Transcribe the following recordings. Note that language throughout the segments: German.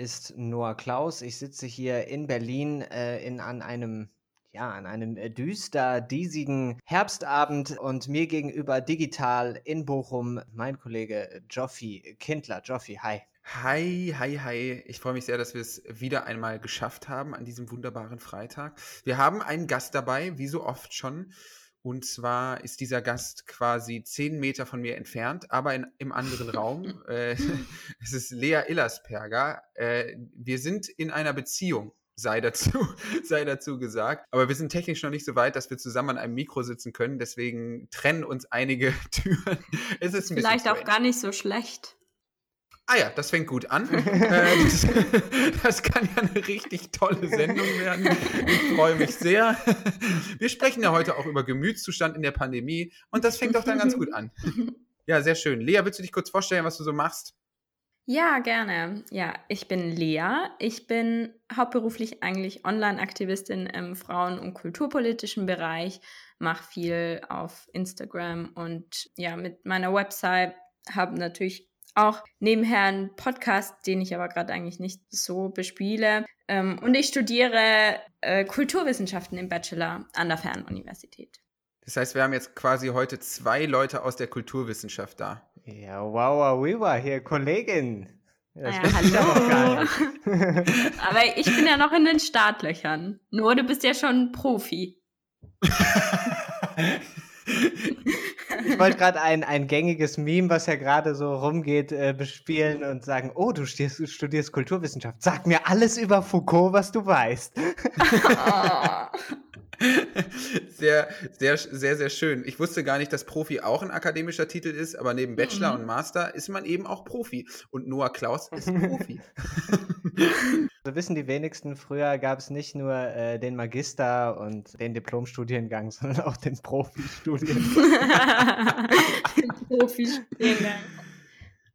Ist Noah Klaus. Ich sitze hier in Berlin äh, in, an einem ja, an einem äh, düster, diesigen Herbstabend und mir gegenüber digital in Bochum mein Kollege Joffi Kindler. Joffi, hi. Hi, hi, hi. Ich freue mich sehr, dass wir es wieder einmal geschafft haben an diesem wunderbaren Freitag. Wir haben einen Gast dabei, wie so oft schon. Und zwar ist dieser Gast quasi zehn Meter von mir entfernt, aber in, im anderen Raum. Äh, es ist Lea Illersperger. Äh, wir sind in einer Beziehung sei dazu, sei dazu gesagt. Aber wir sind technisch noch nicht so weit, dass wir zusammen an einem Mikro sitzen können. Deswegen trennen uns einige Türen. Es ist ein Vielleicht auch gar nicht so schlecht. Ah ja, das fängt gut an. äh, das, das, kann ja eine richtig tolle Sendung werden. Ich freue mich sehr. Wir sprechen ja heute auch über Gemütszustand in der Pandemie und das fängt doch dann ganz gut an. Ja, sehr schön. Lea, willst du dich kurz vorstellen, was du so machst? Ja, gerne. Ja, ich bin Lea. Ich bin hauptberuflich eigentlich Online-Aktivistin im Frauen- und kulturpolitischen Bereich, mache viel auf Instagram und ja, mit meiner Website habe natürlich auch nebenher einen Podcast, den ich aber gerade eigentlich nicht so bespiele. Ähm, und ich studiere äh, Kulturwissenschaften im Bachelor an der Fernuniversität. Das heißt, wir haben jetzt quasi heute zwei Leute aus der Kulturwissenschaft da. Ja, wow, wow, wow, hier, Kollegin. Das ja, hallo. aber ich bin ja noch in den Startlöchern. Nur du bist ja schon Profi. ich wollte gerade ein, ein gängiges Meme, was ja gerade so rumgeht, äh, bespielen und sagen, oh, du studierst, studierst, Kulturwissenschaft. Sag mir alles über Foucault, was du weißt. sehr, sehr, sehr, sehr schön. Ich wusste gar nicht, dass Profi auch ein akademischer Titel ist, aber neben Bachelor mhm. und Master ist man eben auch Profi. Und Noah Klaus ist Profi. So wissen die wenigsten, früher gab es nicht nur äh, den Magister und den Diplomstudiengang, sondern auch den Profi-Studiengang. den Profi-Studiengang.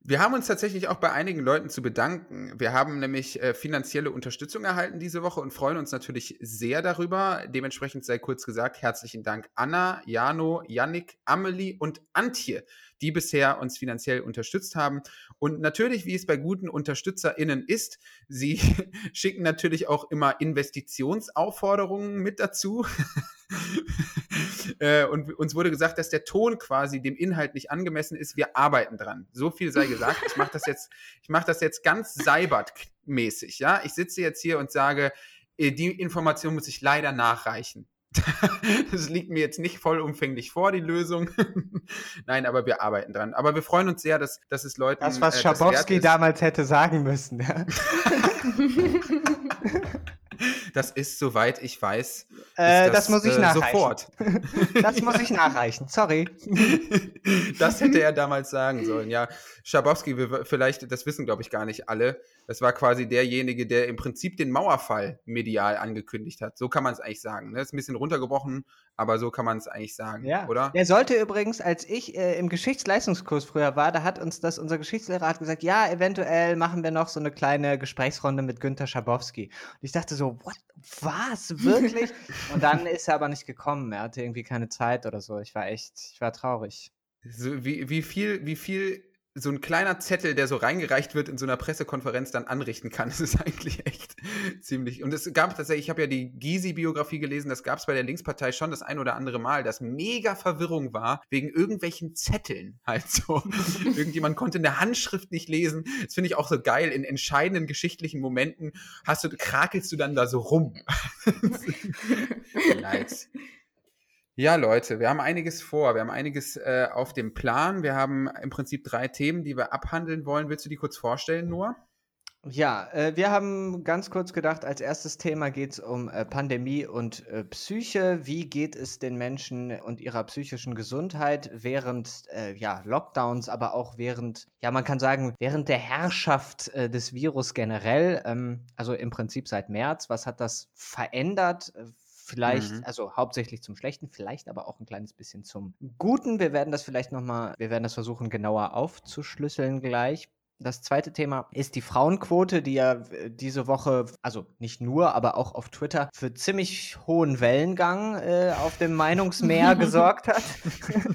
Wir haben uns tatsächlich auch bei einigen Leuten zu bedanken. Wir haben nämlich äh, finanzielle Unterstützung erhalten diese Woche und freuen uns natürlich sehr darüber. Dementsprechend sei kurz gesagt, herzlichen Dank Anna, Jano, Yannick, Amelie und Antje, die bisher uns finanziell unterstützt haben. Und natürlich, wie es bei guten UnterstützerInnen ist, sie schicken natürlich auch immer Investitionsaufforderungen mit dazu. äh, und uns wurde gesagt, dass der Ton quasi dem Inhalt nicht angemessen ist. Wir arbeiten dran. So viel sei gesagt. Ich mache das jetzt, ich mache das jetzt ganz Seibert-mäßig. Ja, ich sitze jetzt hier und sage, äh, die Information muss ich leider nachreichen. das liegt mir jetzt nicht vollumfänglich vor, die Lösung. Nein, aber wir arbeiten dran. Aber wir freuen uns sehr, dass, dass es Leuten. Das, was äh, Schabowski damals hätte sagen müssen. Ja? Das ist, soweit ich weiß. Äh, das, das, muss ich äh, nachreichen. Sofort. das muss ich nachreichen, sorry. das hätte er damals sagen sollen, ja. Schabowski, vielleicht, das wissen glaube ich gar nicht alle, das war quasi derjenige, der im Prinzip den Mauerfall medial angekündigt hat. So kann man es eigentlich sagen. Ne? Ist ein bisschen runtergebrochen, aber so kann man es eigentlich sagen, ja. oder? Der sollte übrigens, als ich äh, im Geschichtsleistungskurs früher war, da hat uns das, unser Geschichtslehrer hat gesagt, ja, eventuell machen wir noch so eine kleine Gesprächsrunde mit Günter Schabowski. Und ich dachte so, what, was, wirklich? Und dann ist er aber nicht gekommen. Er hatte irgendwie keine Zeit oder so. Ich war echt, ich war traurig. So, wie, wie viel, wie viel so ein kleiner Zettel, der so reingereicht wird in so einer Pressekonferenz, dann anrichten kann. Das ist eigentlich echt ziemlich. Und es gab tatsächlich, ich habe ja die Gysi-Biografie gelesen, das gab es bei der Linkspartei schon das ein oder andere Mal, dass mega Verwirrung war wegen irgendwelchen Zetteln. Halt so. Irgendjemand konnte eine Handschrift nicht lesen. Das finde ich auch so geil. In entscheidenden geschichtlichen Momenten hast du, krakelst du dann da so rum. nice. Ja, Leute, wir haben einiges vor. Wir haben einiges äh, auf dem Plan. Wir haben im Prinzip drei Themen, die wir abhandeln wollen. Willst du die kurz vorstellen, Noah? Ja, äh, wir haben ganz kurz gedacht, als erstes Thema geht es um äh, Pandemie und äh, Psyche. Wie geht es den Menschen und ihrer psychischen Gesundheit während äh, ja, Lockdowns, aber auch während, ja, man kann sagen, während der Herrschaft äh, des Virus generell, ähm, also im Prinzip seit März. Was hat das verändert? Vielleicht, mhm. also hauptsächlich zum Schlechten, vielleicht aber auch ein kleines bisschen zum Guten. Wir werden das vielleicht nochmal, wir werden das versuchen genauer aufzuschlüsseln gleich. Das zweite Thema ist die Frauenquote, die ja äh, diese Woche, also nicht nur, aber auch auf Twitter für ziemlich hohen Wellengang äh, auf dem Meinungsmeer gesorgt hat.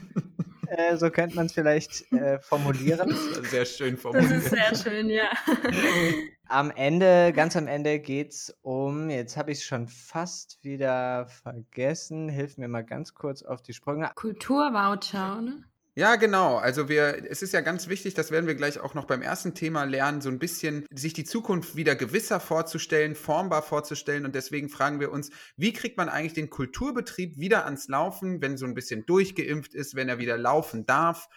äh, so könnte man es vielleicht äh, formulieren. Sehr schön formuliert. Das ist sehr schön, ja. am Ende, ganz am Ende geht es um, jetzt habe ich es schon fast wieder vergessen, hilf mir mal ganz kurz auf die Sprünge. Kulturvoucher, ne? Ja, genau. Also wir, es ist ja ganz wichtig, das werden wir gleich auch noch beim ersten Thema lernen, so ein bisschen sich die Zukunft wieder gewisser vorzustellen, formbar vorzustellen. Und deswegen fragen wir uns, wie kriegt man eigentlich den Kulturbetrieb wieder ans Laufen, wenn so ein bisschen durchgeimpft ist, wenn er wieder laufen darf?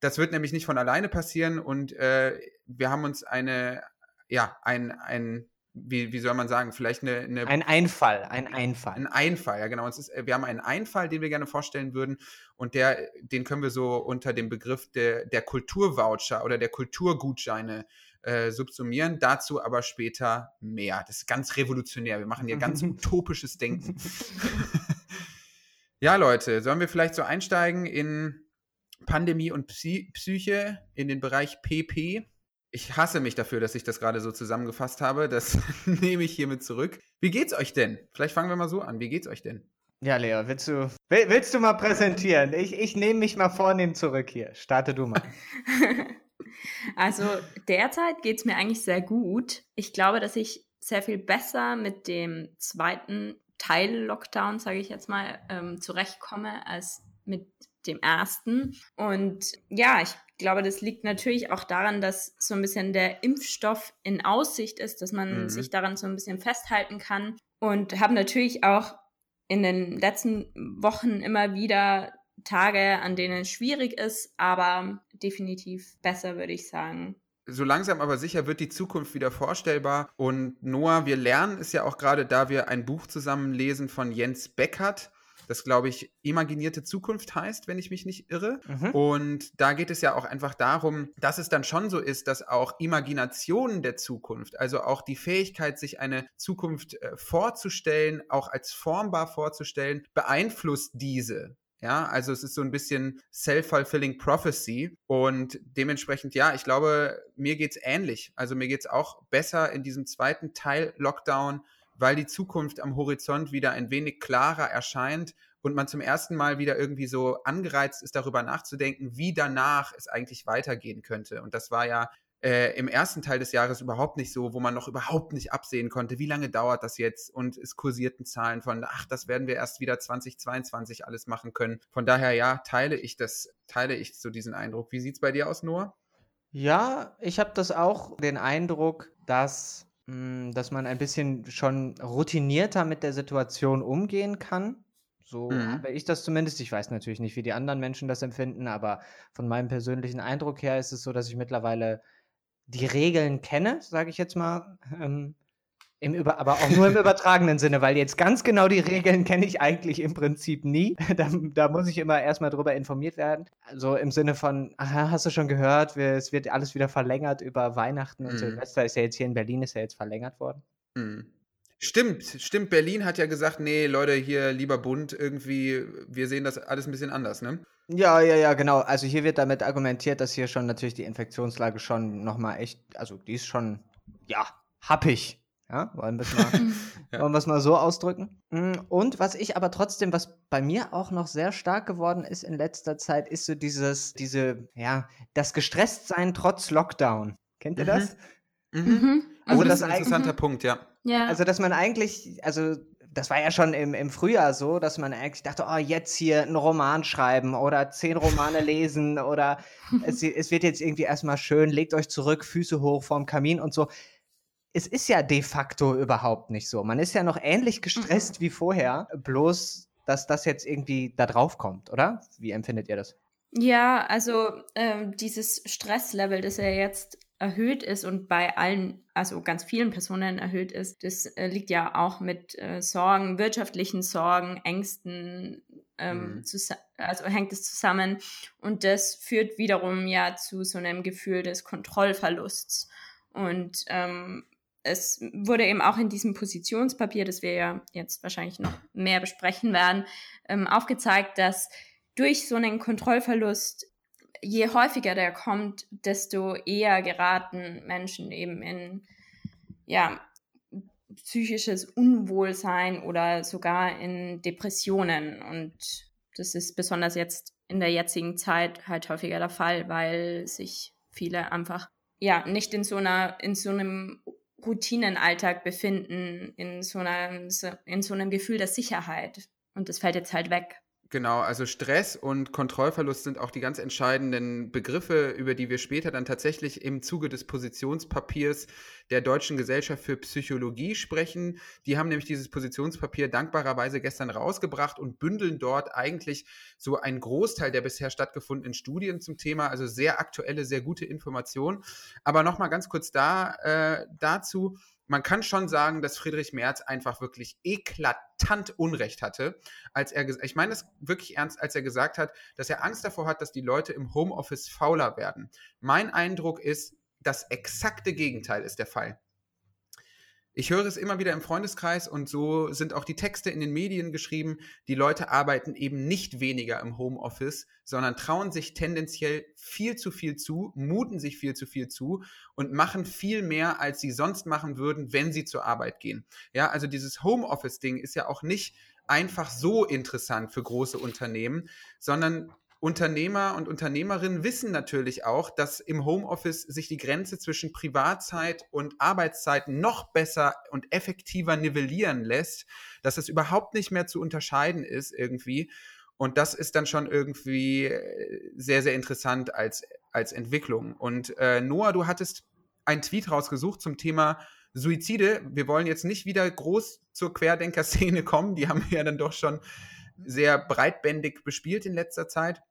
Das wird nämlich nicht von alleine passieren. Und äh, wir haben uns eine, ja, ein, ein wie, wie soll man sagen, vielleicht eine, eine, Ein Einfall, ein Einfall. Ein Einfall, ja genau. Es ist, wir haben einen Einfall, den wir gerne vorstellen würden und der, den können wir so unter dem Begriff der, der Kulturvoucher oder der Kulturgutscheine äh, subsumieren. Dazu aber später mehr. Das ist ganz revolutionär. Wir machen hier ganz utopisches Denken. ja, Leute, sollen wir vielleicht so einsteigen in Pandemie und Psy Psyche, in den Bereich PP? Ich hasse mich dafür, dass ich das gerade so zusammengefasst habe. Das nehme ich hiermit zurück. Wie geht's euch denn? Vielleicht fangen wir mal so an. Wie geht's euch denn? Ja, Leo, willst du, will, willst du mal präsentieren? Ich, ich nehme mich mal vornehm zurück hier. Starte du mal. also derzeit geht's mir eigentlich sehr gut. Ich glaube, dass ich sehr viel besser mit dem zweiten Teil Lockdown, sage ich jetzt mal, ähm, zurechtkomme als mit dem ersten. Und ja, ich glaube, das liegt natürlich auch daran, dass so ein bisschen der Impfstoff in Aussicht ist, dass man mhm. sich daran so ein bisschen festhalten kann. Und habe natürlich auch in den letzten Wochen immer wieder Tage, an denen es schwierig ist, aber definitiv besser, würde ich sagen. So langsam aber sicher wird die Zukunft wieder vorstellbar. Und Noah, wir lernen es ja auch gerade, da wir ein Buch zusammen lesen von Jens Beckert das, glaube ich, imaginierte Zukunft heißt, wenn ich mich nicht irre. Mhm. Und da geht es ja auch einfach darum, dass es dann schon so ist, dass auch Imaginationen der Zukunft, also auch die Fähigkeit, sich eine Zukunft äh, vorzustellen, auch als formbar vorzustellen, beeinflusst diese. Ja, also es ist so ein bisschen self-fulfilling prophecy und dementsprechend, ja, ich glaube, mir geht es ähnlich. Also mir geht es auch besser in diesem zweiten Teil Lockdown, weil die Zukunft am Horizont wieder ein wenig klarer erscheint und man zum ersten Mal wieder irgendwie so angereizt ist, darüber nachzudenken, wie danach es eigentlich weitergehen könnte. Und das war ja äh, im ersten Teil des Jahres überhaupt nicht so, wo man noch überhaupt nicht absehen konnte, wie lange dauert das jetzt und es kursierten Zahlen von, ach, das werden wir erst wieder 2022 alles machen können. Von daher, ja, teile ich das, teile ich so diesen Eindruck. Wie sieht es bei dir aus, Noah? Ja, ich habe das auch den Eindruck, dass hm, dass man ein bisschen schon routinierter mit der Situation umgehen kann. So mhm. habe ich das zumindest. Ich weiß natürlich nicht, wie die anderen Menschen das empfinden, aber von meinem persönlichen Eindruck her ist es so, dass ich mittlerweile die Regeln kenne, sage ich jetzt mal. Ähm, im Über aber auch nur im übertragenen Sinne, weil jetzt ganz genau die Regeln kenne ich eigentlich im Prinzip nie. Da, da, muss ich immer erstmal drüber informiert werden. Also im Sinne von, aha, hast du schon gehört, es wird alles wieder verlängert über Weihnachten und mhm. Silvester ist ja jetzt hier in Berlin, ist ja jetzt verlängert worden. Mhm. Stimmt, stimmt. Berlin hat ja gesagt, nee, Leute, hier lieber bunt, irgendwie, wir sehen das alles ein bisschen anders, ne? Ja, ja, ja, genau. Also hier wird damit argumentiert, dass hier schon natürlich die Infektionslage schon nochmal echt, also die ist schon, ja, happig ja, wollen wir es mal, ja. Wollen mal so ausdrücken. Mm, und was ich aber trotzdem, was bei mir auch noch sehr stark geworden ist in letzter Zeit, ist so dieses, diese, ja, das Gestresstsein trotz Lockdown. Kennt ihr das? Mhm. Mhm. Also, oh, das ist ein interessanter Punkt, ja. ja. Also, dass man eigentlich, also das war ja schon im, im Frühjahr so, dass man eigentlich dachte, oh, jetzt hier einen Roman schreiben oder zehn Romane lesen oder es, es wird jetzt irgendwie erstmal schön, legt euch zurück, Füße hoch vorm Kamin und so es ist ja de facto überhaupt nicht so. Man ist ja noch ähnlich gestresst mhm. wie vorher, bloß dass das jetzt irgendwie da drauf kommt, oder? Wie empfindet ihr das? Ja, also ähm, dieses Stresslevel, das ja jetzt erhöht ist und bei allen, also ganz vielen Personen erhöht ist, das äh, liegt ja auch mit äh, Sorgen, wirtschaftlichen Sorgen, Ängsten, ähm, mhm. also hängt es zusammen. Und das führt wiederum ja zu so einem Gefühl des Kontrollverlusts. Und ähm, es wurde eben auch in diesem Positionspapier, das wir ja jetzt wahrscheinlich noch mehr besprechen werden, ähm, aufgezeigt, dass durch so einen Kontrollverlust, je häufiger der kommt, desto eher geraten Menschen eben in ja, psychisches Unwohlsein oder sogar in Depressionen. Und das ist besonders jetzt in der jetzigen Zeit halt häufiger der Fall, weil sich viele einfach ja nicht in so einer, in so einem Routinenalltag befinden, in so, einer, in so einem Gefühl der Sicherheit. Und das fällt jetzt halt weg. Genau, also Stress und Kontrollverlust sind auch die ganz entscheidenden Begriffe, über die wir später dann tatsächlich im Zuge des Positionspapiers der Deutschen Gesellschaft für Psychologie sprechen. Die haben nämlich dieses Positionspapier dankbarerweise gestern rausgebracht und bündeln dort eigentlich so einen Großteil der bisher stattgefundenen Studien zum Thema, also sehr aktuelle, sehr gute Informationen. Aber nochmal ganz kurz da, äh, dazu man kann schon sagen, dass Friedrich Merz einfach wirklich eklatant Unrecht hatte, als er, ich meine das wirklich ernst, als er gesagt hat, dass er Angst davor hat, dass die Leute im Homeoffice fauler werden. Mein Eindruck ist, das exakte Gegenteil ist der Fall. Ich höre es immer wieder im Freundeskreis und so sind auch die Texte in den Medien geschrieben. Die Leute arbeiten eben nicht weniger im Homeoffice, sondern trauen sich tendenziell viel zu viel zu, muten sich viel zu viel zu und machen viel mehr, als sie sonst machen würden, wenn sie zur Arbeit gehen. Ja, also dieses Homeoffice-Ding ist ja auch nicht einfach so interessant für große Unternehmen, sondern Unternehmer und Unternehmerinnen wissen natürlich auch, dass im Homeoffice sich die Grenze zwischen Privatzeit und Arbeitszeit noch besser und effektiver nivellieren lässt, dass es überhaupt nicht mehr zu unterscheiden ist irgendwie. Und das ist dann schon irgendwie äh, sehr, sehr interessant als, als Entwicklung. Und äh, Noah, du hattest einen Tweet rausgesucht zum Thema Suizide. Wir wollen jetzt nicht wieder groß zur Querdenker-Szene kommen. Die haben wir ja dann doch schon sehr breitbändig bespielt in letzter Zeit.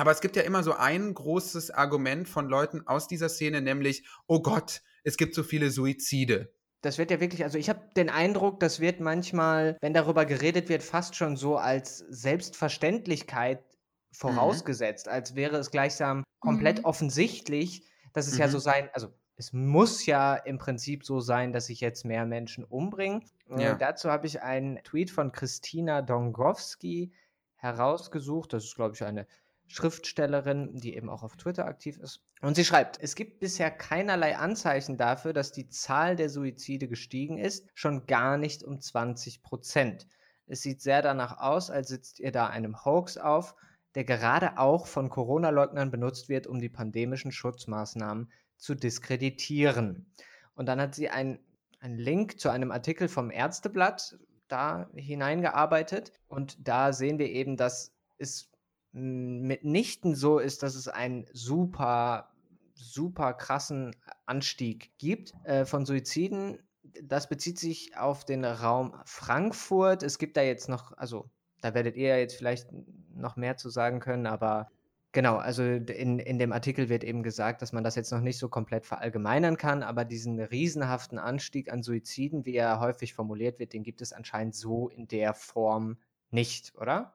Aber es gibt ja immer so ein großes Argument von Leuten aus dieser Szene, nämlich, oh Gott, es gibt so viele Suizide. Das wird ja wirklich, also ich habe den Eindruck, das wird manchmal, wenn darüber geredet wird, fast schon so als Selbstverständlichkeit mhm. vorausgesetzt, mhm. als wäre es gleichsam komplett mhm. offensichtlich, dass es mhm. ja so sein, also es muss ja im Prinzip so sein, dass sich jetzt mehr Menschen umbringen. Ja. dazu habe ich einen Tweet von Christina Dongowski herausgesucht. Das ist, glaube ich, eine Schriftstellerin, die eben auch auf Twitter aktiv ist. Und sie schreibt, es gibt bisher keinerlei Anzeichen dafür, dass die Zahl der Suizide gestiegen ist, schon gar nicht um 20 Prozent. Es sieht sehr danach aus, als sitzt ihr da einem Hoax auf, der gerade auch von Corona-Leugnern benutzt wird, um die pandemischen Schutzmaßnahmen zu diskreditieren. Und dann hat sie einen Link zu einem Artikel vom Ärzteblatt da hineingearbeitet. Und da sehen wir eben, dass es mitnichten so ist, dass es einen super, super krassen Anstieg gibt äh, von Suiziden. Das bezieht sich auf den Raum Frankfurt. Es gibt da jetzt noch, also da werdet ihr jetzt vielleicht noch mehr zu sagen können, aber genau, also in, in dem Artikel wird eben gesagt, dass man das jetzt noch nicht so komplett verallgemeinern kann, aber diesen riesenhaften Anstieg an Suiziden, wie er häufig formuliert wird, den gibt es anscheinend so in der Form nicht, oder?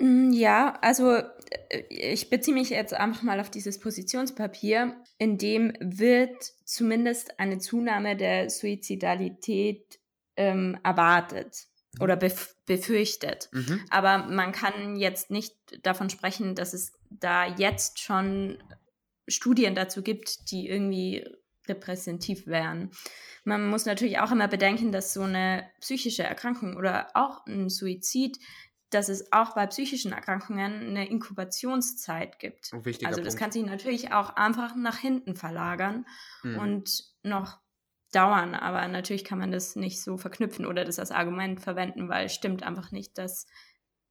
Mm, ja, also äh, ich beziehe mich jetzt einfach mal auf dieses Positionspapier, in dem wird zumindest eine Zunahme der Suizidalität ähm, erwartet mhm. oder bef befürchtet. Mhm. Aber man kann jetzt nicht davon sprechen, dass es da jetzt schon Studien dazu gibt, die irgendwie repräsentativ wären. Man muss natürlich auch immer bedenken, dass so eine psychische Erkrankung oder auch ein Suizid dass es auch bei psychischen Erkrankungen eine Inkubationszeit gibt. also das Punkt. kann sich natürlich auch einfach nach hinten verlagern mhm. und noch dauern, aber natürlich kann man das nicht so verknüpfen oder das als Argument verwenden, weil es stimmt einfach nicht, dass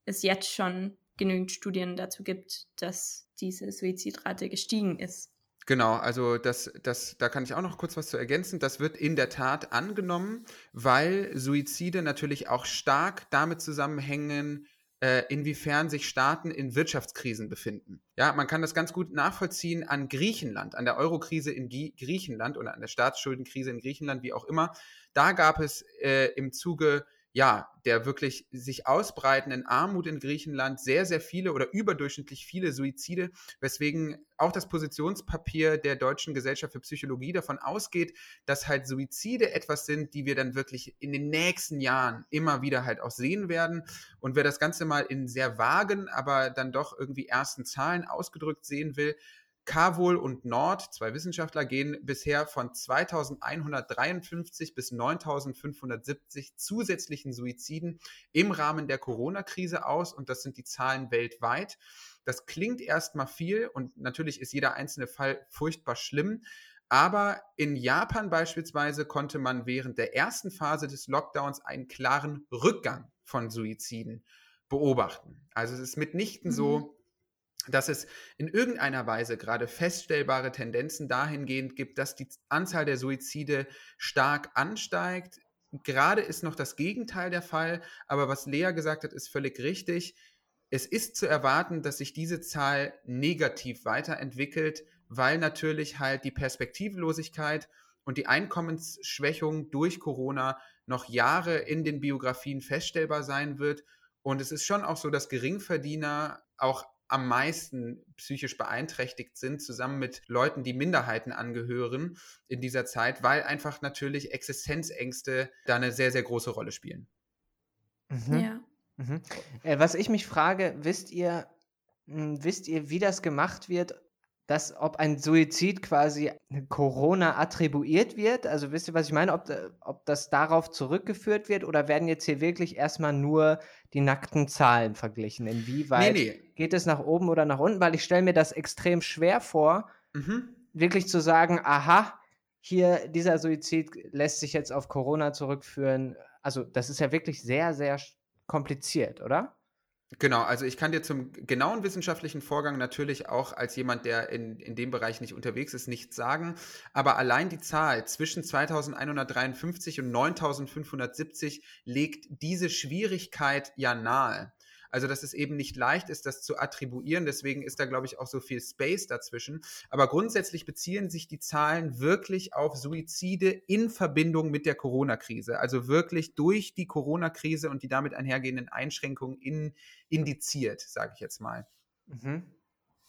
es jetzt schon genügend Studien dazu gibt, dass diese Suizidrate gestiegen ist. Genau, also das, das, da kann ich auch noch kurz was zu ergänzen. Das wird in der Tat angenommen, weil Suizide natürlich auch stark damit zusammenhängen, äh, inwiefern sich Staaten in Wirtschaftskrisen befinden. Ja, man kann das ganz gut nachvollziehen an Griechenland, an der Eurokrise in G Griechenland oder an der Staatsschuldenkrise in Griechenland, wie auch immer. Da gab es äh, im Zuge ja, der wirklich sich ausbreitenden Armut in Griechenland sehr, sehr viele oder überdurchschnittlich viele Suizide, weswegen auch das Positionspapier der Deutschen Gesellschaft für Psychologie davon ausgeht, dass halt Suizide etwas sind, die wir dann wirklich in den nächsten Jahren immer wieder halt auch sehen werden. Und wer das Ganze mal in sehr vagen, aber dann doch irgendwie ersten Zahlen ausgedrückt sehen will, Carvol und Nord, zwei Wissenschaftler, gehen bisher von 2153 bis 9570 zusätzlichen Suiziden im Rahmen der Corona-Krise aus und das sind die Zahlen weltweit. Das klingt erstmal viel und natürlich ist jeder einzelne Fall furchtbar schlimm. Aber in Japan beispielsweise konnte man während der ersten Phase des Lockdowns einen klaren Rückgang von Suiziden beobachten. Also es ist mitnichten mhm. so, dass es in irgendeiner Weise gerade feststellbare Tendenzen dahingehend gibt, dass die Anzahl der Suizide stark ansteigt. Gerade ist noch das Gegenteil der Fall, aber was Lea gesagt hat, ist völlig richtig. Es ist zu erwarten, dass sich diese Zahl negativ weiterentwickelt, weil natürlich halt die Perspektivlosigkeit und die Einkommensschwächung durch Corona noch Jahre in den Biografien feststellbar sein wird. Und es ist schon auch so, dass Geringverdiener auch am meisten psychisch beeinträchtigt sind, zusammen mit Leuten, die Minderheiten angehören in dieser Zeit, weil einfach natürlich Existenzängste da eine sehr, sehr große Rolle spielen. Mhm. Ja. Mhm. Äh, was ich mich frage, wisst ihr, hm, wisst ihr, wie das gemacht wird, dass ob ein Suizid quasi Corona attribuiert wird? Also wisst ihr, was ich meine? Ob, ob das darauf zurückgeführt wird oder werden jetzt hier wirklich erstmal nur die nackten Zahlen verglichen? Inwieweit nee, nee. geht es nach oben oder nach unten? Weil ich stelle mir das extrem schwer vor, mhm. wirklich zu sagen, aha, hier dieser Suizid lässt sich jetzt auf Corona zurückführen. Also das ist ja wirklich sehr, sehr kompliziert, oder? Genau, also ich kann dir zum genauen wissenschaftlichen Vorgang natürlich auch als jemand, der in, in dem Bereich nicht unterwegs ist, nichts sagen. Aber allein die Zahl zwischen 2153 und 9570 legt diese Schwierigkeit ja nahe. Also, dass es eben nicht leicht ist, das zu attribuieren. Deswegen ist da, glaube ich, auch so viel Space dazwischen. Aber grundsätzlich beziehen sich die Zahlen wirklich auf Suizide in Verbindung mit der Corona-Krise. Also wirklich durch die Corona-Krise und die damit einhergehenden Einschränkungen in, indiziert, sage ich jetzt mal. Mhm.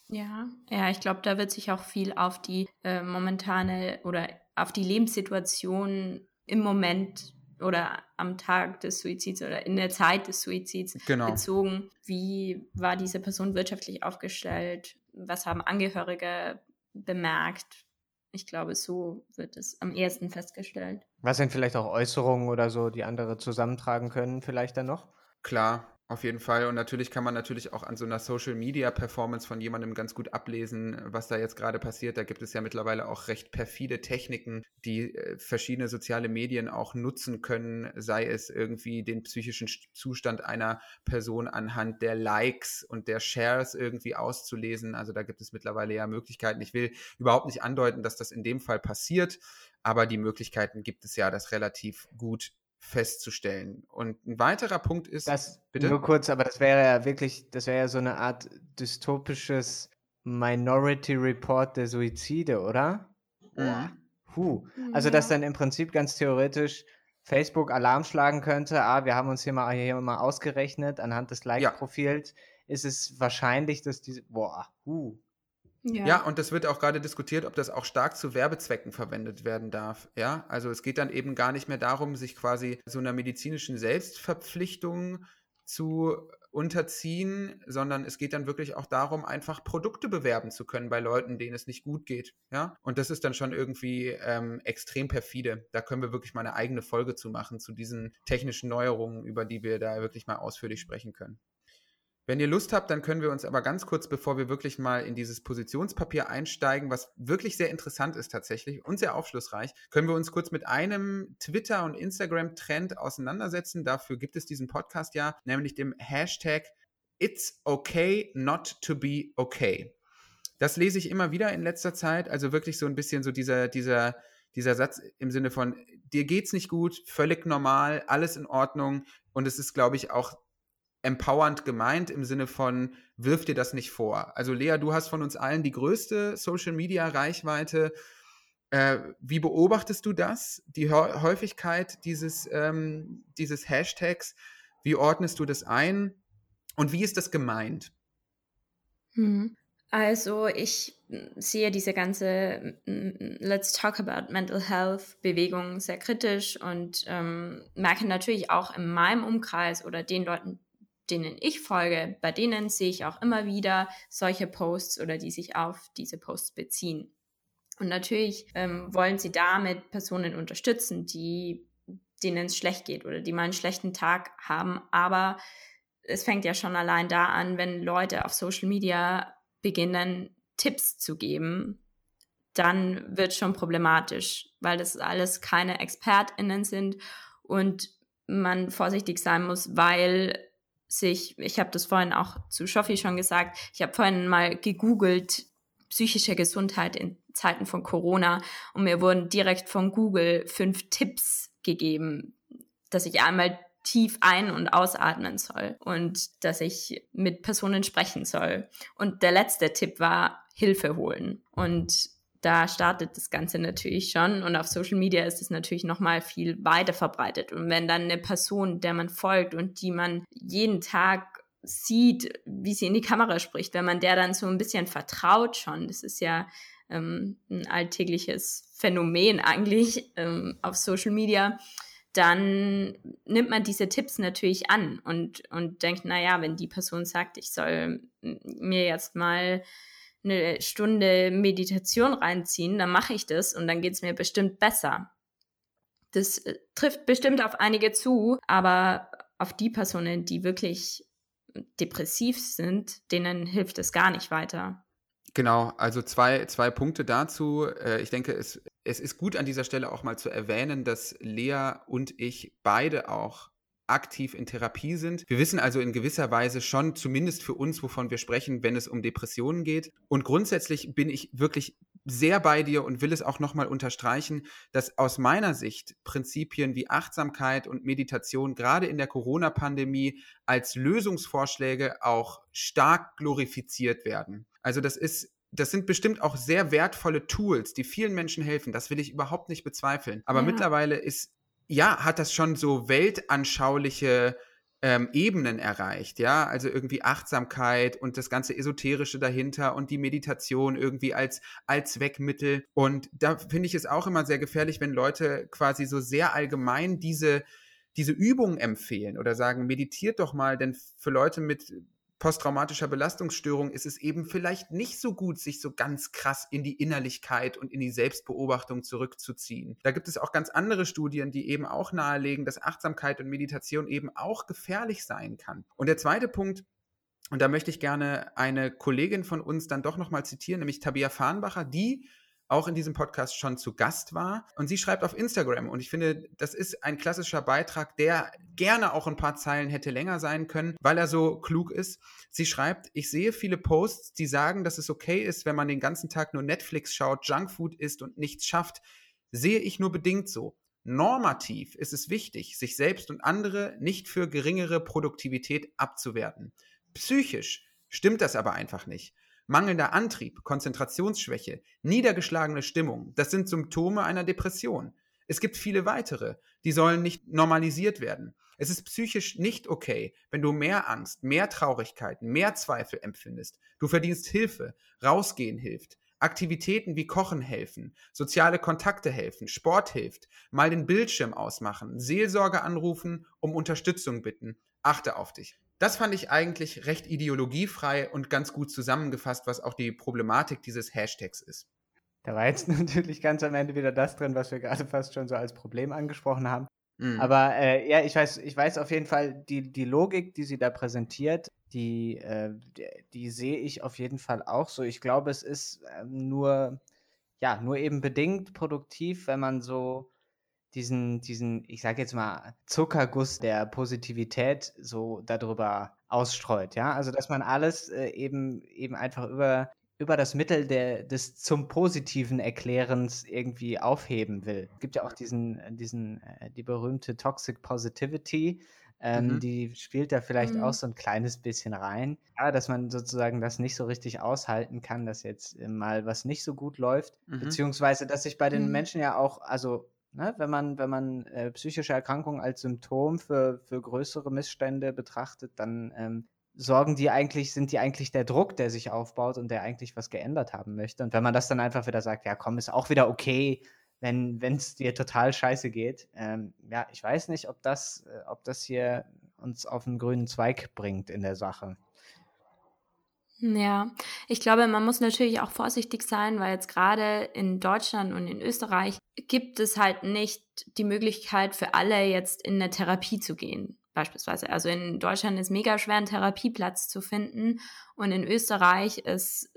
Ja, ja, ich glaube, da wird sich auch viel auf die äh, momentane oder auf die Lebenssituation im Moment oder am Tag des Suizids oder in der Zeit des Suizids genau. bezogen. Wie war diese Person wirtschaftlich aufgestellt? Was haben Angehörige bemerkt? Ich glaube, so wird es am ehesten festgestellt. Was sind vielleicht auch Äußerungen oder so, die andere zusammentragen können, vielleicht dann noch? Klar, auf jeden Fall. Und natürlich kann man natürlich auch an so einer Social Media Performance von jemandem ganz gut ablesen, was da jetzt gerade passiert. Da gibt es ja mittlerweile auch recht perfide Techniken, die äh, verschiedene soziale Medien auch nutzen können, sei es irgendwie den psychischen Zustand einer Person anhand der Likes und der Shares irgendwie auszulesen. Also da gibt es mittlerweile ja Möglichkeiten. Ich will überhaupt nicht andeuten, dass das in dem Fall passiert, aber die Möglichkeiten gibt es ja, das relativ gut festzustellen. Und ein weiterer Punkt ist. Das, bitte? Nur kurz, aber das wäre ja wirklich, das wäre ja so eine Art dystopisches Minority Report der Suizide, oder? Mhm. Puh. Also, dass dann im Prinzip ganz theoretisch Facebook Alarm schlagen könnte, ah, wir haben uns hier mal, hier mal ausgerechnet, anhand des Like-Profils ja. ist es wahrscheinlich, dass diese, boah, huh, ja. ja, und das wird auch gerade diskutiert, ob das auch stark zu Werbezwecken verwendet werden darf. Ja, also es geht dann eben gar nicht mehr darum, sich quasi so einer medizinischen Selbstverpflichtung zu unterziehen, sondern es geht dann wirklich auch darum, einfach Produkte bewerben zu können bei Leuten, denen es nicht gut geht. Ja, und das ist dann schon irgendwie ähm, extrem perfide. Da können wir wirklich mal eine eigene Folge zu machen, zu diesen technischen Neuerungen, über die wir da wirklich mal ausführlich sprechen können. Wenn ihr Lust habt, dann können wir uns aber ganz kurz, bevor wir wirklich mal in dieses Positionspapier einsteigen, was wirklich sehr interessant ist tatsächlich und sehr aufschlussreich, können wir uns kurz mit einem Twitter- und Instagram-Trend auseinandersetzen. Dafür gibt es diesen Podcast ja, nämlich dem Hashtag It's okay not to be okay. Das lese ich immer wieder in letzter Zeit, also wirklich so ein bisschen so dieser, dieser, dieser Satz im Sinne von, dir geht's nicht gut, völlig normal, alles in Ordnung. Und es ist, glaube ich, auch empowernd gemeint im Sinne von, wirf dir das nicht vor. Also Lea, du hast von uns allen die größte Social-Media-Reichweite. Äh, wie beobachtest du das, die Häufigkeit dieses, ähm, dieses Hashtags? Wie ordnest du das ein? Und wie ist das gemeint? Hm. Also ich sehe diese ganze Let's Talk About Mental Health Bewegung sehr kritisch und ähm, merke natürlich auch in meinem Umkreis oder den Leuten, denen ich folge, bei denen sehe ich auch immer wieder solche Posts oder die sich auf diese Posts beziehen. Und natürlich ähm, wollen sie damit Personen unterstützen, die denen es schlecht geht oder die mal einen schlechten Tag haben, aber es fängt ja schon allein da an, wenn Leute auf Social Media beginnen, Tipps zu geben, dann wird schon problematisch, weil das alles keine ExpertInnen sind und man vorsichtig sein muss, weil sich, ich habe das vorhin auch zu Schoffi schon gesagt, ich habe vorhin mal gegoogelt, psychische Gesundheit in Zeiten von Corona und mir wurden direkt von Google fünf Tipps gegeben, dass ich einmal tief ein- und ausatmen soll und dass ich mit Personen sprechen soll. Und der letzte Tipp war Hilfe holen. Und da startet das Ganze natürlich schon und auf Social Media ist es natürlich noch mal viel weiter verbreitet. Und wenn dann eine Person, der man folgt und die man jeden Tag sieht, wie sie in die Kamera spricht, wenn man der dann so ein bisschen vertraut schon, das ist ja ähm, ein alltägliches Phänomen eigentlich ähm, auf Social Media, dann nimmt man diese Tipps natürlich an und, und denkt, naja, wenn die Person sagt, ich soll mir jetzt mal eine Stunde Meditation reinziehen, dann mache ich das und dann geht es mir bestimmt besser. Das äh, trifft bestimmt auf einige zu, aber auf die Personen, die wirklich depressiv sind, denen hilft es gar nicht weiter. Genau, also zwei, zwei Punkte dazu. Äh, ich denke, es, es ist gut an dieser Stelle auch mal zu erwähnen, dass Lea und ich beide auch aktiv in Therapie sind. Wir wissen also in gewisser Weise schon, zumindest für uns, wovon wir sprechen, wenn es um Depressionen geht. Und grundsätzlich bin ich wirklich sehr bei dir und will es auch nochmal unterstreichen, dass aus meiner Sicht Prinzipien wie Achtsamkeit und Meditation gerade in der Corona-Pandemie als Lösungsvorschläge auch stark glorifiziert werden. Also das ist das sind bestimmt auch sehr wertvolle Tools, die vielen Menschen helfen. Das will ich überhaupt nicht bezweifeln. Aber ja. mittlerweile ist ja, hat das schon so weltanschauliche ähm, Ebenen erreicht, ja, also irgendwie Achtsamkeit und das ganze Esoterische dahinter und die Meditation irgendwie als, als Zweckmittel. Und da finde ich es auch immer sehr gefährlich, wenn Leute quasi so sehr allgemein diese, diese Übungen empfehlen oder sagen, meditiert doch mal, denn für Leute mit posttraumatischer Belastungsstörung ist es eben vielleicht nicht so gut, sich so ganz krass in die Innerlichkeit und in die Selbstbeobachtung zurückzuziehen. Da gibt es auch ganz andere Studien, die eben auch nahelegen, dass Achtsamkeit und Meditation eben auch gefährlich sein kann. Und der zweite Punkt, und da möchte ich gerne eine Kollegin von uns dann doch nochmal zitieren, nämlich Tabia Farnbacher, die auch in diesem Podcast schon zu Gast war. Und sie schreibt auf Instagram. Und ich finde, das ist ein klassischer Beitrag, der gerne auch ein paar Zeilen hätte länger sein können, weil er so klug ist. Sie schreibt, ich sehe viele Posts, die sagen, dass es okay ist, wenn man den ganzen Tag nur Netflix schaut, Junkfood isst und nichts schafft. Sehe ich nur bedingt so. Normativ ist es wichtig, sich selbst und andere nicht für geringere Produktivität abzuwerten. Psychisch stimmt das aber einfach nicht. Mangelnder Antrieb, Konzentrationsschwäche, niedergeschlagene Stimmung, das sind Symptome einer Depression. Es gibt viele weitere, die sollen nicht normalisiert werden. Es ist psychisch nicht okay, wenn du mehr Angst, mehr Traurigkeit, mehr Zweifel empfindest. Du verdienst Hilfe, rausgehen hilft, Aktivitäten wie Kochen helfen, soziale Kontakte helfen, Sport hilft, mal den Bildschirm ausmachen, Seelsorge anrufen, um Unterstützung bitten. Achte auf dich. Das fand ich eigentlich recht ideologiefrei und ganz gut zusammengefasst, was auch die Problematik dieses Hashtags ist. Da war jetzt natürlich ganz am Ende wieder das drin, was wir gerade fast schon so als Problem angesprochen haben. Mhm. Aber äh, ja, ich weiß, ich weiß auf jeden Fall, die, die Logik, die sie da präsentiert, die, äh, die, die sehe ich auf jeden Fall auch so. Ich glaube, es ist äh, nur, ja, nur eben bedingt produktiv, wenn man so diesen, diesen, ich sage jetzt mal, Zuckerguss der Positivität so darüber ausstreut, ja. Also dass man alles äh, eben, eben einfach über, über das Mittel der, des zum Positiven Erklärens irgendwie aufheben will. Es gibt ja auch diesen, diesen, äh, die berühmte Toxic Positivity, ähm, mhm. Die spielt da vielleicht mhm. auch so ein kleines bisschen rein. Ja, dass man sozusagen das nicht so richtig aushalten kann, dass jetzt mal was nicht so gut läuft. Mhm. Beziehungsweise, dass sich bei den mhm. Menschen ja auch, also Ne, wenn man, wenn man äh, psychische Erkrankungen als Symptom für, für größere Missstände betrachtet, dann ähm, sorgen die eigentlich, sind die eigentlich der Druck, der sich aufbaut und der eigentlich was geändert haben möchte. Und wenn man das dann einfach wieder sagt, ja komm, ist auch wieder okay, wenn es dir total scheiße geht. Ähm, ja, ich weiß nicht, ob das, äh, ob das hier uns auf einen grünen Zweig bringt in der Sache. Ja, ich glaube, man muss natürlich auch vorsichtig sein, weil jetzt gerade in Deutschland und in Österreich gibt es halt nicht die Möglichkeit für alle jetzt in eine Therapie zu gehen. beispielsweise. Also in Deutschland ist mega schwer, einen Therapieplatz zu finden und in Österreich ist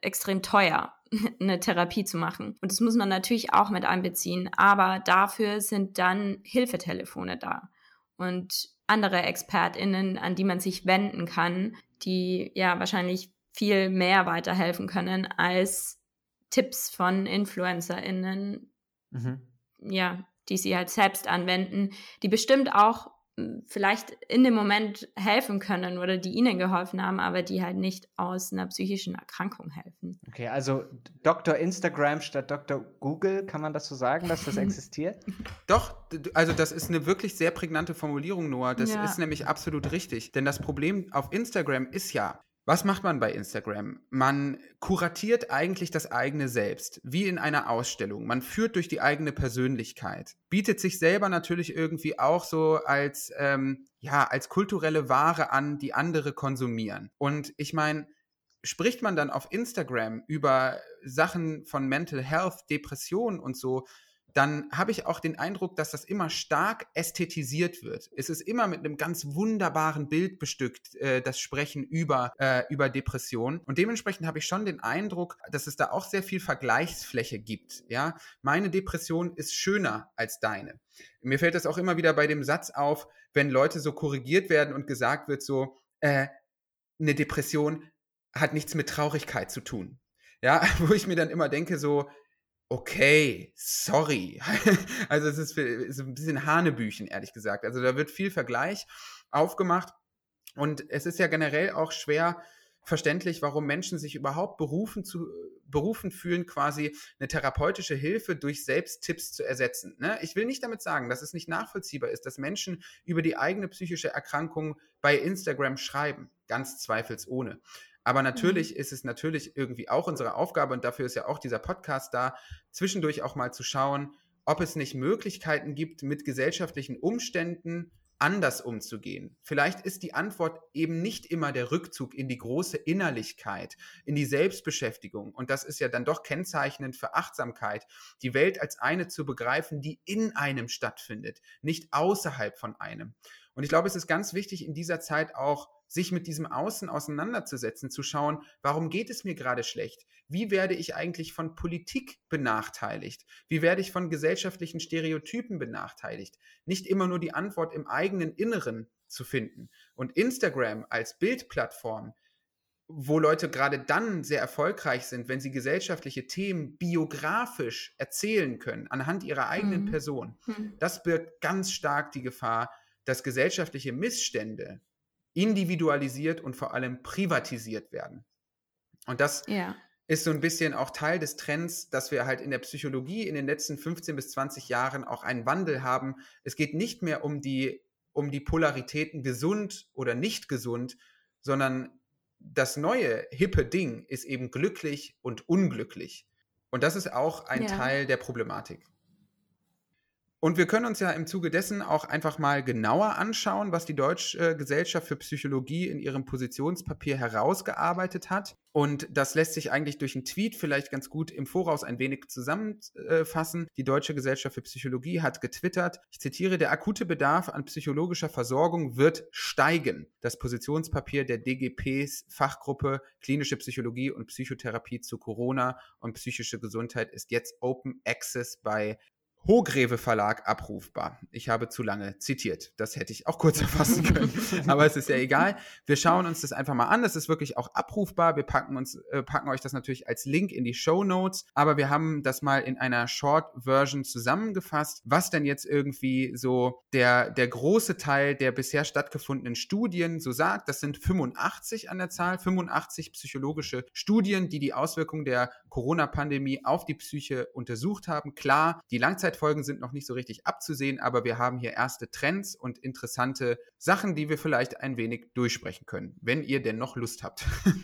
extrem teuer, eine Therapie zu machen. Und das muss man natürlich auch mit einbeziehen. Aber dafür sind dann Hilfetelefone da und andere ExpertInnen, an die man sich wenden kann, die ja wahrscheinlich viel mehr weiterhelfen können als Tipps von InfluencerInnen, mhm. ja, die sie halt selbst anwenden, die bestimmt auch vielleicht in dem Moment helfen können oder die ihnen geholfen haben, aber die halt nicht aus einer psychischen Erkrankung helfen. Okay, also Dr. Instagram statt Dr. Google, kann man das so sagen, dass das existiert? Doch, also das ist eine wirklich sehr prägnante Formulierung, Noah. Das ja. ist nämlich absolut richtig. Denn das Problem auf Instagram ist ja, was macht man bei Instagram? Man kuratiert eigentlich das eigene Selbst, wie in einer Ausstellung. Man führt durch die eigene Persönlichkeit, bietet sich selber natürlich irgendwie auch so als, ähm, ja, als kulturelle Ware an, die andere konsumieren. Und ich meine, spricht man dann auf Instagram über Sachen von Mental Health, Depression und so, dann habe ich auch den Eindruck, dass das immer stark ästhetisiert wird. Es ist immer mit einem ganz wunderbaren Bild bestückt, äh, das Sprechen über, äh, über Depressionen. Und dementsprechend habe ich schon den Eindruck, dass es da auch sehr viel Vergleichsfläche gibt. Ja, meine Depression ist schöner als deine. Mir fällt das auch immer wieder bei dem Satz auf, wenn Leute so korrigiert werden und gesagt wird so, äh, eine Depression hat nichts mit Traurigkeit zu tun. Ja, wo ich mir dann immer denke so, okay, sorry. also es ist, ist ein bisschen Hanebüchen, ehrlich gesagt. Also da wird viel Vergleich aufgemacht. Und es ist ja generell auch schwer verständlich, warum Menschen sich überhaupt berufen, zu, berufen fühlen, quasi eine therapeutische Hilfe durch Selbsttipps zu ersetzen. Ne? Ich will nicht damit sagen, dass es nicht nachvollziehbar ist, dass Menschen über die eigene psychische Erkrankung bei Instagram schreiben. Ganz zweifelsohne. Aber natürlich mhm. ist es natürlich irgendwie auch unsere Aufgabe, und dafür ist ja auch dieser Podcast da, zwischendurch auch mal zu schauen, ob es nicht Möglichkeiten gibt, mit gesellschaftlichen Umständen anders umzugehen. Vielleicht ist die Antwort eben nicht immer der Rückzug in die große Innerlichkeit, in die Selbstbeschäftigung. Und das ist ja dann doch kennzeichnend für Achtsamkeit, die Welt als eine zu begreifen, die in einem stattfindet, nicht außerhalb von einem. Und ich glaube, es ist ganz wichtig in dieser Zeit auch, sich mit diesem Außen auseinanderzusetzen, zu schauen, warum geht es mir gerade schlecht? Wie werde ich eigentlich von Politik benachteiligt? Wie werde ich von gesellschaftlichen Stereotypen benachteiligt? Nicht immer nur die Antwort im eigenen Inneren zu finden. Und Instagram als Bildplattform, wo Leute gerade dann sehr erfolgreich sind, wenn sie gesellschaftliche Themen biografisch erzählen können, anhand ihrer eigenen mhm. Person, mhm. das birgt ganz stark die Gefahr, dass gesellschaftliche Missstände individualisiert und vor allem privatisiert werden. Und das ja. ist so ein bisschen auch Teil des Trends, dass wir halt in der Psychologie in den letzten 15 bis 20 Jahren auch einen Wandel haben. Es geht nicht mehr um die, um die Polaritäten gesund oder nicht gesund, sondern das neue hippe Ding ist eben glücklich und unglücklich. Und das ist auch ein ja. Teil der Problematik. Und wir können uns ja im Zuge dessen auch einfach mal genauer anschauen, was die Deutsche Gesellschaft für Psychologie in ihrem Positionspapier herausgearbeitet hat. Und das lässt sich eigentlich durch einen Tweet vielleicht ganz gut im Voraus ein wenig zusammenfassen. Die Deutsche Gesellschaft für Psychologie hat getwittert, ich zitiere, der akute Bedarf an psychologischer Versorgung wird steigen. Das Positionspapier der DGPs Fachgruppe Klinische Psychologie und Psychotherapie zu Corona und psychische Gesundheit ist jetzt Open Access bei Hogreve Verlag abrufbar. Ich habe zu lange zitiert. Das hätte ich auch kurz erfassen können. Aber es ist ja egal. Wir schauen uns das einfach mal an. Das ist wirklich auch abrufbar. Wir packen uns, äh, packen euch das natürlich als Link in die Show Notes. Aber wir haben das mal in einer Short Version zusammengefasst, was denn jetzt irgendwie so der, der große Teil der bisher stattgefundenen Studien so sagt. Das sind 85 an der Zahl, 85 psychologische Studien, die die Auswirkungen der Corona-Pandemie auf die Psyche untersucht haben. Klar, die Langzeit Folgen sind noch nicht so richtig abzusehen, aber wir haben hier erste Trends und interessante Sachen, die wir vielleicht ein wenig durchsprechen können, wenn ihr denn noch Lust habt.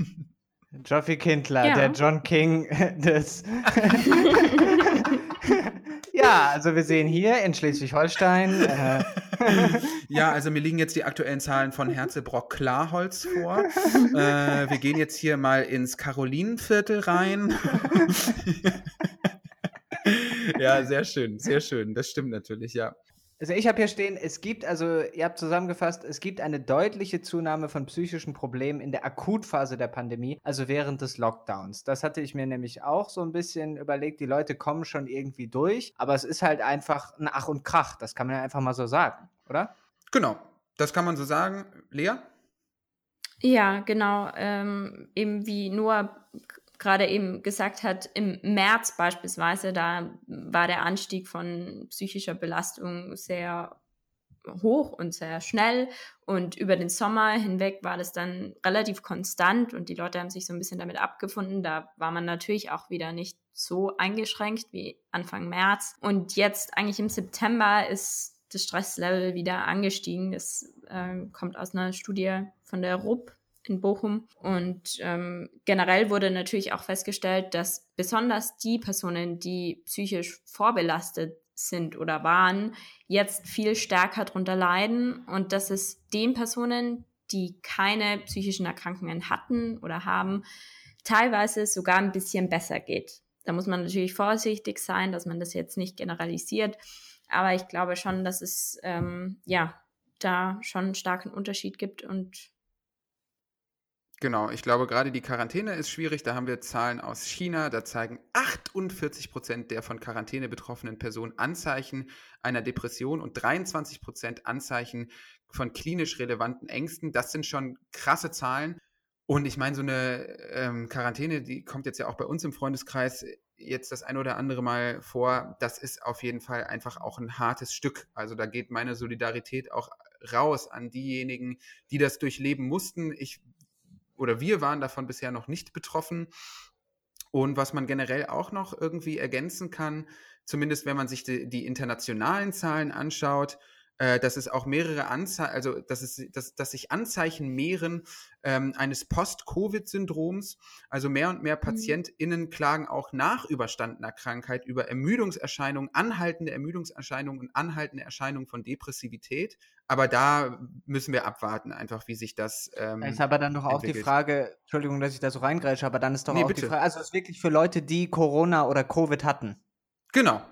Joffi Kindler, ja. der John King des. ja, also wir sehen hier in Schleswig-Holstein. Äh ja, also mir liegen jetzt die aktuellen Zahlen von Herzebrock Klarholz vor. Äh, wir gehen jetzt hier mal ins Karolinenviertel rein. Ja, sehr schön, sehr schön. Das stimmt natürlich, ja. Also ich habe hier stehen, es gibt, also ihr habt zusammengefasst, es gibt eine deutliche Zunahme von psychischen Problemen in der Akutphase der Pandemie, also während des Lockdowns. Das hatte ich mir nämlich auch so ein bisschen überlegt, die Leute kommen schon irgendwie durch, aber es ist halt einfach ein Ach und Krach, das kann man ja einfach mal so sagen, oder? Genau, das kann man so sagen. Lea? Ja, genau. Ähm, eben wie Noah gerade eben gesagt hat, im März beispielsweise, da war der Anstieg von psychischer Belastung sehr hoch und sehr schnell und über den Sommer hinweg war das dann relativ konstant und die Leute haben sich so ein bisschen damit abgefunden. Da war man natürlich auch wieder nicht so eingeschränkt wie Anfang März und jetzt eigentlich im September ist das Stresslevel wieder angestiegen. Das äh, kommt aus einer Studie von der RUP in Bochum. Und ähm, generell wurde natürlich auch festgestellt, dass besonders die Personen, die psychisch vorbelastet sind oder waren, jetzt viel stärker darunter leiden und dass es den Personen, die keine psychischen Erkrankungen hatten oder haben, teilweise sogar ein bisschen besser geht. Da muss man natürlich vorsichtig sein, dass man das jetzt nicht generalisiert, aber ich glaube schon, dass es ähm, ja da schon einen starken Unterschied gibt und Genau, ich glaube, gerade die Quarantäne ist schwierig. Da haben wir Zahlen aus China. Da zeigen 48 Prozent der von Quarantäne betroffenen Personen Anzeichen einer Depression und 23 Prozent Anzeichen von klinisch relevanten Ängsten. Das sind schon krasse Zahlen. Und ich meine, so eine ähm, Quarantäne, die kommt jetzt ja auch bei uns im Freundeskreis jetzt das ein oder andere Mal vor. Das ist auf jeden Fall einfach auch ein hartes Stück. Also da geht meine Solidarität auch raus an diejenigen, die das durchleben mussten. Ich oder wir waren davon bisher noch nicht betroffen. Und was man generell auch noch irgendwie ergänzen kann, zumindest wenn man sich die, die internationalen Zahlen anschaut, äh, dass es auch mehrere Anzeichen, also dass, es, dass, dass sich Anzeichen mehren ähm, eines Post-Covid-Syndroms. Also mehr und mehr mhm. PatientInnen klagen auch nach überstandener Krankheit über Ermüdungserscheinungen, anhaltende Ermüdungserscheinungen und anhaltende Erscheinungen von Depressivität. Aber da müssen wir abwarten, einfach wie sich das. Ähm, ist aber dann doch auch entwickelt. die Frage, Entschuldigung, dass ich da so reingrätsche, aber dann ist doch nee, auch bitte. die Frage, also es ist wirklich für Leute, die Corona oder Covid hatten. Genau,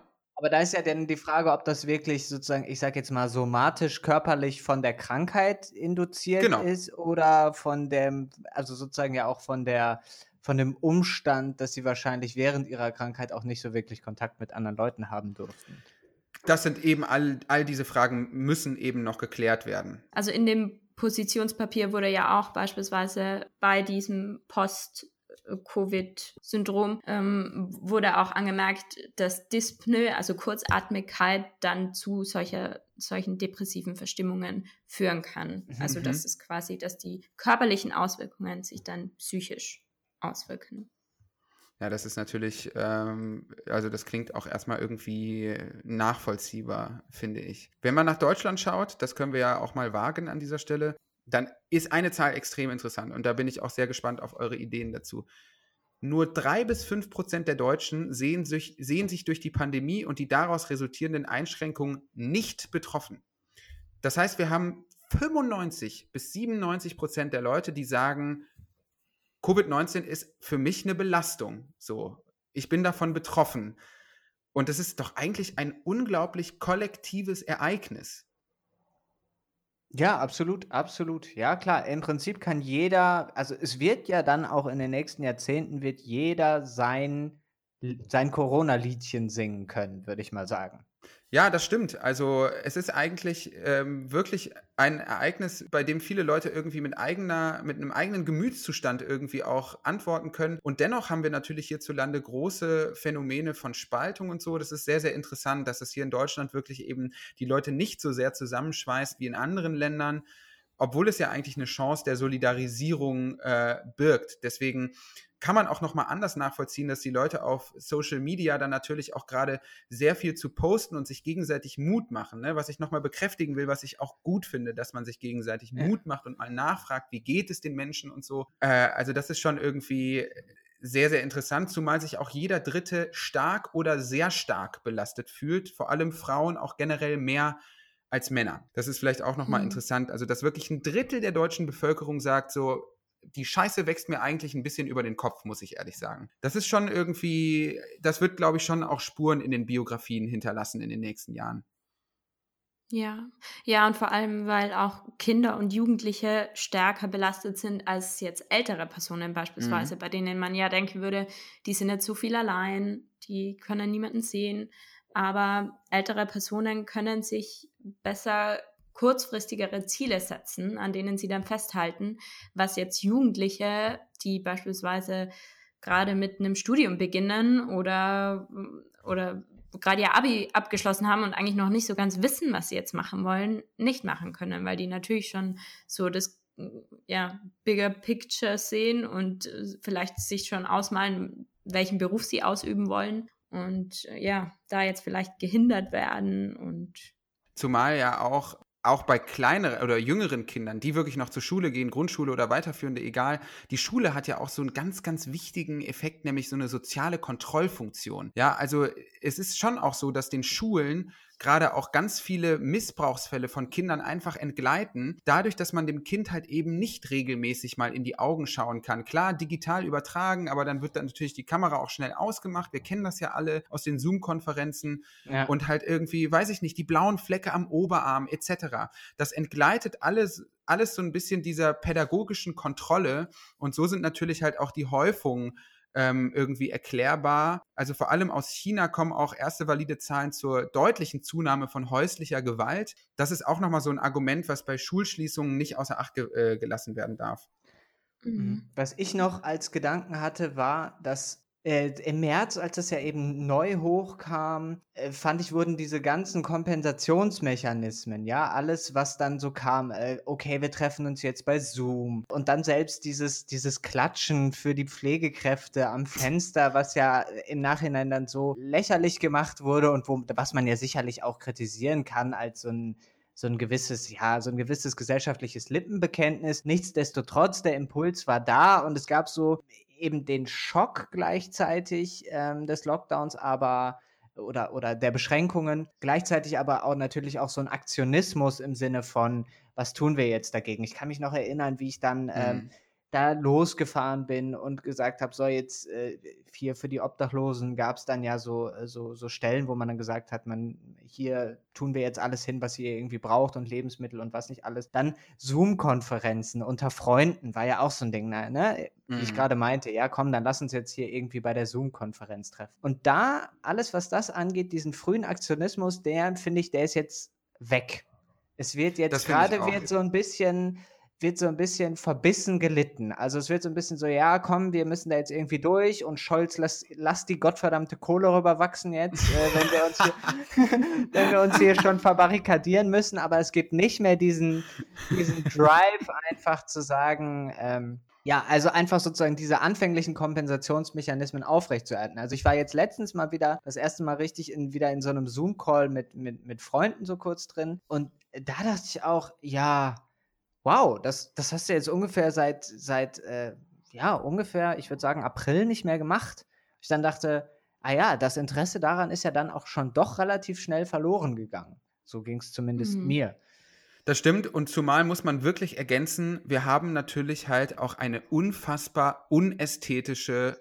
aber da ist ja dann die Frage, ob das wirklich sozusagen, ich sag jetzt mal, somatisch, körperlich von der Krankheit induziert genau. ist oder von dem, also sozusagen ja auch von der, von dem Umstand, dass sie wahrscheinlich während ihrer Krankheit auch nicht so wirklich Kontakt mit anderen Leuten haben durften. Das sind eben all, all diese Fragen müssen eben noch geklärt werden. Also in dem Positionspapier wurde ja auch beispielsweise bei diesem Post Covid-Syndrom ähm, wurde auch angemerkt, dass Dyspnoe, also Kurzatmigkeit, dann zu solcher, solchen depressiven Verstimmungen führen kann. Mhm. Also das ist quasi, dass die körperlichen Auswirkungen sich dann psychisch auswirken. Ja, das ist natürlich, ähm, also das klingt auch erstmal irgendwie nachvollziehbar, finde ich. Wenn man nach Deutschland schaut, das können wir ja auch mal wagen an dieser Stelle, dann ist eine Zahl extrem interessant und da bin ich auch sehr gespannt auf eure Ideen dazu. Nur drei bis fünf Prozent der Deutschen sehen sich, sehen sich durch die Pandemie und die daraus resultierenden Einschränkungen nicht betroffen. Das heißt, wir haben 95 bis 97 Prozent der Leute, die sagen, Covid-19 ist für mich eine Belastung. So, ich bin davon betroffen. Und das ist doch eigentlich ein unglaublich kollektives Ereignis. Ja, absolut, absolut. Ja, klar. Im Prinzip kann jeder, also es wird ja dann auch in den nächsten Jahrzehnten wird jeder sein, sein Corona-Liedchen singen können, würde ich mal sagen. Ja, das stimmt. Also es ist eigentlich ähm, wirklich ein Ereignis, bei dem viele Leute irgendwie mit eigener, mit einem eigenen Gemütszustand irgendwie auch antworten können. Und dennoch haben wir natürlich hierzulande große Phänomene von Spaltung und so. Das ist sehr, sehr interessant, dass es hier in Deutschland wirklich eben die Leute nicht so sehr zusammenschweißt wie in anderen Ländern obwohl es ja eigentlich eine Chance der Solidarisierung äh, birgt. Deswegen kann man auch noch mal anders nachvollziehen, dass die Leute auf Social Media dann natürlich auch gerade sehr viel zu posten und sich gegenseitig Mut machen. Ne? Was ich noch mal bekräftigen will, was ich auch gut finde, dass man sich gegenseitig ja. Mut macht und mal nachfragt, wie geht es den Menschen und so. Äh, also das ist schon irgendwie sehr, sehr interessant, zumal sich auch jeder Dritte stark oder sehr stark belastet fühlt. Vor allem Frauen auch generell mehr als Männer. Das ist vielleicht auch nochmal mhm. interessant. Also, dass wirklich ein Drittel der deutschen Bevölkerung sagt, so, die Scheiße wächst mir eigentlich ein bisschen über den Kopf, muss ich ehrlich sagen. Das ist schon irgendwie, das wird, glaube ich, schon auch Spuren in den Biografien hinterlassen in den nächsten Jahren. Ja, ja, und vor allem, weil auch Kinder und Jugendliche stärker belastet sind als jetzt ältere Personen beispielsweise, mhm. bei denen man ja denken würde, die sind nicht so viel allein, die können niemanden sehen. Aber ältere Personen können sich besser kurzfristigere Ziele setzen, an denen sie dann festhalten, was jetzt Jugendliche, die beispielsweise gerade mit einem Studium beginnen oder, oder gerade ihr Abi abgeschlossen haben und eigentlich noch nicht so ganz wissen, was sie jetzt machen wollen, nicht machen können, weil die natürlich schon so das ja, bigger picture sehen und äh, vielleicht sich schon ausmalen, welchen Beruf sie ausüben wollen und äh, ja, da jetzt vielleicht gehindert werden und Zumal ja auch auch bei kleineren oder jüngeren Kindern, die wirklich noch zur Schule gehen, Grundschule oder weiterführende, egal, die Schule hat ja auch so einen ganz, ganz wichtigen Effekt, nämlich so eine soziale Kontrollfunktion. Ja, also es ist schon auch so, dass den Schulen gerade auch ganz viele Missbrauchsfälle von Kindern einfach entgleiten, dadurch, dass man dem Kind halt eben nicht regelmäßig mal in die Augen schauen kann. Klar, digital übertragen, aber dann wird dann natürlich die Kamera auch schnell ausgemacht. Wir kennen das ja alle aus den Zoom-Konferenzen ja. und halt irgendwie, weiß ich nicht, die blauen Flecke am Oberarm etc. Das entgleitet alles alles so ein bisschen dieser pädagogischen Kontrolle und so sind natürlich halt auch die Häufungen ähm, irgendwie erklärbar. Also vor allem aus China kommen auch erste valide Zahlen zur deutlichen Zunahme von häuslicher Gewalt. Das ist auch nochmal so ein Argument, was bei Schulschließungen nicht außer Acht ge äh, gelassen werden darf. Mhm. Was ich noch als Gedanken hatte, war, dass äh, im März, als es ja eben neu hochkam, äh, fand ich, wurden diese ganzen Kompensationsmechanismen, ja, alles, was dann so kam, äh, okay, wir treffen uns jetzt bei Zoom und dann selbst dieses, dieses Klatschen für die Pflegekräfte am Fenster, was ja im Nachhinein dann so lächerlich gemacht wurde und wo, was man ja sicherlich auch kritisieren kann als so ein so ein gewisses, ja, so ein gewisses gesellschaftliches Lippenbekenntnis. Nichtsdestotrotz, der Impuls war da und es gab so eben den Schock gleichzeitig ähm, des Lockdowns, aber oder, oder der Beschränkungen, gleichzeitig aber auch natürlich auch so ein Aktionismus im Sinne von, was tun wir jetzt dagegen? Ich kann mich noch erinnern, wie ich dann ähm, mhm da losgefahren bin und gesagt habe, so jetzt äh, hier für die Obdachlosen gab es dann ja so, äh, so, so Stellen, wo man dann gesagt hat, man hier tun wir jetzt alles hin, was ihr irgendwie braucht und Lebensmittel und was nicht alles. Dann Zoom-Konferenzen unter Freunden war ja auch so ein Ding, ne? ne? Wie mhm. ich gerade meinte, ja komm, dann lass uns jetzt hier irgendwie bei der Zoom-Konferenz treffen. Und da, alles was das angeht, diesen frühen Aktionismus, der finde ich, der ist jetzt weg. Es wird jetzt gerade wird so ein bisschen wird so ein bisschen verbissen gelitten. Also es wird so ein bisschen so, ja, komm, wir müssen da jetzt irgendwie durch und Scholz, lass, lass die gottverdammte Kohle rüberwachsen jetzt, äh, wenn, wir uns hier, wenn wir uns hier schon verbarrikadieren müssen. Aber es gibt nicht mehr diesen, diesen Drive, einfach zu sagen, ähm, ja, also einfach sozusagen diese anfänglichen Kompensationsmechanismen aufrechtzuerhalten. Also ich war jetzt letztens mal wieder, das erste Mal richtig in, wieder in so einem Zoom-Call mit, mit, mit Freunden so kurz drin. Und da dachte ich auch, ja, Wow, das, das hast du jetzt ungefähr seit, seit äh, ja, ungefähr, ich würde sagen, April nicht mehr gemacht. Ich dann dachte, ah ja, das Interesse daran ist ja dann auch schon doch relativ schnell verloren gegangen. So ging es zumindest mhm. mir. Das stimmt und zumal muss man wirklich ergänzen, wir haben natürlich halt auch eine unfassbar unästhetische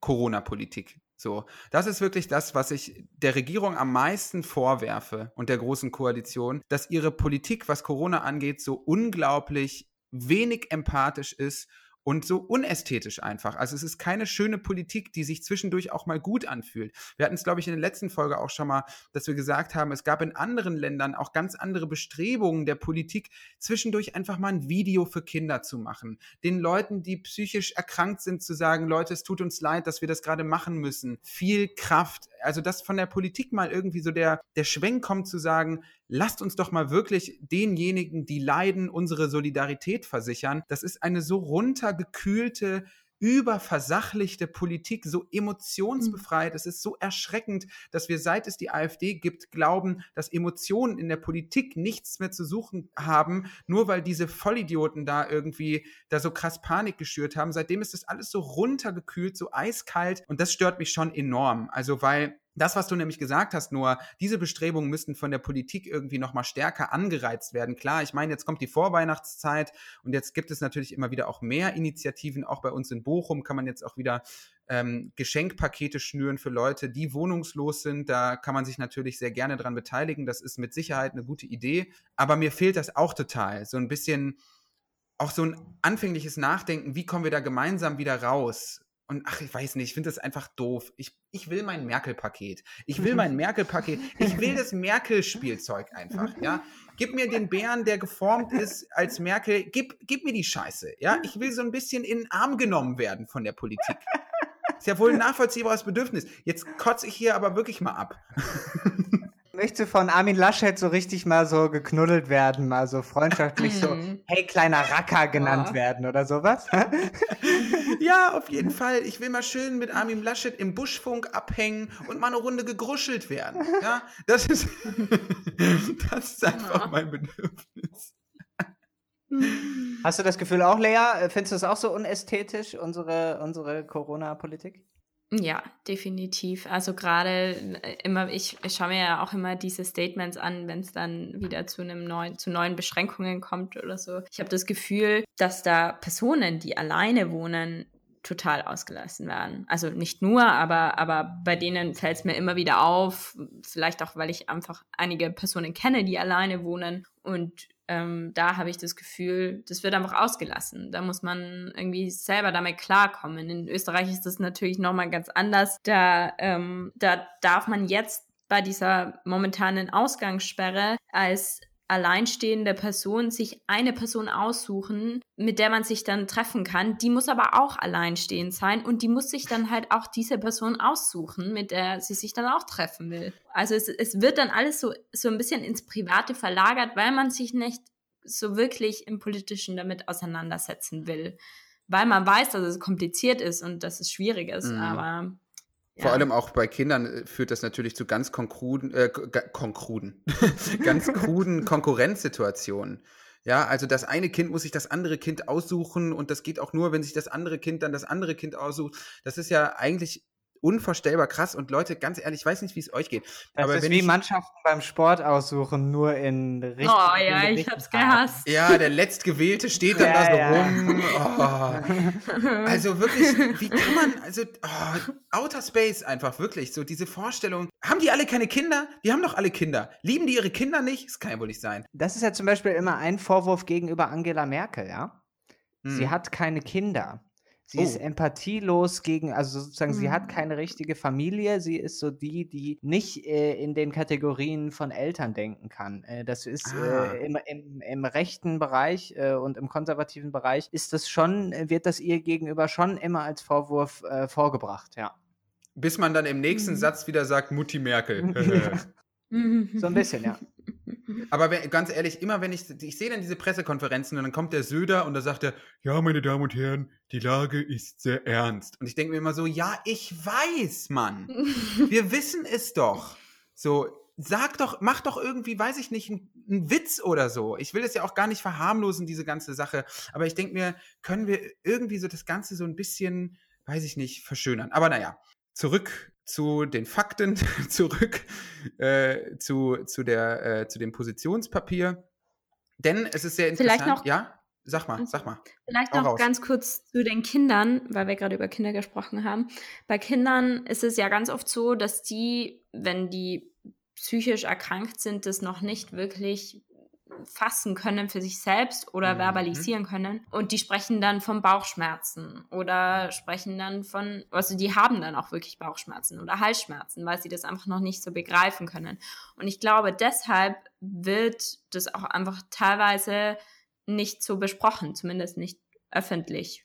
Corona-Politik. So, das ist wirklich das, was ich der Regierung am meisten vorwerfe und der großen Koalition, dass ihre Politik, was Corona angeht, so unglaublich wenig empathisch ist und so unästhetisch einfach. Also es ist keine schöne Politik, die sich zwischendurch auch mal gut anfühlt. Wir hatten es, glaube ich, in der letzten Folge auch schon mal, dass wir gesagt haben, es gab in anderen Ländern auch ganz andere Bestrebungen der Politik, zwischendurch einfach mal ein Video für Kinder zu machen. Den Leuten, die psychisch erkrankt sind, zu sagen, Leute, es tut uns leid, dass wir das gerade machen müssen. Viel Kraft. Also dass von der Politik mal irgendwie so der, der Schwenk kommt zu sagen, lasst uns doch mal wirklich denjenigen, die leiden, unsere Solidarität versichern. Das ist eine so runtergekühlte, überversachlichte Politik, so emotionsbefreit. Es ist so erschreckend, dass wir, seit es die AfD gibt, glauben, dass Emotionen in der Politik nichts mehr zu suchen haben, nur weil diese Vollidioten da irgendwie da so krass Panik geschürt haben. Seitdem ist das alles so runtergekühlt, so eiskalt und das stört mich schon enorm. Also weil das, was du nämlich gesagt hast, nur diese Bestrebungen müssten von der Politik irgendwie nochmal stärker angereizt werden. Klar, ich meine, jetzt kommt die Vorweihnachtszeit und jetzt gibt es natürlich immer wieder auch mehr Initiativen. Auch bei uns in Bochum kann man jetzt auch wieder ähm, Geschenkpakete schnüren für Leute, die wohnungslos sind. Da kann man sich natürlich sehr gerne dran beteiligen. Das ist mit Sicherheit eine gute Idee. Aber mir fehlt das auch total. So ein bisschen auch so ein anfängliches Nachdenken, wie kommen wir da gemeinsam wieder raus? Und ach, ich weiß nicht, ich finde das einfach doof. Ich, ich will mein Merkel-Paket. Ich will mein Merkel-Paket. Ich will das Merkel-Spielzeug einfach, ja. Gib mir den Bären, der geformt ist als Merkel. Gib, gib mir die Scheiße, ja. Ich will so ein bisschen in den Arm genommen werden von der Politik. Ist ja wohl ein nachvollziehbares Bedürfnis. Jetzt kotze ich hier aber wirklich mal ab. Möchte von Armin Laschet so richtig mal so geknuddelt werden, mal so freundschaftlich so, mhm. hey, kleiner Racker genannt oh. werden oder sowas. ja, auf jeden Fall. Ich will mal schön mit Armin Laschet im Buschfunk abhängen und mal eine Runde gegruschelt werden. Ja, das ist, das ist einfach oh. mein Bedürfnis. Hast du das Gefühl auch, Lea? Findest du es auch so unästhetisch, unsere, unsere Corona-Politik? Ja, definitiv. Also gerade äh, immer, ich, ich schaue mir ja auch immer diese Statements an, wenn es dann wieder zu einem neuen, zu neuen Beschränkungen kommt oder so. Ich habe das Gefühl, dass da Personen, die alleine wohnen, total ausgelassen werden. Also nicht nur, aber, aber bei denen fällt es mir immer wieder auf, vielleicht auch, weil ich einfach einige Personen kenne, die alleine wohnen und ähm, da habe ich das Gefühl, das wird einfach ausgelassen. Da muss man irgendwie selber damit klarkommen. In Österreich ist das natürlich nochmal ganz anders. Da, ähm, da darf man jetzt bei dieser momentanen Ausgangssperre als alleinstehende Person sich eine Person aussuchen, mit der man sich dann treffen kann. Die muss aber auch alleinstehend sein und die muss sich dann halt auch diese Person aussuchen, mit der sie sich dann auch treffen will. Also es, es wird dann alles so, so ein bisschen ins Private verlagert, weil man sich nicht so wirklich im Politischen damit auseinandersetzen will. Weil man weiß, dass es kompliziert ist und dass es schwierig ist, mhm. aber vor allem auch bei Kindern äh, führt das natürlich zu ganz konkruden, äh, konkruden, ganz kruden Konkurrenzsituationen. Ja, also das eine Kind muss sich das andere Kind aussuchen und das geht auch nur, wenn sich das andere Kind dann das andere Kind aussucht. Das ist ja eigentlich unvorstellbar krass. Und Leute, ganz ehrlich, ich weiß nicht, wie es euch geht. Das aber ist wie Mannschaften beim Sport aussuchen, nur in Richtung. Oh ja, ich hab's gehasst. Ja, der letztgewählte steht dann ja, da so ja. rum. Oh. Also wirklich, wie kann man, also oh, Outer Space einfach, wirklich, so diese Vorstellung. Haben die alle keine Kinder? Die haben doch alle Kinder. Lieben die ihre Kinder nicht? Das kann ja wohl nicht sein. Das ist ja zum Beispiel immer ein Vorwurf gegenüber Angela Merkel, ja? Sie hm. hat keine Kinder. Sie oh. ist empathielos gegen, also sozusagen, mhm. sie hat mhm. keine richtige Familie. Sie ist so die, die nicht äh, in den Kategorien von Eltern denken kann. Äh, das ist äh, ah. äh, im, im, im, rechten Bereich äh, und im konservativen Bereich ist das schon, äh, wird das ihr gegenüber schon immer als Vorwurf vorgebracht, ja. Bis man dann im nächsten mhm. Satz wieder sagt, Mutti Merkel. so ein bisschen, ja. Aber wenn, ganz ehrlich, immer wenn ich, ich sehe dann diese Pressekonferenzen und dann kommt der Söder und da sagt er, ja, meine Damen und Herren, die Lage ist sehr ernst. Und ich denke mir immer so, ja, ich weiß, Mann. Wir wissen es doch. So, sag doch, mach doch irgendwie, weiß ich nicht, einen Witz oder so. Ich will das ja auch gar nicht verharmlosen, diese ganze Sache. Aber ich denke mir, können wir irgendwie so das Ganze so ein bisschen, weiß ich nicht, verschönern. Aber naja, zurück zu den Fakten, zurück äh, zu, zu, der, äh, zu dem Positionspapier. Denn es ist sehr interessant. Vielleicht noch, ja? Sag mal, sag mal. Vielleicht noch raus. ganz kurz zu den Kindern, weil wir gerade über Kinder gesprochen haben. Bei Kindern ist es ja ganz oft so, dass die, wenn die psychisch erkrankt sind, das noch nicht wirklich fassen können für sich selbst oder mhm. verbalisieren können. Und die sprechen dann von Bauchschmerzen oder sprechen dann von, also die haben dann auch wirklich Bauchschmerzen oder Halsschmerzen, weil sie das einfach noch nicht so begreifen können. Und ich glaube, deshalb wird das auch einfach teilweise nicht so besprochen, zumindest nicht öffentlich,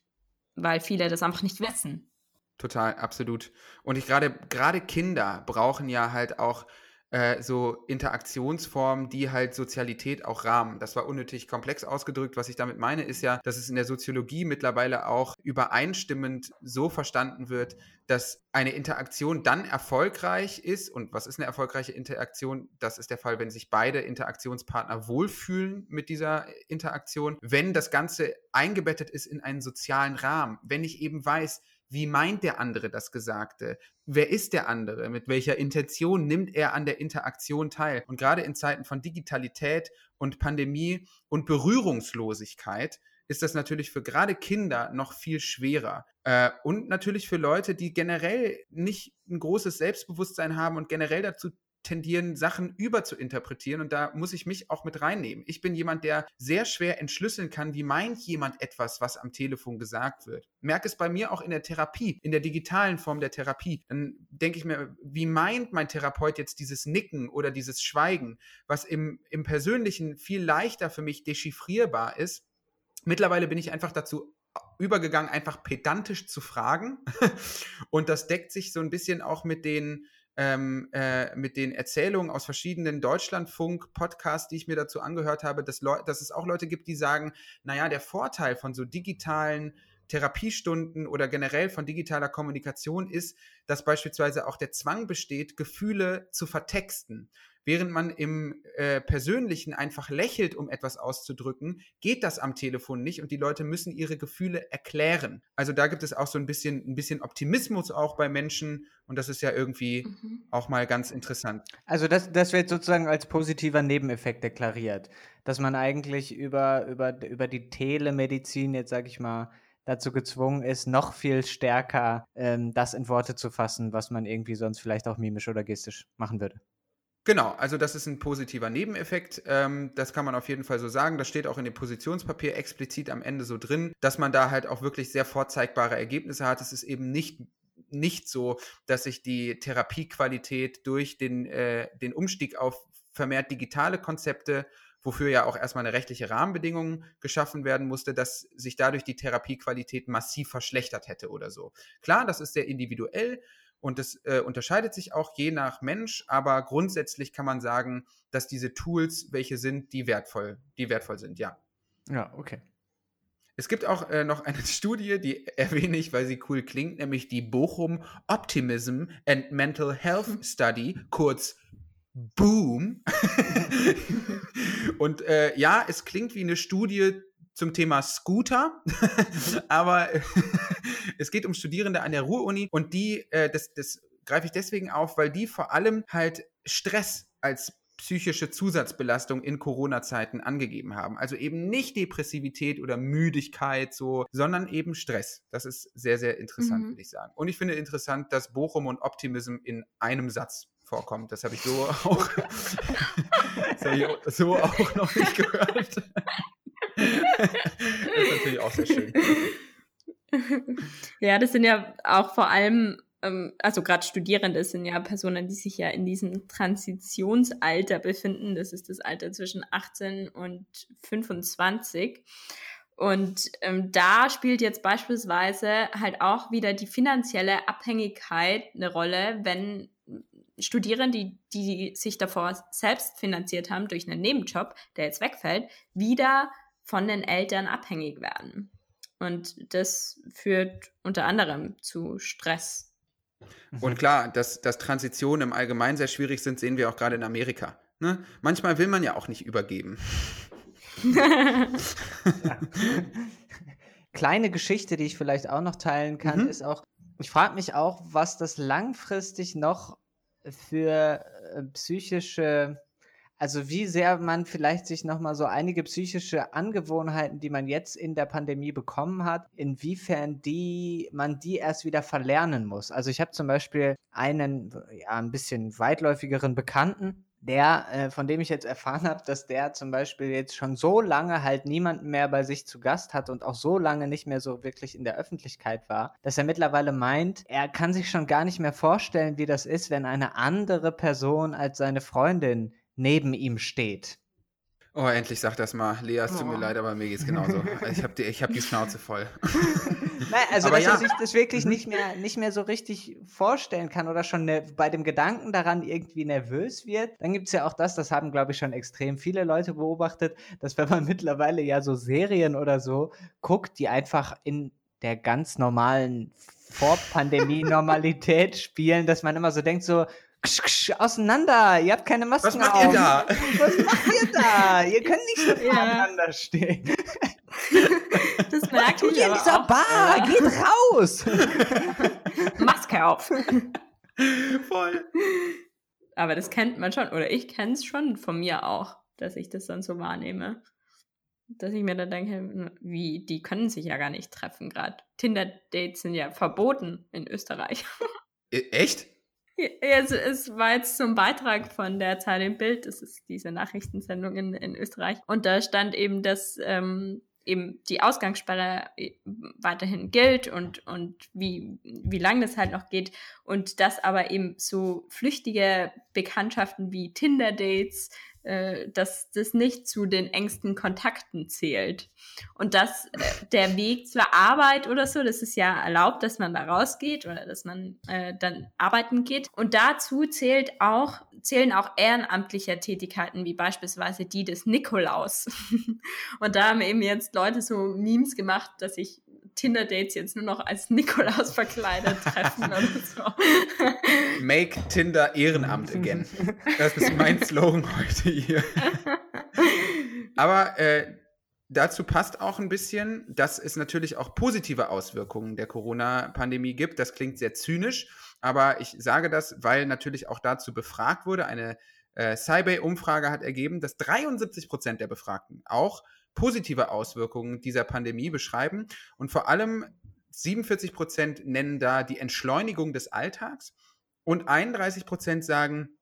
weil viele das einfach nicht wissen. Total, absolut. Und ich gerade, gerade Kinder brauchen ja halt auch äh, so Interaktionsformen, die halt Sozialität auch rahmen. Das war unnötig komplex ausgedrückt. Was ich damit meine, ist ja, dass es in der Soziologie mittlerweile auch übereinstimmend so verstanden wird, dass eine Interaktion dann erfolgreich ist. Und was ist eine erfolgreiche Interaktion? Das ist der Fall, wenn sich beide Interaktionspartner wohlfühlen mit dieser Interaktion, wenn das Ganze eingebettet ist in einen sozialen Rahmen, wenn ich eben weiß, wie meint der andere das Gesagte? Wer ist der andere? Mit welcher Intention nimmt er an der Interaktion teil? Und gerade in Zeiten von Digitalität und Pandemie und Berührungslosigkeit ist das natürlich für gerade Kinder noch viel schwerer. Äh, und natürlich für Leute, die generell nicht ein großes Selbstbewusstsein haben und generell dazu tendieren, Sachen überzuinterpretieren und da muss ich mich auch mit reinnehmen. Ich bin jemand, der sehr schwer entschlüsseln kann, wie meint jemand etwas, was am Telefon gesagt wird. Merke es bei mir auch in der Therapie, in der digitalen Form der Therapie. Dann denke ich mir, wie meint mein Therapeut jetzt dieses Nicken oder dieses Schweigen, was im, im Persönlichen viel leichter für mich dechiffrierbar ist. Mittlerweile bin ich einfach dazu übergegangen, einfach pedantisch zu fragen. und das deckt sich so ein bisschen auch mit den ähm, äh, mit den Erzählungen aus verschiedenen Deutschlandfunk-Podcasts, die ich mir dazu angehört habe, dass, dass es auch Leute gibt, die sagen, naja, der Vorteil von so digitalen Therapiestunden oder generell von digitaler Kommunikation ist, dass beispielsweise auch der Zwang besteht, Gefühle zu vertexten. Während man im äh, Persönlichen einfach lächelt, um etwas auszudrücken, geht das am Telefon nicht und die Leute müssen ihre Gefühle erklären. Also da gibt es auch so ein bisschen, ein bisschen Optimismus auch bei Menschen und das ist ja irgendwie mhm. auch mal ganz interessant. Also das, das wird sozusagen als positiver Nebeneffekt deklariert, dass man eigentlich über, über, über die Telemedizin jetzt, sage ich mal, dazu gezwungen ist, noch viel stärker ähm, das in Worte zu fassen, was man irgendwie sonst vielleicht auch mimisch oder gestisch machen würde. Genau, also das ist ein positiver Nebeneffekt. Ähm, das kann man auf jeden Fall so sagen. Das steht auch in dem Positionspapier explizit am Ende so drin, dass man da halt auch wirklich sehr vorzeigbare Ergebnisse hat. Es ist eben nicht nicht so, dass sich die Therapiequalität durch den, äh, den Umstieg auf vermehrt digitale Konzepte, wofür ja auch erstmal eine rechtliche Rahmenbedingung geschaffen werden musste, dass sich dadurch die Therapiequalität massiv verschlechtert hätte oder so. Klar, das ist sehr individuell und das äh, unterscheidet sich auch je nach Mensch, aber grundsätzlich kann man sagen, dass diese Tools welche sind, die wertvoll, die wertvoll sind, ja. Ja, okay. Es gibt auch äh, noch eine Studie, die erwähne ich, weil sie cool klingt, nämlich die Bochum Optimism and Mental Health Study, kurz Boom. Und äh, ja, es klingt wie eine Studie zum Thema Scooter, aber es geht um Studierende an der Ruhr-Uni und die, äh, das, das greife ich deswegen auf, weil die vor allem halt Stress als psychische Zusatzbelastung in Corona-Zeiten angegeben haben. Also eben nicht Depressivität oder Müdigkeit so, sondern eben Stress. Das ist sehr, sehr interessant, mhm. würde ich sagen. Und ich finde interessant, dass Bochum und Optimism in einem Satz vorkommt. Das habe ich so auch, ich so auch noch nicht gehört. das ist natürlich auch sehr schön. Ja, das sind ja auch vor allem ähm, also gerade Studierende sind ja Personen, die sich ja in diesem Transitionsalter befinden. Das ist das Alter zwischen 18 und 25. Und ähm, da spielt jetzt beispielsweise halt auch wieder die finanzielle Abhängigkeit eine Rolle, wenn Studierende, die, die sich davor selbst finanziert haben durch einen Nebenjob, der jetzt wegfällt, wieder von den Eltern abhängig werden. Und das führt unter anderem zu Stress und klar, dass, dass Transitionen im Allgemeinen sehr schwierig sind, sehen wir auch gerade in Amerika. Ne? Manchmal will man ja auch nicht übergeben. Kleine Geschichte, die ich vielleicht auch noch teilen kann, mhm. ist auch, ich frage mich auch, was das langfristig noch für äh, psychische also wie sehr man vielleicht sich nochmal so einige psychische Angewohnheiten, die man jetzt in der Pandemie bekommen hat, inwiefern die man die erst wieder verlernen muss. Also ich habe zum Beispiel einen ja, ein bisschen weitläufigeren Bekannten, der, äh, von dem ich jetzt erfahren habe, dass der zum Beispiel jetzt schon so lange halt niemanden mehr bei sich zu Gast hat und auch so lange nicht mehr so wirklich in der Öffentlichkeit war, dass er mittlerweile meint, er kann sich schon gar nicht mehr vorstellen, wie das ist, wenn eine andere Person als seine Freundin neben ihm steht. Oh, endlich sag das mal. Lea, es tut oh. mir leid, aber mir geht's genauso. Ich habe die, hab die Schnauze voll. Nein, also, aber dass ja. er sich das wirklich nicht mehr, nicht mehr so richtig vorstellen kann oder schon ne, bei dem Gedanken daran irgendwie nervös wird. Dann gibt es ja auch das, das haben, glaube ich, schon extrem viele Leute beobachtet, dass wenn man mittlerweile ja so Serien oder so guckt, die einfach in der ganz normalen Vor-Pandemie-Normalität spielen, dass man immer so denkt, so, ksch, ksch, auseinander, ihr habt keine Masken Was macht auf. ihr da? Was macht ihr da? Ihr könnt nicht so ja. voneinander stehen. Das merke ich in dieser Bar, geht raus! Maske auf. Voll. Aber das kennt man schon, oder ich kenne es schon von mir auch, dass ich das dann so wahrnehme. dass ich mir dann denke, wie, die können sich ja gar nicht treffen gerade. Tinder-Dates sind ja verboten in Österreich. E echt? Ja, es, war jetzt zum Beitrag von der Zeit im Bild, das ist diese Nachrichtensendung in, in Österreich. Und da stand eben, dass ähm, eben die Ausgangssperre äh, weiterhin gilt und, und wie, wie lange das halt noch geht. Und dass aber eben so flüchtige Bekanntschaften wie Tinder-Dates äh, dass das nicht zu den engsten Kontakten zählt. Und dass äh, der Weg zur Arbeit oder so, das ist ja erlaubt, dass man da rausgeht oder dass man äh, dann arbeiten geht. Und dazu zählt auch, zählen auch ehrenamtliche Tätigkeiten, wie beispielsweise die des Nikolaus. Und da haben eben jetzt Leute so Memes gemacht, dass ich Tinder-Dates jetzt nur noch als Nikolaus verkleidet treffen oder so. Make Tinder Ehrenamt again. Das ist mein Slogan heute hier. Aber äh, dazu passt auch ein bisschen, dass es natürlich auch positive Auswirkungen der Corona-Pandemie gibt. Das klingt sehr zynisch, aber ich sage das, weil natürlich auch dazu befragt wurde. Eine äh, Sybay-Umfrage hat ergeben, dass 73 Prozent der Befragten auch positive Auswirkungen dieser Pandemie beschreiben. Und vor allem 47 Prozent nennen da die Entschleunigung des Alltags und 31 Prozent sagen,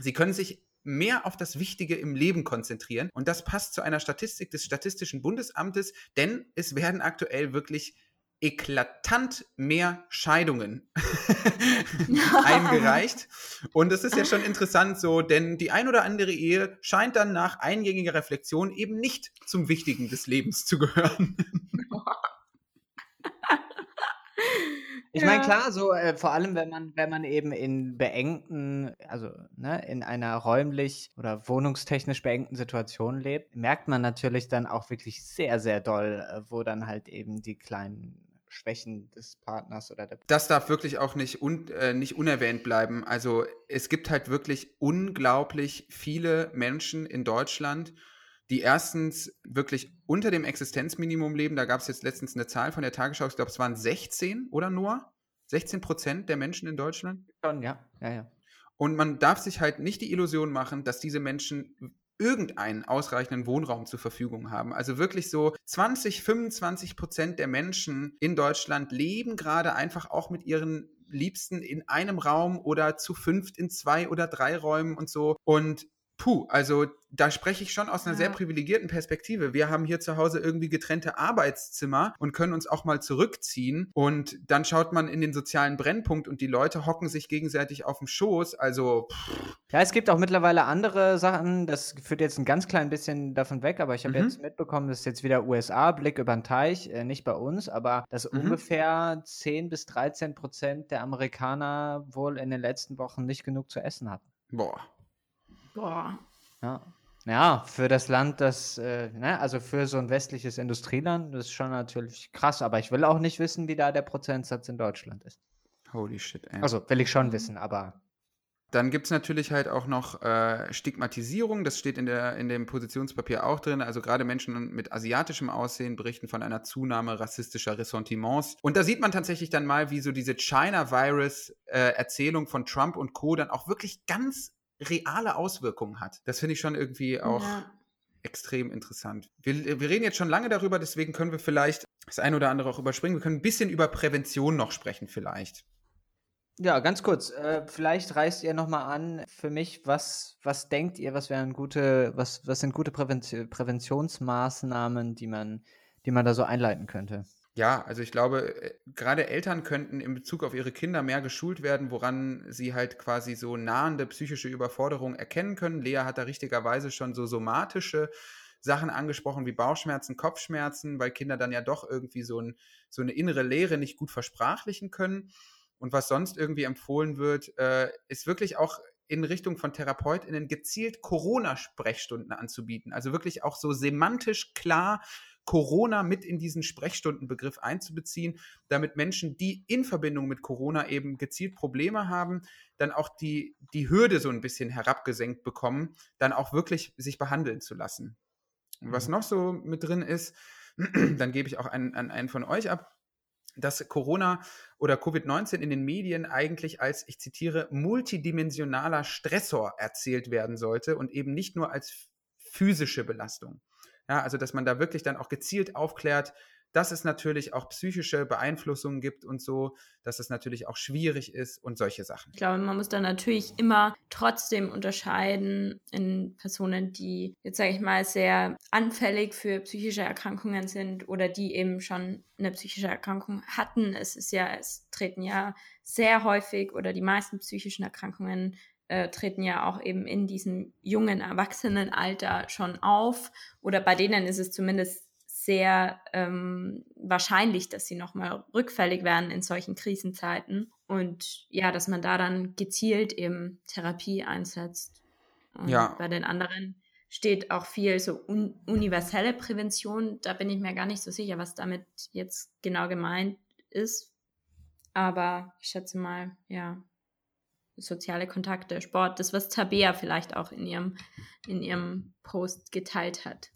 sie können sich mehr auf das Wichtige im Leben konzentrieren. Und das passt zu einer Statistik des Statistischen Bundesamtes, denn es werden aktuell wirklich eklatant mehr Scheidungen eingereicht. Und das ist ja schon interessant so, denn die ein oder andere Ehe scheint dann nach eingängiger Reflexion eben nicht zum Wichtigen des Lebens zu gehören. Ich meine, klar, so äh, vor allem, wenn man, wenn man eben in beengten, also ne, in einer räumlich oder wohnungstechnisch beengten Situation lebt, merkt man natürlich dann auch wirklich sehr, sehr doll, äh, wo dann halt eben die kleinen Schwächen des Partners oder der. Das darf wirklich auch nicht, un, äh, nicht unerwähnt bleiben. Also es gibt halt wirklich unglaublich viele Menschen in Deutschland, die erstens wirklich unter dem Existenzminimum leben. Da gab es jetzt letztens eine Zahl von der Tagesschau, ich glaube, es waren 16 oder nur 16 Prozent der Menschen in Deutschland. Schon, ja, ja, ja. Und man darf sich halt nicht die Illusion machen, dass diese Menschen irgendeinen ausreichenden Wohnraum zur Verfügung haben. Also wirklich so 20, 25 Prozent der Menschen in Deutschland leben gerade einfach auch mit ihren Liebsten in einem Raum oder zu fünft in zwei oder drei Räumen und so. Und puh, also da spreche ich schon aus einer ja. sehr privilegierten Perspektive. Wir haben hier zu Hause irgendwie getrennte Arbeitszimmer und können uns auch mal zurückziehen. Und dann schaut man in den sozialen Brennpunkt und die Leute hocken sich gegenseitig auf dem Schoß. Also. Pff. Ja, es gibt auch mittlerweile andere Sachen. Das führt jetzt ein ganz klein bisschen davon weg, aber ich habe mhm. jetzt mitbekommen, das ist jetzt wieder USA, Blick über den Teich, äh, nicht bei uns, aber dass mhm. ungefähr 10 bis 13 Prozent der Amerikaner wohl in den letzten Wochen nicht genug zu essen hatten. Boah. Boah. Ja. Ja, für das Land, das, äh, ne, also für so ein westliches Industrieland, das ist schon natürlich krass, aber ich will auch nicht wissen, wie da der Prozentsatz in Deutschland ist. Holy shit, ey. Also will ich schon wissen, aber. Dann gibt es natürlich halt auch noch äh, Stigmatisierung, das steht in, der, in dem Positionspapier auch drin. Also gerade Menschen mit asiatischem Aussehen berichten von einer Zunahme rassistischer Ressentiments. Und da sieht man tatsächlich dann mal, wie so diese China-Virus-Erzählung äh, von Trump und Co. dann auch wirklich ganz reale Auswirkungen hat. Das finde ich schon irgendwie auch ja. extrem interessant. Wir, wir reden jetzt schon lange darüber, deswegen können wir vielleicht das eine oder andere auch überspringen. Wir können ein bisschen über Prävention noch sprechen vielleicht. Ja, ganz kurz. Äh, vielleicht reißt ihr nochmal an für mich, was, was denkt ihr, was wären gute, was, was sind gute Prävention, Präventionsmaßnahmen, die man, die man da so einleiten könnte? Ja, also ich glaube, äh, gerade Eltern könnten in Bezug auf ihre Kinder mehr geschult werden, woran sie halt quasi so nahende psychische Überforderung erkennen können. Lea hat da richtigerweise schon so somatische Sachen angesprochen wie Bauchschmerzen, Kopfschmerzen, weil Kinder dann ja doch irgendwie so, ein, so eine innere Leere nicht gut versprachlichen können. Und was sonst irgendwie empfohlen wird, äh, ist wirklich auch in Richtung von TherapeutInnen gezielt Corona-Sprechstunden anzubieten. Also wirklich auch so semantisch klar Corona mit in diesen Sprechstundenbegriff einzubeziehen, damit Menschen, die in Verbindung mit Corona eben gezielt Probleme haben, dann auch die, die Hürde so ein bisschen herabgesenkt bekommen, dann auch wirklich sich behandeln zu lassen. Und was mhm. noch so mit drin ist, dann gebe ich auch einen, an einen von euch ab, dass Corona oder Covid-19 in den Medien eigentlich als, ich zitiere, multidimensionaler Stressor erzählt werden sollte und eben nicht nur als physische Belastung. Ja, also dass man da wirklich dann auch gezielt aufklärt, dass es natürlich auch psychische Beeinflussungen gibt und so, dass es natürlich auch schwierig ist und solche Sachen. Ich glaube, man muss da natürlich immer trotzdem unterscheiden in Personen, die jetzt sage ich mal sehr anfällig für psychische Erkrankungen sind oder die eben schon eine psychische Erkrankung hatten. Es ist ja, es treten ja sehr häufig oder die meisten psychischen Erkrankungen äh, treten ja auch eben in diesem jungen Erwachsenenalter schon auf. Oder bei denen ist es zumindest sehr ähm, wahrscheinlich, dass sie nochmal rückfällig werden in solchen Krisenzeiten. Und ja, dass man da dann gezielt eben Therapie einsetzt. Und ja. bei den anderen steht auch viel so un universelle Prävention. Da bin ich mir gar nicht so sicher, was damit jetzt genau gemeint ist. Aber ich schätze mal, ja, soziale Kontakte, Sport, das, was Tabea vielleicht auch in ihrem, in ihrem Post geteilt hat.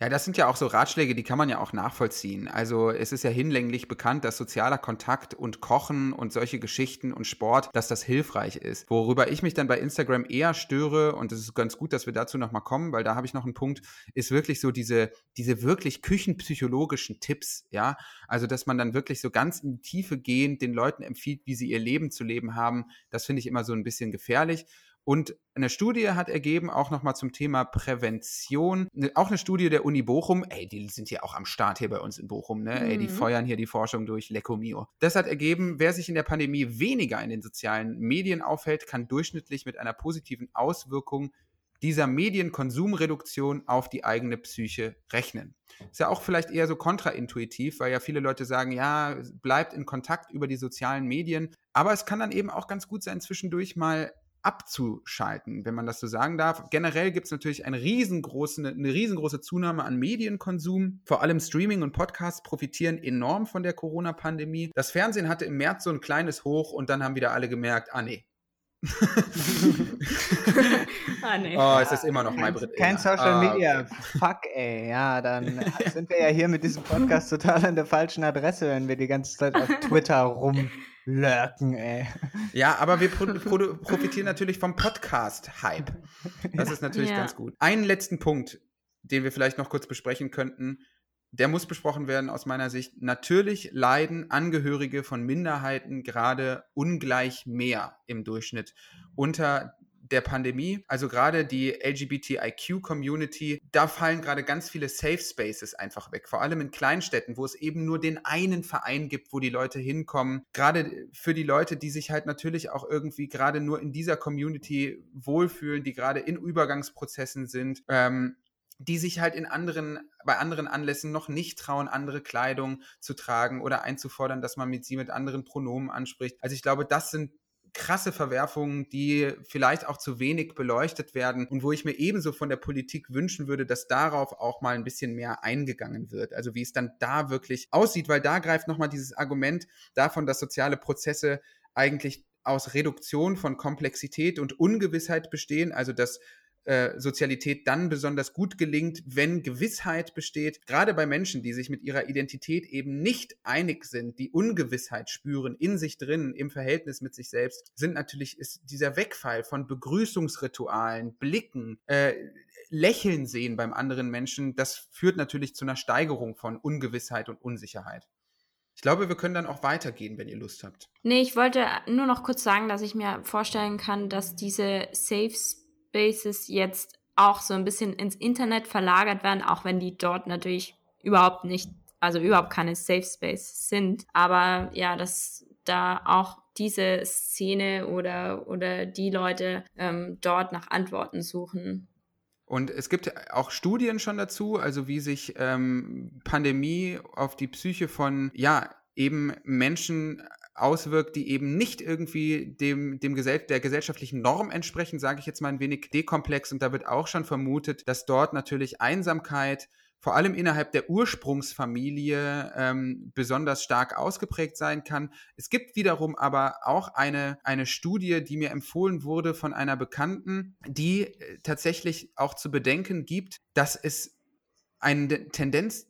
Ja, das sind ja auch so Ratschläge, die kann man ja auch nachvollziehen. Also es ist ja hinlänglich bekannt, dass sozialer Kontakt und Kochen und solche Geschichten und Sport, dass das hilfreich ist. Worüber ich mich dann bei Instagram eher störe, und es ist ganz gut, dass wir dazu nochmal kommen, weil da habe ich noch einen Punkt, ist wirklich so diese, diese wirklich küchenpsychologischen Tipps, ja. Also, dass man dann wirklich so ganz in die Tiefe gehend den Leuten empfiehlt, wie sie ihr Leben zu leben haben, das finde ich immer so ein bisschen gefährlich. Und eine Studie hat ergeben, auch nochmal zum Thema Prävention, ne, auch eine Studie der Uni Bochum, ey, die sind ja auch am Start hier bei uns in Bochum, ne? Mhm. Ey, die mhm. feuern hier die Forschung durch Lecco Mio. Das hat ergeben, wer sich in der Pandemie weniger in den sozialen Medien aufhält, kann durchschnittlich mit einer positiven Auswirkung dieser Medienkonsumreduktion auf die eigene Psyche rechnen. Ist ja auch vielleicht eher so kontraintuitiv, weil ja viele Leute sagen, ja, bleibt in Kontakt über die sozialen Medien. Aber es kann dann eben auch ganz gut sein, zwischendurch mal abzuschalten, wenn man das so sagen darf. Generell gibt es natürlich eine riesengroße, eine riesengroße Zunahme an Medienkonsum. Vor allem Streaming und Podcasts profitieren enorm von der Corona-Pandemie. Das Fernsehen hatte im März so ein kleines Hoch und dann haben wieder alle gemerkt, ah nee, ah, nee. Oh, ist das immer noch mein Brit. Kein Social Media. okay. Fuck, ey. Ja, dann sind wir ja hier mit diesem Podcast total an der falschen Adresse, wenn wir die ganze Zeit auf Twitter rum lurken, ey. Ja, aber wir pro pro profitieren natürlich vom Podcast-Hype. Das ist natürlich ja. ganz gut. Einen letzten Punkt, den wir vielleicht noch kurz besprechen könnten, der muss besprochen werden aus meiner Sicht. Natürlich leiden Angehörige von Minderheiten gerade ungleich mehr im Durchschnitt unter der Pandemie, also gerade die LGBTIQ-Community, da fallen gerade ganz viele Safe Spaces einfach weg. Vor allem in Kleinstädten, wo es eben nur den einen Verein gibt, wo die Leute hinkommen. Gerade für die Leute, die sich halt natürlich auch irgendwie gerade nur in dieser Community wohlfühlen, die gerade in Übergangsprozessen sind. Ähm, die sich halt in anderen, bei anderen Anlässen noch nicht trauen, andere Kleidung zu tragen oder einzufordern, dass man mit sie mit anderen Pronomen anspricht. Also ich glaube, das sind krasse Verwerfungen, die vielleicht auch zu wenig beleuchtet werden und wo ich mir ebenso von der Politik wünschen würde, dass darauf auch mal ein bisschen mehr eingegangen wird. Also wie es dann da wirklich aussieht, weil da greift nochmal dieses Argument davon, dass soziale Prozesse eigentlich aus Reduktion von Komplexität und Ungewissheit bestehen, also dass äh, Sozialität dann besonders gut gelingt, wenn Gewissheit besteht, gerade bei Menschen, die sich mit ihrer Identität eben nicht einig sind, die Ungewissheit spüren in sich drin, im Verhältnis mit sich selbst, sind natürlich ist dieser Wegfall von Begrüßungsritualen, Blicken, äh, Lächeln sehen beim anderen Menschen, das führt natürlich zu einer Steigerung von Ungewissheit und Unsicherheit. Ich glaube, wir können dann auch weitergehen, wenn ihr Lust habt. Nee, ich wollte nur noch kurz sagen, dass ich mir vorstellen kann, dass diese Safe Spaces jetzt auch so ein bisschen ins Internet verlagert werden, auch wenn die dort natürlich überhaupt nicht, also überhaupt keine Safe Space sind. Aber ja, dass da auch diese Szene oder, oder die Leute ähm, dort nach Antworten suchen. Und es gibt auch Studien schon dazu, also wie sich ähm, Pandemie auf die Psyche von, ja, eben Menschen auswirkt, die eben nicht irgendwie dem, dem Gesell der gesellschaftlichen Norm entsprechen, sage ich jetzt mal ein wenig dekomplex. Und da wird auch schon vermutet, dass dort natürlich Einsamkeit, vor allem innerhalb der Ursprungsfamilie ähm, besonders stark ausgeprägt sein kann. Es gibt wiederum aber auch eine, eine Studie, die mir empfohlen wurde von einer Bekannten, die äh, tatsächlich auch zu bedenken gibt, dass es eine Tendenz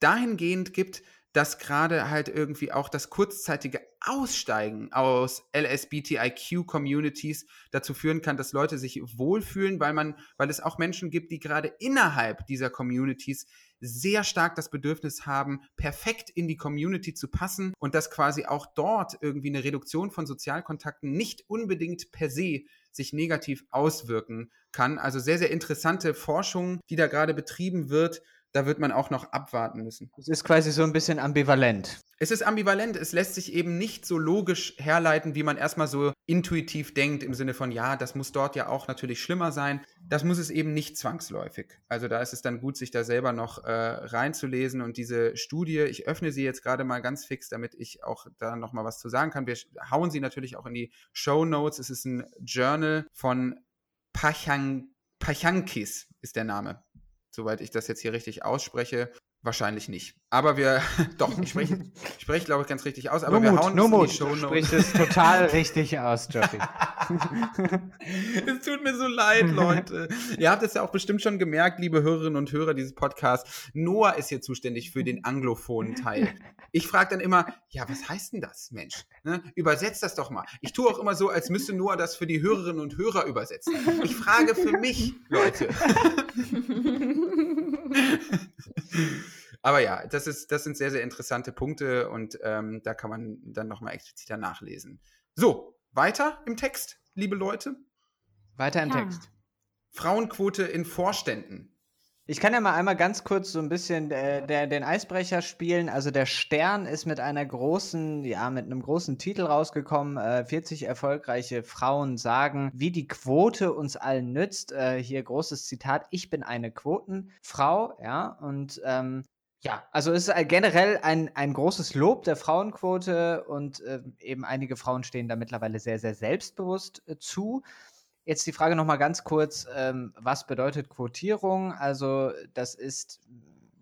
dahingehend gibt, dass gerade halt irgendwie auch das kurzzeitige Aussteigen aus LSBTIQ-Communities dazu führen kann, dass Leute sich wohlfühlen, weil man, weil es auch Menschen gibt, die gerade innerhalb dieser Communities sehr stark das Bedürfnis haben, perfekt in die Community zu passen und dass quasi auch dort irgendwie eine Reduktion von Sozialkontakten nicht unbedingt per se sich negativ auswirken kann. Also sehr, sehr interessante Forschung, die da gerade betrieben wird da wird man auch noch abwarten müssen. Es ist quasi so ein bisschen ambivalent. Es ist ambivalent, es lässt sich eben nicht so logisch herleiten, wie man erstmal so intuitiv denkt, im Sinne von, ja, das muss dort ja auch natürlich schlimmer sein. Das muss es eben nicht zwangsläufig. Also da ist es dann gut, sich da selber noch äh, reinzulesen und diese Studie, ich öffne sie jetzt gerade mal ganz fix, damit ich auch da nochmal was zu sagen kann. Wir hauen sie natürlich auch in die Show Notes. Es ist ein Journal von Pachang, Pachankis ist der Name soweit ich das jetzt hier richtig ausspreche. Wahrscheinlich nicht. Aber wir, doch, ich spreche, spreche glaube ich, ganz richtig aus. Aber nur wir Mut, hauen nur es in Mut. die Show Du sprichst es total richtig aus, Jeffy. es tut mir so leid, Leute. Ihr habt es ja auch bestimmt schon gemerkt, liebe Hörerinnen und Hörer dieses Podcasts. Noah ist hier zuständig für den anglophonen Teil. Ich frage dann immer, ja, was heißt denn das, Mensch? Ne? Übersetzt das doch mal. Ich tue auch immer so, als müsste Noah das für die Hörerinnen und Hörer übersetzen. Ich frage für mich, Leute. Aber ja, das, ist, das sind sehr, sehr interessante Punkte und ähm, da kann man dann nochmal expliziter nachlesen. So, weiter im Text, liebe Leute. Weiter im Ja. Text. Frauenquote in Vorständen. Ich kann ja mal einmal ganz kurz so ein bisschen äh, der, den Eisbrecher spielen. Also der Stern ist mit einer großen, ja, mit einem großen Titel rausgekommen. Äh, 40 erfolgreiche Frauen sagen, wie die Quote uns allen nützt. Äh, hier großes Zitat: Ich bin eine Quotenfrau, ja. Und ähm, ja, also es ist generell ein, ein großes Lob der Frauenquote und äh, eben einige Frauen stehen da mittlerweile sehr, sehr selbstbewusst äh, zu. Jetzt die Frage noch mal ganz kurz, ähm, was bedeutet Quotierung? Also das ist,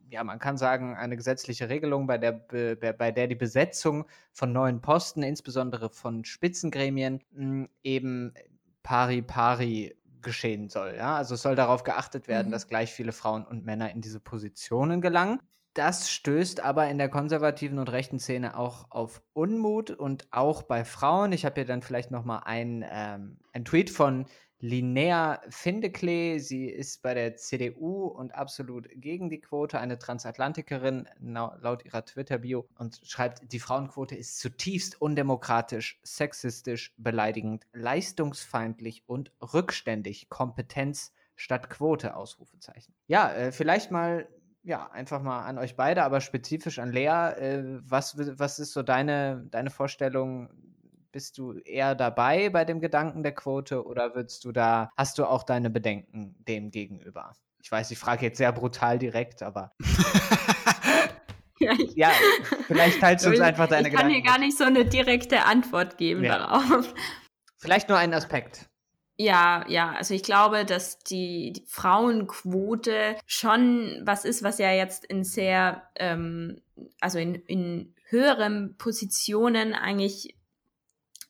ja, man kann sagen, eine gesetzliche Regelung, bei der, be, bei, bei der die Besetzung von neuen Posten, insbesondere von Spitzengremien, mh, eben pari pari geschehen soll. Ja? Also es soll darauf geachtet werden, Mhm. dass gleich viele Frauen und Männer in diese Positionen gelangen. Das stößt aber in der konservativen und rechten Szene auch auf Unmut und auch bei Frauen. Ich habe hier dann vielleicht noch mal ein, ähm, ein Tweet von Linnea Findeklee. Sie ist bei der CDU und absolut gegen die Quote, eine Transatlantikerin laut ihrer Twitter-Bio und schreibt, die Frauenquote ist zutiefst undemokratisch, sexistisch, beleidigend, leistungsfeindlich und rückständig. Kompetenz statt Quote, Ausrufezeichen. Ja, äh, vielleicht mal ja, einfach mal an euch beide, aber spezifisch an Lea. Äh, was, was ist so deine, deine Vorstellung? Bist du eher dabei bei dem Gedanken der Quote oder würdest du da, hast du auch deine Bedenken dem gegenüber? Ich weiß, ich frage jetzt sehr brutal direkt, aber Ja, ich, ja, vielleicht teilst du uns einfach deine ich kann Gedanken. hier gar nicht so eine direkte Antwort geben Ja. darauf. Vielleicht nur einen Aspekt. Ja, ja, also ich glaube, dass die, die Frauenquote schon was ist, was ja jetzt in sehr, ähm, also in, in höheren Positionen eigentlich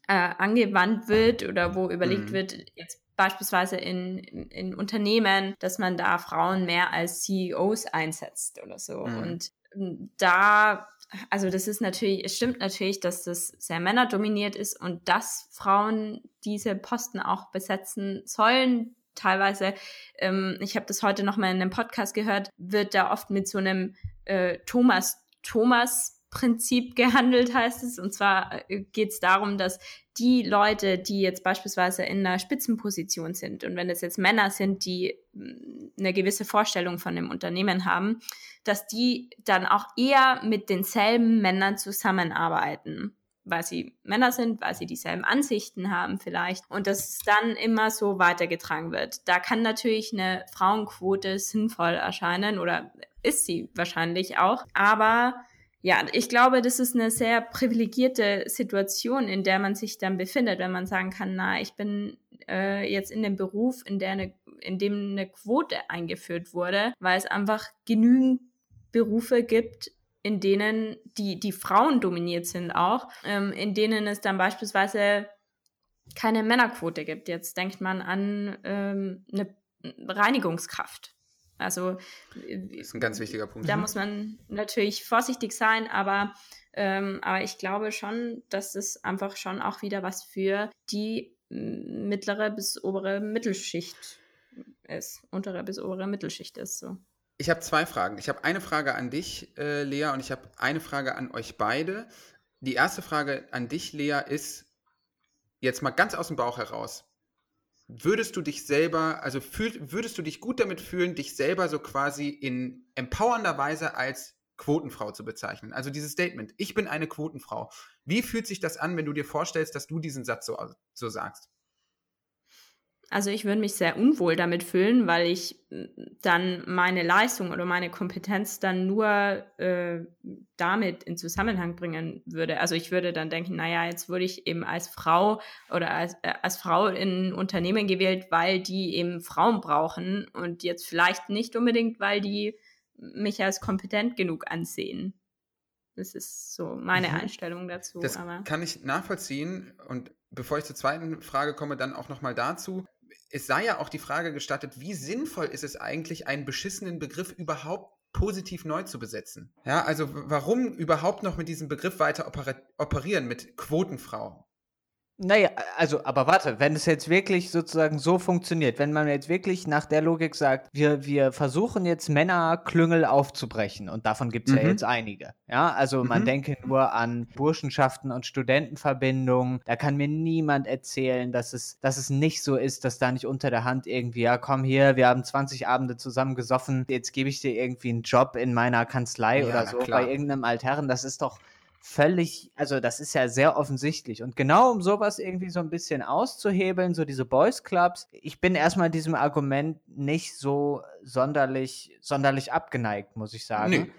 äh, angewandt wird oder wo überlegt Mhm. wird, jetzt beispielsweise in, in, in Unternehmen, dass man da Frauen mehr als CEOs einsetzt oder so. Mhm. Und ähm, da, also das ist natürlich, es stimmt natürlich, dass das sehr männerdominiert ist und dass Frauen diese Posten auch besetzen sollen. Teilweise, ähm, ich habe das heute noch mal in einem Podcast gehört, wird da oft mit so einem äh, Thomas Thomas Prinzip gehandelt, heißt es. Und zwar äh, geht es darum, dass die Leute, die jetzt beispielsweise in einer Spitzenposition sind und wenn es jetzt Männer sind, die mh, eine gewisse Vorstellung von dem Unternehmen haben, dass die dann auch eher mit denselben Männern zusammenarbeiten, weil sie Männer sind, weil sie dieselben Ansichten haben vielleicht und dass dann immer so weitergetragen wird. Da kann natürlich eine Frauenquote sinnvoll erscheinen oder ist sie wahrscheinlich auch, aber ja, ich glaube, das ist eine sehr privilegierte Situation, in der man sich dann befindet, wenn man sagen kann, na, ich bin äh, jetzt in dem Beruf, in, der eine, in dem eine Quote eingeführt wurde, weil es einfach genügend Berufe gibt, in denen die, die Frauen dominiert sind auch, ähm, in denen es dann beispielsweise keine Männerquote gibt. Jetzt denkt man an ähm, eine Reinigungskraft. Also das ist ein ganz wichtiger Punkt. Da muss man natürlich vorsichtig sein, aber, ähm, aber ich glaube schon, dass es einfach schon auch wieder was für die mittlere bis obere Mittelschicht ist, untere bis obere Mittelschicht ist. So. Ich habe zwei Fragen. Ich habe eine Frage an dich, äh, Lea, und ich habe eine Frage an euch beide. Die erste Frage an dich, Lea, ist jetzt mal ganz aus dem Bauch heraus. Würdest du dich selber, also fühl, würdest du dich gut damit fühlen, dich selber so quasi in empowernder Weise als Quotenfrau zu bezeichnen? Also dieses Statement, ich bin eine Quotenfrau. Wie fühlt sich das an, wenn du dir vorstellst, dass du diesen Satz so, so sagst? Also ich würde mich sehr unwohl damit fühlen, weil ich dann meine Leistung oder meine Kompetenz dann nur äh, damit in Zusammenhang bringen würde. Also ich würde dann denken, naja, jetzt wurde ich eben als Frau oder als, äh, als Frau in Unternehmen gewählt, weil die eben Frauen brauchen und jetzt vielleicht nicht unbedingt, weil die mich als kompetent genug ansehen. Das ist so meine mhm. Einstellung dazu. Das kann ich nachvollziehen und bevor ich zur zweiten Frage komme, dann auch nochmal dazu es sei ja auch die Frage gestattet, wie sinnvoll ist es eigentlich, einen beschissenen Begriff überhaupt positiv neu zu besetzen? Ja, also warum überhaupt noch mit diesem Begriff weiter operieren, mit Quotenfrau? Naja, also, aber warte, wenn es jetzt wirklich sozusagen so funktioniert, wenn man jetzt wirklich nach der Logik sagt, wir, wir versuchen jetzt Männerklüngel aufzubrechen und davon gibt es mhm. ja jetzt einige. Ja, also man mhm. denke nur an Burschenschaften und Studentenverbindungen. Da kann mir niemand erzählen, dass es, dass es nicht so ist, dass da nicht unter der Hand irgendwie, ja, komm hier, wir haben 20 Abende zusammen gesoffen, jetzt gebe ich dir irgendwie einen Job in meiner Kanzlei ja, oder so klar. bei irgendeinem Altherren. Das ist doch völlig, also das ist ja sehr offensichtlich. Und genau um sowas irgendwie so ein bisschen auszuhebeln, so diese Boys Clubs, ich bin erstmal diesem Argument nicht so sonderlich, sonderlich abgeneigt, muss ich sagen. Nee.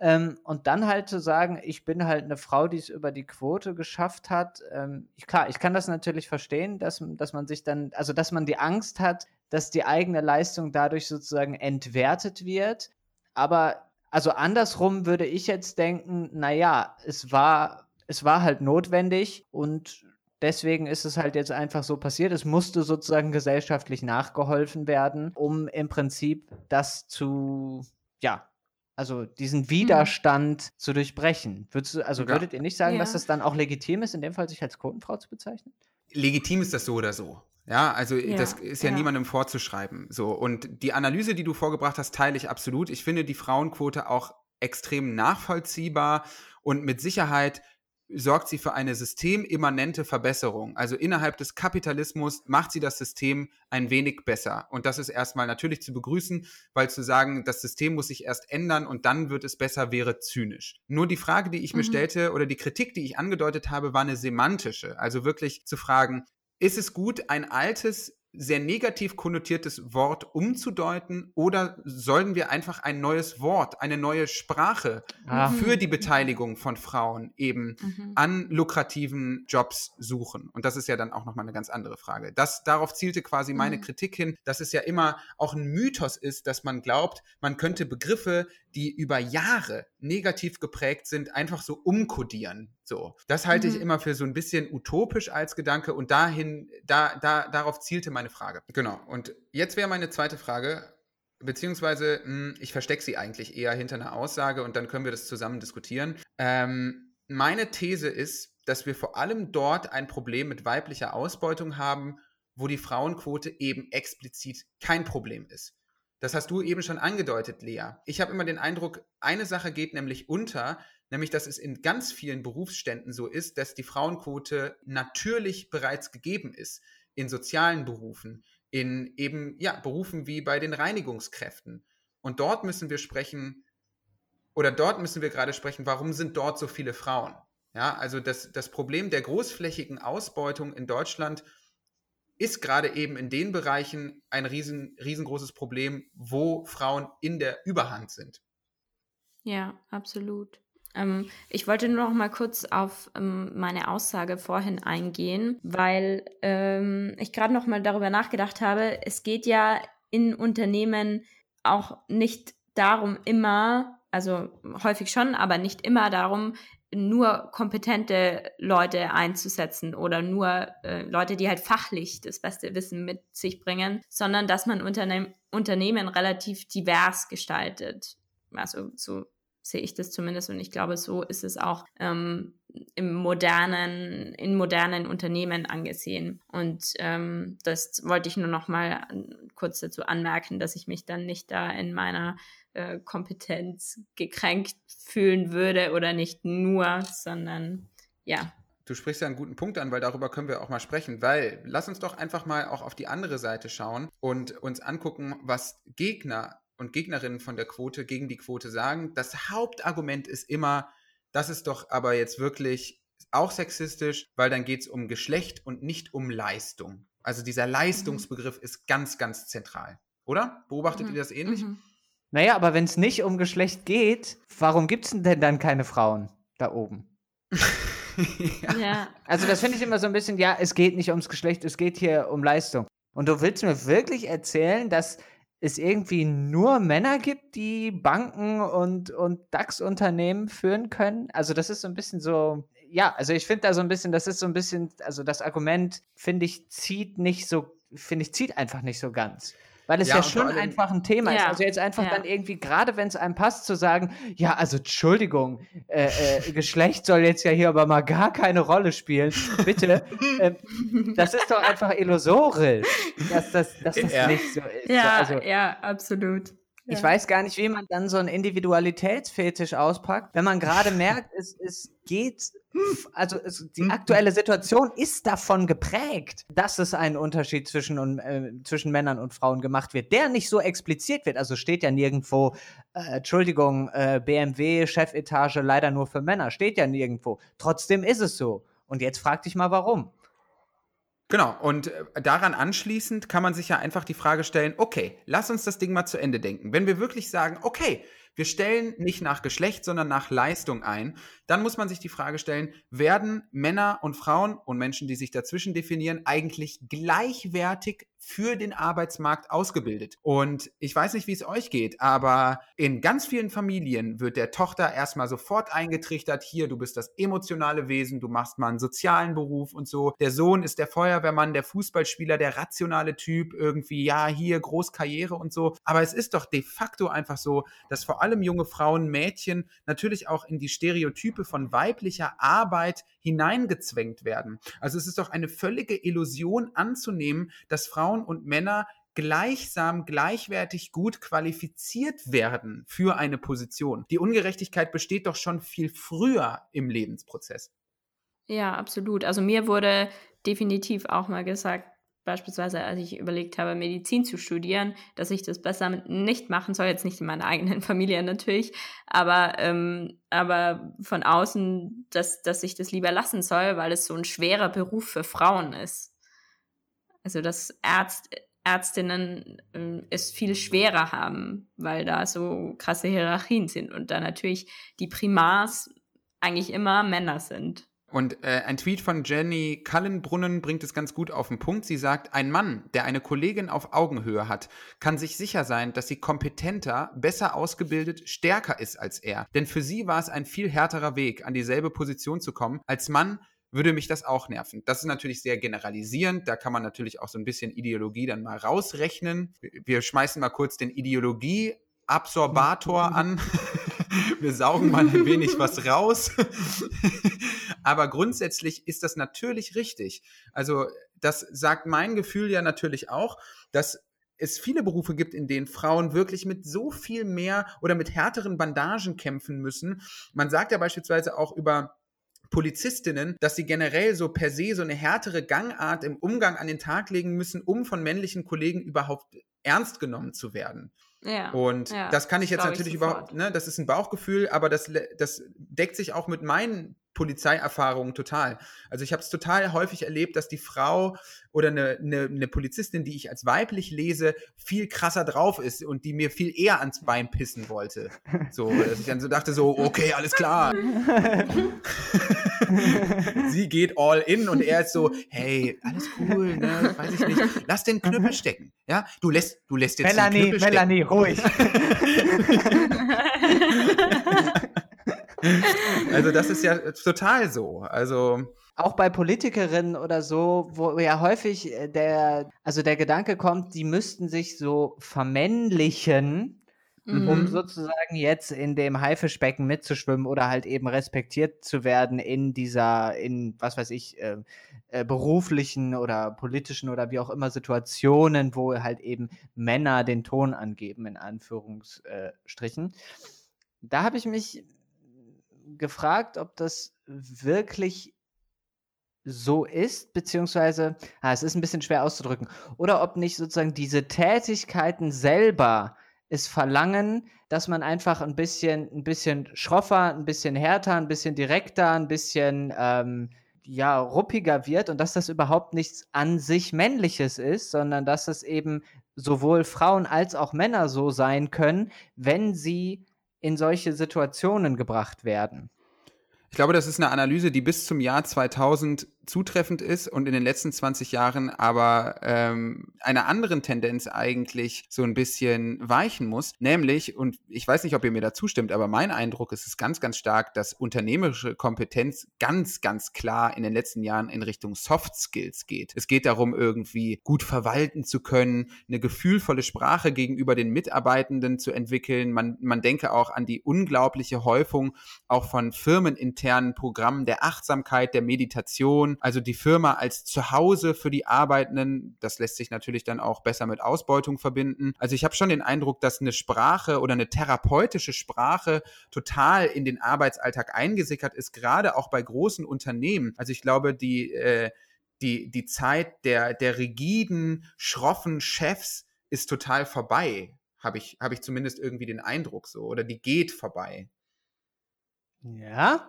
Ähm, und dann halt zu sagen, ich bin halt eine Frau, die es über die Quote geschafft hat. Ähm, ich, klar, ich kann das natürlich verstehen, dass, dass man sich dann, also dass man die Angst hat, dass die eigene Leistung dadurch sozusagen entwertet wird. Aber also andersrum würde ich jetzt denken, naja, es war, es war halt notwendig und deswegen ist es halt jetzt einfach so passiert. Es musste sozusagen gesellschaftlich nachgeholfen werden, um im Prinzip das zu, ja, also diesen mhm. Widerstand mhm. zu durchbrechen. Würdest du, also ja. würdet ihr nicht sagen, ja. dass das dann auch legitim ist, in dem Fall sich als Quotenfrau zu bezeichnen? Legitim ist das so oder so. Ja, also ja, das ist ja, ja, niemandem vorzuschreiben. So und die Analyse, die du vorgebracht hast, teile ich absolut. Ich finde die Frauenquote auch extrem nachvollziehbar und mit Sicherheit sorgt sie für eine systemimmanente Verbesserung. Also innerhalb des Kapitalismus macht sie das System ein wenig besser. Und das ist erstmal natürlich zu begrüßen, weil zu sagen, das System muss sich erst ändern und dann wird es besser, wäre zynisch. Nur die Frage, die ich mhm. mir stellte oder die Kritik, die ich angedeutet habe, war eine semantische. Also wirklich zu fragen, ist es gut, ein altes, sehr negativ konnotiertes Wort umzudeuten oder sollen wir einfach ein neues Wort, eine neue Sprache ah. für die Beteiligung von Frauen eben mhm. an lukrativen Jobs suchen? Und das ist ja dann auch nochmal eine ganz andere Frage. Das, darauf zielte quasi meine mhm. Kritik hin, dass es ja immer auch ein Mythos ist, dass man glaubt, man könnte Begriffe, die über Jahre negativ geprägt sind, einfach so umkodieren. So, das halte mhm. ich immer für so ein bisschen utopisch als Gedanke und dahin, da, da, darauf zielte meine Frage. Genau. Und jetzt wäre meine zweite Frage, beziehungsweise mh, hm, ich verstecke sie eigentlich eher hinter einer Aussage und dann können wir das zusammen diskutieren. Ähm, meine These ist, dass wir vor allem dort ein Problem mit weiblicher Ausbeutung haben, wo die Frauenquote eben explizit kein Problem ist. Das hast du eben schon angedeutet, Lea. Ich habe immer den Eindruck, eine Sache geht nämlich unter, nämlich dass es in ganz vielen Berufsständen so ist, dass die Frauenquote natürlich bereits gegeben ist. In sozialen Berufen, in eben ja, Berufen wie bei den Reinigungskräften. Und dort müssen wir sprechen, oder dort müssen wir gerade sprechen, warum sind dort so viele Frauen? Ja, also das, das Problem der großflächigen Ausbeutung in Deutschland ist gerade eben in den Bereichen ein riesen, riesengroßes Problem, wo Frauen in der Überhand sind. Ja, absolut. Ähm, ich wollte nur noch mal kurz auf ähm, meine Aussage vorhin eingehen, weil ähm, ich gerade noch mal darüber nachgedacht habe. Es geht ja in Unternehmen auch nicht darum, immer also häufig schon, aber nicht immer darum, nur kompetente Leute einzusetzen oder nur äh, Leute, die halt fachlich das beste Wissen mit sich bringen, sondern dass man Unterne Unternehmen relativ divers gestaltet. Also so sehe ich das zumindest und ich glaube, so ist es auch ähm, im modernen, in modernen Unternehmen angesehen. Und ähm, das wollte ich nur noch mal kurz dazu anmerken, dass ich mich dann nicht da in meiner äh, Kompetenz gekränkt fühlen würde oder nicht nur, sondern ja. Du sprichst ja einen guten Punkt an, weil darüber können wir auch mal sprechen, weil lass uns doch einfach mal auch auf die andere Seite schauen und uns angucken, was Gegner und Gegnerinnen von der Quote gegen die Quote sagen. Das Hauptargument ist immer, das ist doch aber jetzt wirklich auch sexistisch, weil dann geht es um Geschlecht und nicht um Leistung. Also dieser mhm. Leistungsbegriff mhm. ist ganz, ganz zentral. Oder? Beobachtet mhm. ihr das ähnlich? Mhm. Naja, aber wenn es nicht um Geschlecht geht, warum gibt es denn dann keine Frauen da oben? ja. ja. Also das finde ich immer so ein bisschen, ja, es geht nicht ums Geschlecht, es geht hier um Leistung. Und du willst mir wirklich erzählen, dass es irgendwie nur Männer gibt, die Banken und, und DAX-Unternehmen führen können? Also das ist so ein bisschen so, ja, also ich finde da so ein bisschen, das ist so ein bisschen, also das Argument, finde ich, zieht nicht so, finde ich, zieht einfach nicht so ganz. Weil es ja, ja schon einfach ein Thema ja. ist. Also jetzt einfach ja. dann irgendwie, gerade wenn es einem passt, zu sagen, ja, also Entschuldigung, äh, äh, Geschlecht soll jetzt ja hier aber mal gar keine Rolle spielen. Bitte. äh, das ist doch einfach illusorisch, dass das, dass das nicht so ist. Ja, also, ja, absolut. Ich weiß gar nicht, wie man dann so einen Individualitätsfetisch auspackt, wenn man gerade merkt, es, es geht, also es, die aktuelle Situation ist davon geprägt, dass es einen Unterschied zwischen, äh, zwischen Männern und Frauen gemacht wird, der nicht so expliziert wird. Also steht ja nirgendwo, äh, Entschuldigung, äh, BMW, Chefetage leider nur für Männer, steht ja nirgendwo. Trotzdem ist es so. Und jetzt frag dich mal, warum. Genau, und äh, daran anschließend kann man sich ja einfach die Frage stellen, okay, lass uns das Ding mal zu Ende denken. Wenn wir wirklich sagen, okay, wir stellen nicht nach Geschlecht, sondern nach Leistung ein. Dann muss man sich die Frage stellen, werden Männer und Frauen und Menschen, die sich dazwischen definieren, eigentlich gleichwertig für den Arbeitsmarkt ausgebildet? Und ich weiß nicht, wie es euch geht, aber in ganz vielen Familien wird der Tochter erstmal sofort eingetrichtert, hier, du bist das emotionale Wesen, du machst mal einen sozialen Beruf und so. Der Sohn ist der Feuerwehrmann, der Fußballspieler, der rationale Typ, irgendwie, ja, hier, Großkarriere und so. Aber es ist doch de facto einfach so, dass vor allem junge Frauen, Mädchen natürlich auch in die Stereotype von weiblicher Arbeit hineingezwängt werden. Also es ist doch eine völlige Illusion anzunehmen, dass Frauen und Männer gleichsam, gleichwertig gut qualifiziert werden für eine Position. Die Ungerechtigkeit besteht doch schon viel früher im Lebensprozess. Ja, absolut. Also mir wurde definitiv auch mal gesagt, beispielsweise, als ich überlegt habe, Medizin zu studieren, dass ich das besser nicht machen soll, jetzt nicht in meiner eigenen Familie natürlich, aber, ähm, aber von außen, dass, dass ich das lieber lassen soll, weil es so ein schwerer Beruf für Frauen ist. Also dass Ärzt, Ärztinnen äh, es viel schwerer haben, weil da so krasse Hierarchien sind und da natürlich die Primars eigentlich immer Männer sind. Und äh, ein Tweet von Jenny Kallenbrunnen bringt es ganz gut auf den Punkt. Sie sagt, ein Mann, der eine Kollegin auf Augenhöhe hat, kann sich sicher sein, dass sie kompetenter, besser ausgebildet, stärker ist als er. Denn für sie war es ein viel härterer Weg, an dieselbe Position zu kommen. Als Mann würde mich das auch nerven. Das ist natürlich sehr generalisierend. Da kann man natürlich auch so ein bisschen Ideologie dann mal rausrechnen. Wir schmeißen mal kurz den Ideologie Absorbator an. Wir saugen mal ein wenig was raus. Aber grundsätzlich ist das natürlich richtig. Also das sagt mein Gefühl ja natürlich auch, dass es viele Berufe gibt, in denen Frauen wirklich mit so viel mehr oder mit härteren Bandagen kämpfen müssen. Man sagt ja beispielsweise auch über Polizistinnen, dass sie generell so per se so eine härtere Gangart im Umgang an den Tag legen müssen, um von männlichen Kollegen überhaupt ernst genommen zu werden. Ja, und ja, das kann ich jetzt natürlich ich überhaupt, ne, das ist ein Bauchgefühl, aber das, das deckt sich auch mit meinen Polizeierfahrungen total. Also ich habe es total häufig erlebt, dass die Frau oder eine, eine, eine, Polizistin, die ich als weiblich lese, viel krasser drauf ist und die mir viel eher ans Bein pissen wollte. So, dass ich dann so dachte, so, okay, alles klar. Sie geht all in und er ist so, hey, alles cool, ne, weiß ich nicht. Lass den Knüppel stecken, ja? Du lässt, du lässt jetzt Melanie, den Knüppel Melanie, ruhig. Also das ist ja total so. Also auch bei Politikerinnen oder so, wo ja häufig äh, der, also der Gedanke kommt, die müssten sich so vermännlichen, mhm. um sozusagen jetzt in dem Haifischbecken mitzuschwimmen oder halt eben respektiert zu werden in dieser, in was weiß ich, äh, äh, beruflichen oder politischen oder wie auch immer Situationen, wo halt eben Männer den Ton angeben, in Anführungsstrichen. Da habe ich mich gefragt, ob das wirklich so ist, beziehungsweise, ah, es ist ein bisschen schwer auszudrücken, oder ob nicht sozusagen diese Tätigkeiten selber es verlangen, dass man einfach ein bisschen, ein bisschen schroffer, ein bisschen härter, ein bisschen direkter, ein bisschen ähm, ja, ruppiger wird und dass das überhaupt nichts an sich Männliches ist, sondern dass es eben sowohl Frauen als auch Männer so sein können, wenn sie in solche Situationen gebracht werden. Ich glaube, das ist eine Analyse, die bis zum Jahr 2000 zutreffend ist und in den letzten 20 Jahren aber ähm, einer anderen Tendenz eigentlich so ein bisschen weichen muss. Nämlich, und ich weiß nicht, ob ihr mir da zustimmt, aber mein Eindruck ist es ganz, ganz stark, dass unternehmerische Kompetenz ganz, ganz klar in den letzten Jahren in Richtung Soft Skills geht. Es geht darum, irgendwie gut verwalten zu können, eine gefühlvolle Sprache gegenüber den Mitarbeitenden zu entwickeln. Man, man denke auch an die unglaubliche Häufung auch von firmeninternen Programmen der Achtsamkeit, der Meditation, also die Firma als Zuhause für die Arbeitenden. Das lässt sich natürlich dann auch besser mit Ausbeutung verbinden. Also ich habe schon den Eindruck, dass eine Sprache oder eine therapeutische Sprache total in den Arbeitsalltag eingesickert ist, gerade auch bei großen Unternehmen. Also ich glaube, die, äh, die, die Zeit der, der rigiden, schroffen Chefs ist total vorbei. Habe ich, hab ich zumindest irgendwie den Eindruck so. Oder die geht vorbei. Ja?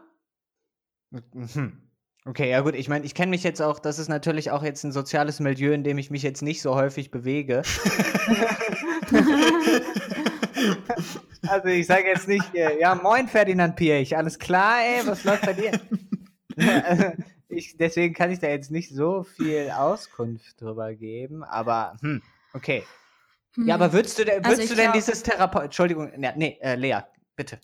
Mhm. Okay, ja gut, ich meine, ich kenne mich jetzt auch, das ist natürlich auch jetzt ein soziales Milieu, in dem ich mich jetzt nicht so häufig bewege. also ich sage jetzt nicht, äh, ja, moin Ferdinand Pirch, alles klar, ey, was läuft bei dir? ich, deswegen kann ich da jetzt nicht so viel Auskunft drüber geben, aber hm, okay. Hm. Ja, aber würdest du, würdest also du denn glaub, dieses Therapeut, Entschuldigung, nee, äh, Lea, bitte.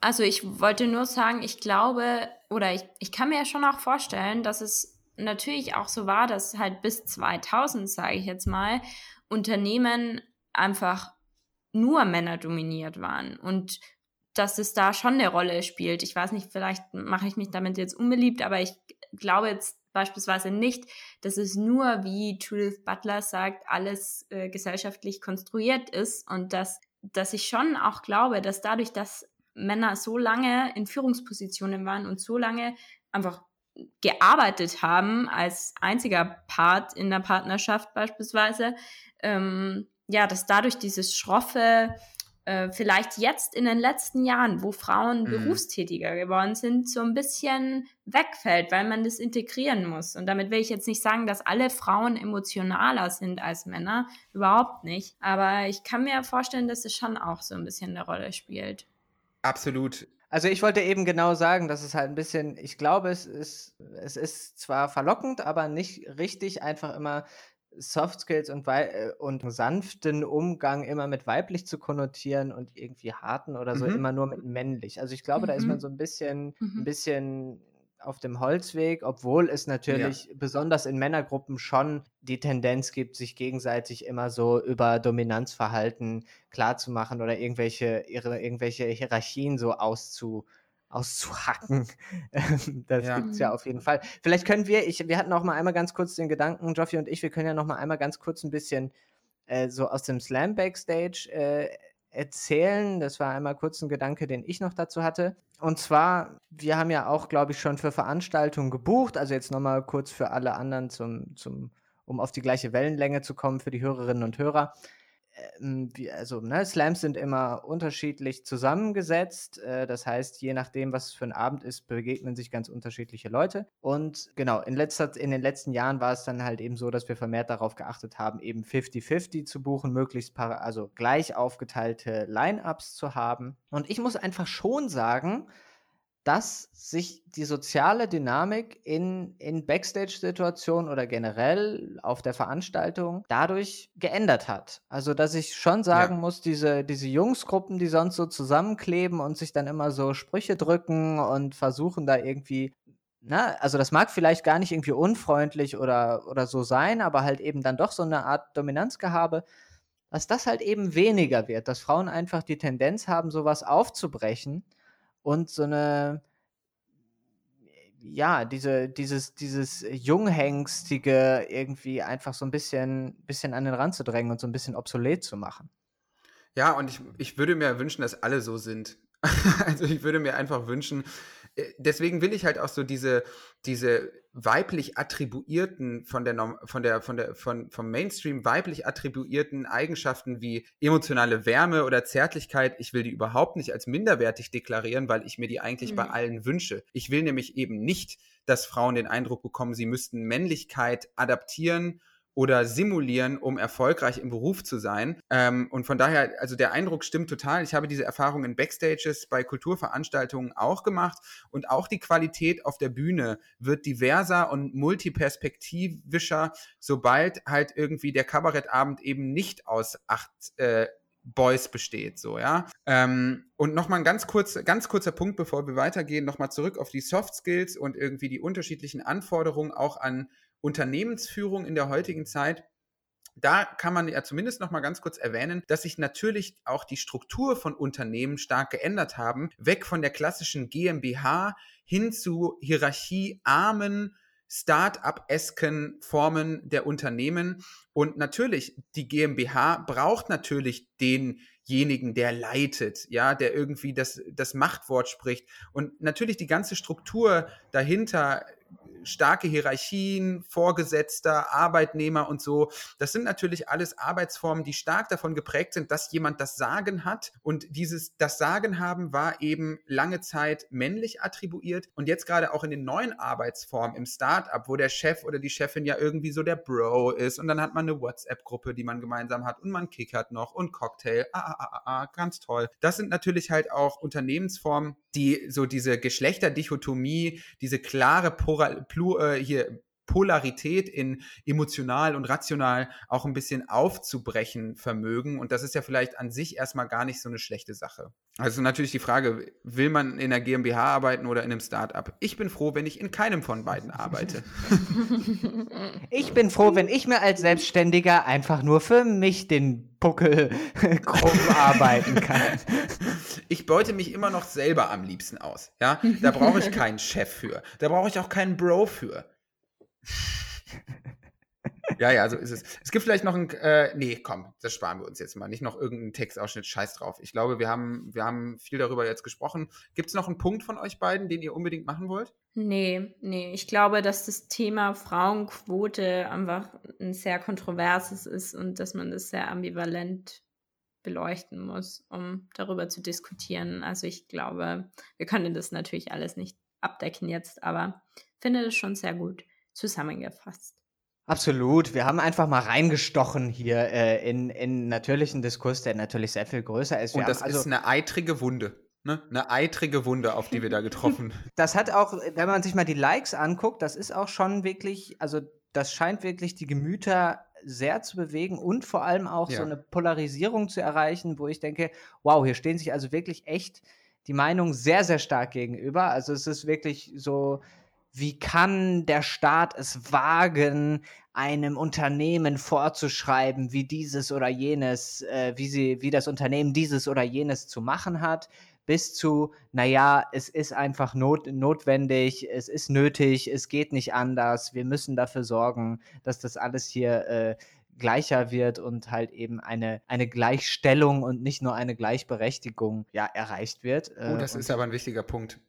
Also ich wollte nur sagen, ich glaube, oder ich, ich kann mir ja schon auch vorstellen, dass es natürlich auch so war, dass halt bis 2000, sage ich jetzt mal, Unternehmen einfach nur Männer dominiert waren und dass es da schon eine Rolle spielt. Ich weiß nicht, vielleicht mache ich mich damit jetzt unbeliebt, aber ich glaube jetzt beispielsweise nicht, dass es nur, wie Judith Butler sagt, alles äh, gesellschaftlich konstruiert ist und dass, dass ich schon auch glaube, dass dadurch, dass Männer so lange in Führungspositionen waren und so lange einfach gearbeitet haben als einziger Part in der Partnerschaft beispielsweise, ähm, ja, dass dadurch dieses schroffe, äh, vielleicht jetzt in den letzten Jahren, wo Frauen mhm. berufstätiger geworden sind, so ein bisschen wegfällt, weil man das integrieren muss. Und damit will ich jetzt nicht sagen, dass alle Frauen emotionaler sind als Männer, überhaupt nicht. Aber ich kann mir vorstellen, dass es schon auch so ein bisschen eine Rolle spielt. Absolut. Also ich wollte eben genau sagen, dass es halt ein bisschen, ich glaube, es ist, es ist zwar verlockend, aber nicht richtig einfach immer Soft Skills und, äh, und sanften Umgang immer mit weiblich zu konnotieren und irgendwie harten oder so mhm. immer nur mit männlich. Also ich glaube, mhm. da ist man mhm. so ein bisschen, mhm. ein bisschen auf dem Holzweg, obwohl es natürlich ja. besonders in Männergruppen schon die Tendenz gibt, sich gegenseitig immer so über Dominanzverhalten klarzumachen oder irgendwelche, ihre, irgendwelche Hierarchien so auszu, auszuhacken. das ja. gibt es ja auf jeden Fall. Vielleicht können wir, ich, wir hatten auch mal einmal ganz kurz den Gedanken, Joffi und ich, wir können ja noch mal einmal ganz kurz ein bisschen äh, so aus dem Slam Backstage äh, erzählen. Das war einmal kurz ein Gedanke, den ich noch dazu hatte. Und zwar, wir haben ja auch, glaube ich, schon für Veranstaltungen gebucht. Also jetzt nochmal kurz für alle anderen, zum, zum, um auf die gleiche Wellenlänge zu kommen für die Hörerinnen und Hörer wie, also ne, Slams sind immer unterschiedlich zusammengesetzt. Äh, das heißt, je nachdem, was für ein Abend ist, begegnen sich ganz unterschiedliche Leute. Und genau, in, letzter, in den letzten Jahren war es dann halt eben so, dass wir vermehrt darauf geachtet haben, eben 50-50 zu buchen, möglichst para, also gleich aufgeteilte Line-Ups zu haben. Und ich muss einfach schon sagen, dass sich die soziale Dynamik in, in Backstage-Situationen oder generell auf der Veranstaltung dadurch geändert hat. Also, dass ich schon sagen ja. muss, diese, diese Jungsgruppen, die sonst so zusammenkleben und sich dann immer so Sprüche drücken und versuchen da irgendwie na, also das mag vielleicht gar nicht irgendwie unfreundlich oder, oder so sein, aber halt eben dann doch so eine Art Dominanzgehabe, dass das halt eben weniger wird, dass Frauen einfach die Tendenz haben, sowas aufzubrechen und so eine, ja, diese, dieses, dieses Junghängstige irgendwie einfach so ein bisschen, bisschen an den Rand zu drängen und so ein bisschen obsolet zu machen. Ja, und ich, ich würde mir wünschen, dass alle so sind. also ich würde mir einfach wünschen, deswegen will ich halt auch so diese, diese weiblich attribuierten von der von der von der von vom Mainstream weiblich attribuierten Eigenschaften wie emotionale Wärme oder Zärtlichkeit, ich will die überhaupt nicht als minderwertig deklarieren, weil ich mir die eigentlich mhm. bei allen wünsche. Ich will nämlich eben nicht, dass Frauen den Eindruck bekommen, sie müssten Männlichkeit adaptieren oder simulieren, um erfolgreich im Beruf zu sein. Ähm, und von daher, also der Eindruck stimmt total. Ich habe diese Erfahrung in Backstages bei Kulturveranstaltungen auch gemacht und auch die Qualität auf der Bühne wird diverser und multiperspektivischer, sobald halt irgendwie der Kabarettabend eben nicht aus acht äh, Boys besteht, so, ja. Ähm, und nochmal ein ganz, kurz, ganz kurzer Punkt, bevor wir weitergehen, nochmal zurück auf die Soft Skills und irgendwie die unterschiedlichen Anforderungen auch an Unternehmensführung in der heutigen Zeit, da kann man ja zumindest noch mal ganz kurz erwähnen, dass sich natürlich auch die Struktur von Unternehmen stark geändert haben, weg von der klassischen GmbH hin zu hierarchiearmen Start-up-esken Formen der Unternehmen. Und natürlich, die GmbH braucht natürlich denjenigen, der leitet, ja, der irgendwie das, das Machtwort spricht. Und natürlich die ganze Struktur dahinter starke Hierarchien, Vorgesetzter, Arbeitnehmer und so. Das sind natürlich alles Arbeitsformen, die stark davon geprägt sind, dass jemand das Sagen hat. Und dieses das Sagen haben war eben lange Zeit männlich attribuiert. Und jetzt gerade auch in den neuen Arbeitsformen im Startup, wo der Chef oder die Chefin ja irgendwie so der Bro ist. Und dann hat man eine WhatsApp-Gruppe, die man gemeinsam hat. Und man kickert noch und Cocktail. Ah, ah, ah, ah, ganz toll. Das sind natürlich halt auch Unternehmensformen, die so diese Geschlechterdichotomie, diese klare Plu äh, hier Polarität in emotional und rational auch ein bisschen aufzubrechen vermögen. Und das ist ja vielleicht an sich erstmal gar nicht so eine schlechte Sache. Also natürlich die Frage, will man in der GmbH arbeiten oder in einem Startup? Ich bin froh, wenn ich in keinem von beiden arbeite. Ich bin froh, wenn ich mir als Selbstständiger einfach nur für mich den Buckel krumm arbeiten kann. Ich beute mich immer noch selber am liebsten aus. Ja, da brauche ich keinen Chef für. Da brauche ich auch keinen Bro für. Ja, ja, so ist es. Es gibt vielleicht noch ein, äh, nee, komm, das sparen wir uns jetzt mal. Nicht noch irgendeinen Textausschnitt, scheiß drauf. Ich glaube, wir haben, wir haben viel darüber jetzt gesprochen. Gibt es noch einen Punkt von euch beiden, den ihr unbedingt machen wollt? Nee, nee. Ich glaube, dass das Thema Frauenquote einfach ein sehr kontroverses ist und dass man das sehr ambivalent beleuchten muss, um darüber zu diskutieren. Also ich glaube, wir können das natürlich alles nicht abdecken jetzt, aber finde das schon sehr gut zusammengefasst. Absolut. Wir haben einfach mal reingestochen hier äh, in, in natürlichen Diskurs, der natürlich sehr viel größer ist. Wir Und das also, ist eine eitrige Wunde. Ne? Eine eitrige Wunde, auf die wir da getroffen. das hat auch, wenn man sich mal die Likes anguckt, das ist auch schon wirklich, also das scheint wirklich die Gemüter sehr zu bewegen und vor allem auch ja. so eine Polarisierung zu erreichen, wo ich denke, wow, hier stehen sich also wirklich echt die Meinungen sehr, sehr stark gegenüber. Also es ist wirklich so, wie kann der Staat es wagen, einem Unternehmen vorzuschreiben, wie dieses oder jenes, äh, wie sie, wie das Unternehmen dieses oder jenes zu machen hat, bis zu, naja, es ist einfach not, notwendig, es ist nötig, es geht nicht anders, wir müssen dafür sorgen, dass das alles hier äh, gleicher wird und halt eben eine, eine Gleichstellung und nicht nur eine Gleichberechtigung ja, erreicht wird. Oh, das und ist aber ein wichtiger Punkt.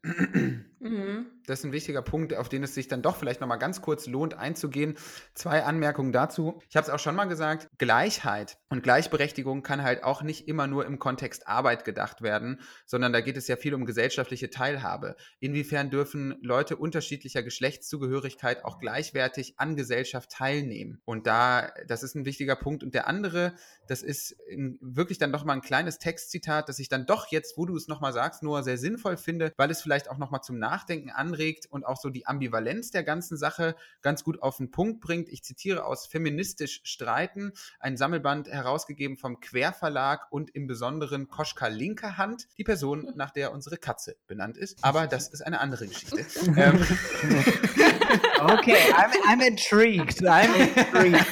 Mhm. Das ist ein wichtiger Punkt, auf den es sich dann doch vielleicht nochmal ganz kurz lohnt einzugehen. Zwei Anmerkungen dazu. Ich habe es auch schon mal gesagt, Gleichheit und Gleichberechtigung kann halt auch nicht immer nur im Kontext Arbeit gedacht werden, sondern da geht es ja viel um gesellschaftliche Teilhabe. Inwiefern dürfen Leute unterschiedlicher Geschlechtszugehörigkeit auch gleichwertig an Gesellschaft teilnehmen? Und da, das ist ein wichtiger Punkt. Und der andere, das ist wirklich dann doch mal ein kleines Textzitat, das ich dann doch jetzt, wo du es nochmal sagst, nur sehr sinnvoll finde, weil es vielleicht auch nochmal zum Nachdenken anregt und auch so die Ambivalenz der ganzen Sache ganz gut auf den Punkt bringt. Ich zitiere aus Feministisch Streiten, ein Sammelband herausgegeben vom Querverlag und im Besonderen Koschka Linke Hand, die Person, nach der unsere Katze benannt ist. Aber das ist eine andere Geschichte. ähm, okay, I'm, I'm intrigued. I'm intrigued.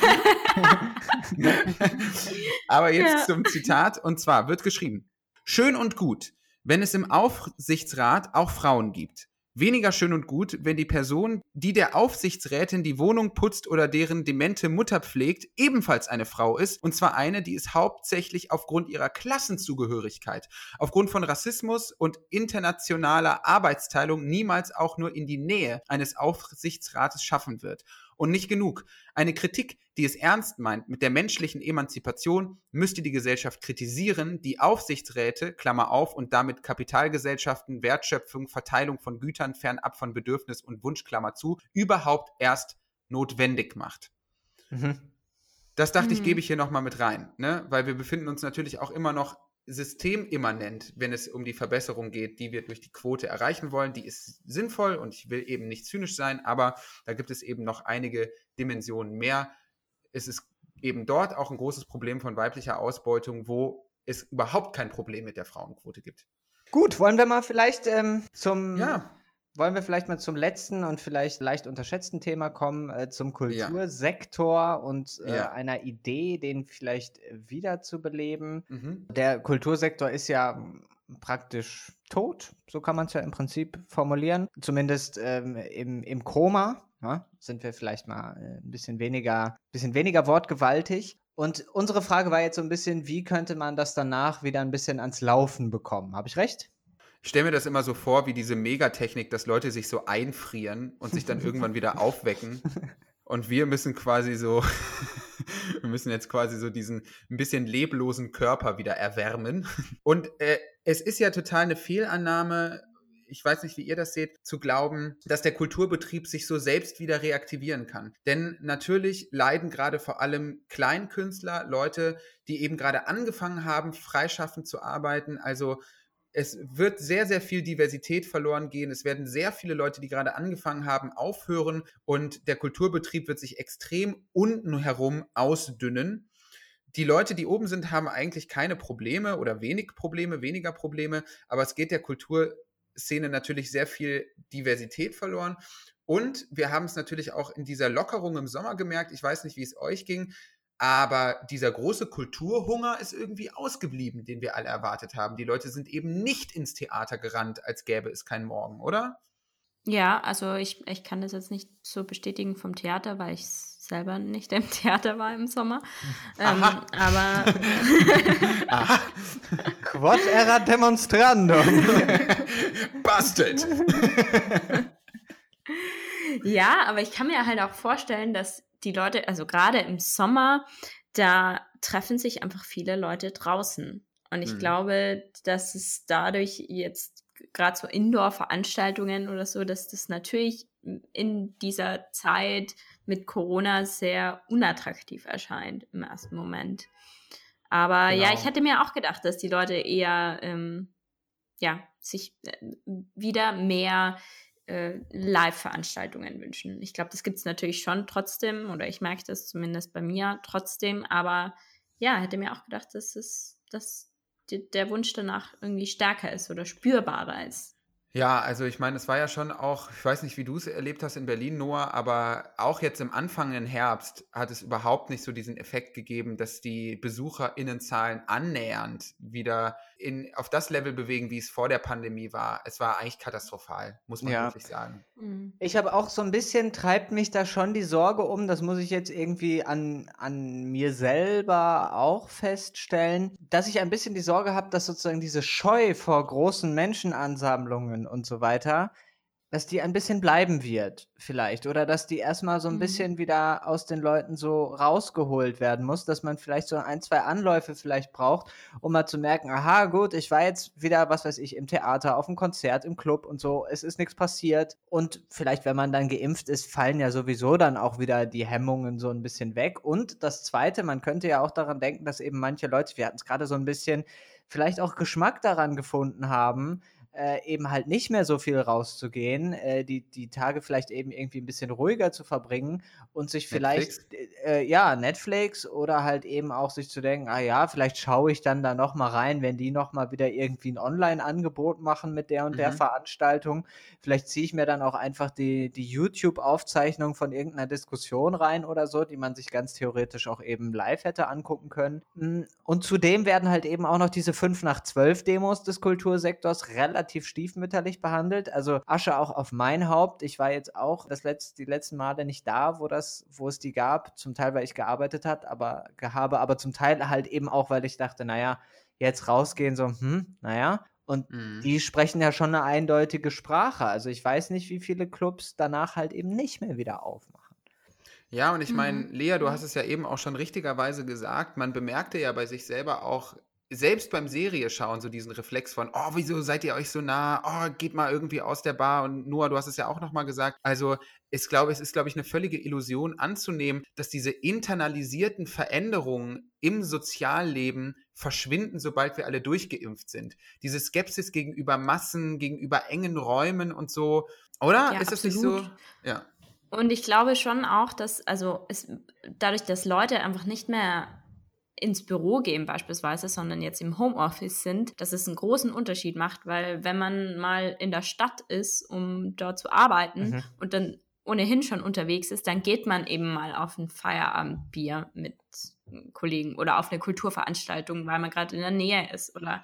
Aber jetzt ja. zum Zitat. Und zwar wird geschrieben: Schön und gut, wenn es im Aufsichtsrat auch Frauen gibt. Weniger schön und gut, wenn die Person, die der Aufsichtsrätin die Wohnung putzt oder deren demente Mutter pflegt, ebenfalls eine Frau ist. Und zwar eine, die es hauptsächlich aufgrund ihrer Klassenzugehörigkeit, aufgrund von Rassismus und internationaler Arbeitsteilung niemals auch nur in die Nähe eines Aufsichtsrates schaffen wird. Und nicht genug. Eine Kritik, die es ernst meint mit der menschlichen Emanzipation, müsste die Gesellschaft kritisieren, die Aufsichtsräte, Klammer auf, und damit Kapitalgesellschaften, Wertschöpfung, Verteilung von Gütern fernab von Bedürfnis und Wunsch, Klammer zu, überhaupt erst notwendig macht. Mhm. Das dachte ich, gebe mhm. ich hier nochmal mit rein, ne? weil wir befinden uns natürlich auch immer noch systemimmanent, wenn es um die Verbesserung geht, die wir durch die Quote erreichen wollen. Die ist sinnvoll und ich will eben nicht zynisch sein, aber da gibt es eben noch einige Dimensionen mehr. Es ist eben dort auch ein großes Problem von weiblicher Ausbeutung, wo es überhaupt kein Problem mit der Frauenquote gibt. Gut, wollen wir mal vielleicht ähm, zum ja wollen wir vielleicht mal zum letzten und vielleicht leicht unterschätzten Thema kommen, äh, zum Kultursektor ja. und äh, ja. einer Idee, den vielleicht wiederzubeleben. Mhm. Der Kultursektor ist ja praktisch tot, so kann man es ja im Prinzip formulieren. Zumindest ähm, im, im Koma ja, sind wir vielleicht mal äh, ein bisschen weniger, bisschen weniger wortgewaltig. Und unsere Frage war jetzt so ein bisschen, wie könnte man das danach wieder ein bisschen ans Laufen bekommen? Habe ich recht? Ich stelle mir das immer so vor, wie diese Megatechnik, dass Leute sich so einfrieren und sich dann irgendwann wieder aufwecken. Und wir müssen quasi so, wir müssen jetzt quasi so diesen ein bisschen leblosen Körper wieder erwärmen. Und äh, es ist ja total eine Fehlannahme, ich weiß nicht, wie ihr das seht, zu glauben, dass der Kulturbetrieb sich so selbst wieder reaktivieren kann. Denn natürlich leiden gerade vor allem Kleinkünstler, Leute, die eben gerade angefangen haben, freischaffend zu arbeiten, also es wird sehr, sehr viel Diversität verloren gehen. Es werden sehr viele Leute, die gerade angefangen haben, aufhören und der Kulturbetrieb wird sich extrem unten herum ausdünnen. Die Leute, die oben sind, haben eigentlich keine Probleme oder wenig Probleme, weniger Probleme, aber es geht der Kulturszene natürlich sehr viel Diversität verloren. Und wir haben es natürlich auch in dieser Lockerung im Sommer gemerkt. Ich weiß nicht, wie es euch ging. Aber dieser große Kulturhunger ist irgendwie ausgeblieben, den wir alle erwartet haben. Die Leute sind eben nicht ins Theater gerannt, als gäbe es keinen Morgen, oder? Ja, also ich, ich kann das jetzt nicht so bestätigen vom Theater, weil ich selber nicht im Theater war im Sommer. Ähm, aber. Quod erat demonstrandum. Busted. ja, aber ich kann mir halt auch vorstellen, dass die Leute, also gerade im Sommer, da treffen sich einfach viele Leute draußen. Und ich mhm. glaube, dass es dadurch jetzt gerade so Indoor-Veranstaltungen oder so, dass das natürlich in dieser Zeit mit Corona sehr unattraktiv erscheint im ersten Moment. Aber genau. ja, ich hätte mir auch gedacht, dass die Leute eher ähm, ja, sich äh, wieder mehr äh, Live-Veranstaltungen wünschen. Ich glaube, das gibt es natürlich schon trotzdem, oder ich merke das zumindest bei mir trotzdem, aber ja, hätte mir auch gedacht, dass es, dass der Wunsch danach irgendwie stärker ist oder spürbarer ist. Ja, also ich meine, es war ja schon auch, ich weiß nicht, wie du es erlebt hast in Berlin, Noah, aber auch jetzt im Anfang im Herbst hat es überhaupt nicht so diesen Effekt gegeben, dass die BesucherInnenzahlen annähernd wieder in, auf das Level bewegen, wie es vor der Pandemie war. Es war eigentlich katastrophal, muss man ja. wirklich sagen. Mhm. Ich habe auch so ein bisschen, treibt mich da schon die Sorge um, das muss ich jetzt irgendwie an, an mir selber auch feststellen, dass ich ein bisschen die Sorge habe, dass sozusagen diese Scheu vor großen Menschenansammlungen und so weiter dass die ein bisschen bleiben wird, vielleicht. Oder dass die erstmal so ein Mhm. bisschen wieder aus den Leuten so rausgeholt werden muss, dass man vielleicht so ein, zwei Anläufe vielleicht braucht, um mal zu merken, aha, gut, ich war jetzt wieder, was weiß ich, im Theater, auf dem Konzert, im Club und so, es ist nichts passiert. Und vielleicht, wenn man dann geimpft ist, fallen ja sowieso dann auch wieder die Hemmungen so ein bisschen weg. Und das Zweite, man könnte ja auch daran denken, dass eben manche Leute, wir hatten es gerade so ein bisschen, vielleicht auch Geschmack daran gefunden haben, äh, eben halt nicht mehr so viel rauszugehen, äh, die, die Tage vielleicht eben irgendwie ein bisschen ruhiger zu verbringen und sich vielleicht, äh, ja, Netflix oder halt eben auch sich zu denken, ah ja, vielleicht schaue ich dann da nochmal rein, wenn die nochmal wieder irgendwie ein Online-Angebot machen mit der und mhm. der Veranstaltung. Vielleicht ziehe ich mir dann auch einfach die, die YouTube-Aufzeichnung von irgendeiner Diskussion rein oder so, die man sich ganz theoretisch auch eben live hätte angucken können. Und zudem werden halt eben auch noch diese 5 nach 12 Demos des Kultursektors relativ relativ stiefmütterlich behandelt. Also Asche auch auf mein Haupt. Ich war jetzt auch das letzte, die letzten Male nicht da, wo das, wo es die gab. Zum Teil, weil ich gearbeitet hat, aber habe, aber zum Teil halt eben auch, weil ich dachte, naja, jetzt rausgehen, so, hm, naja. Und mhm. die sprechen ja schon eine eindeutige Sprache. Also ich weiß nicht, wie viele Clubs danach halt eben nicht mehr wieder aufmachen. Ja, und ich meine, mhm. Lea, du hast es ja eben auch schon richtigerweise gesagt, man bemerkte ja bei sich selber auch selbst beim Serie schauen, so diesen Reflex von, oh, wieso seid ihr euch so nah? Oh, geht mal irgendwie aus der Bar. Und Noah, du hast es ja auch nochmal gesagt. Also, ich glaube, es ist, glaube ich, eine völlige Illusion anzunehmen, dass diese internalisierten Veränderungen im Sozialleben verschwinden, sobald wir alle durchgeimpft sind. Diese Skepsis gegenüber Massen, gegenüber engen Räumen und so. Oder? Ja, ist das absolut. nicht so? Ja. Und ich glaube schon auch, dass, also es, dadurch, dass Leute einfach nicht mehr ins Büro gehen beispielsweise, sondern jetzt im Homeoffice sind, dass es einen großen Unterschied macht, weil wenn man mal in der Stadt ist, um dort zu arbeiten mhm. und dann ohnehin schon unterwegs ist, dann geht man eben mal auf ein Feierabendbier mit Kollegen oder auf eine Kulturveranstaltung, weil man gerade in der Nähe ist oder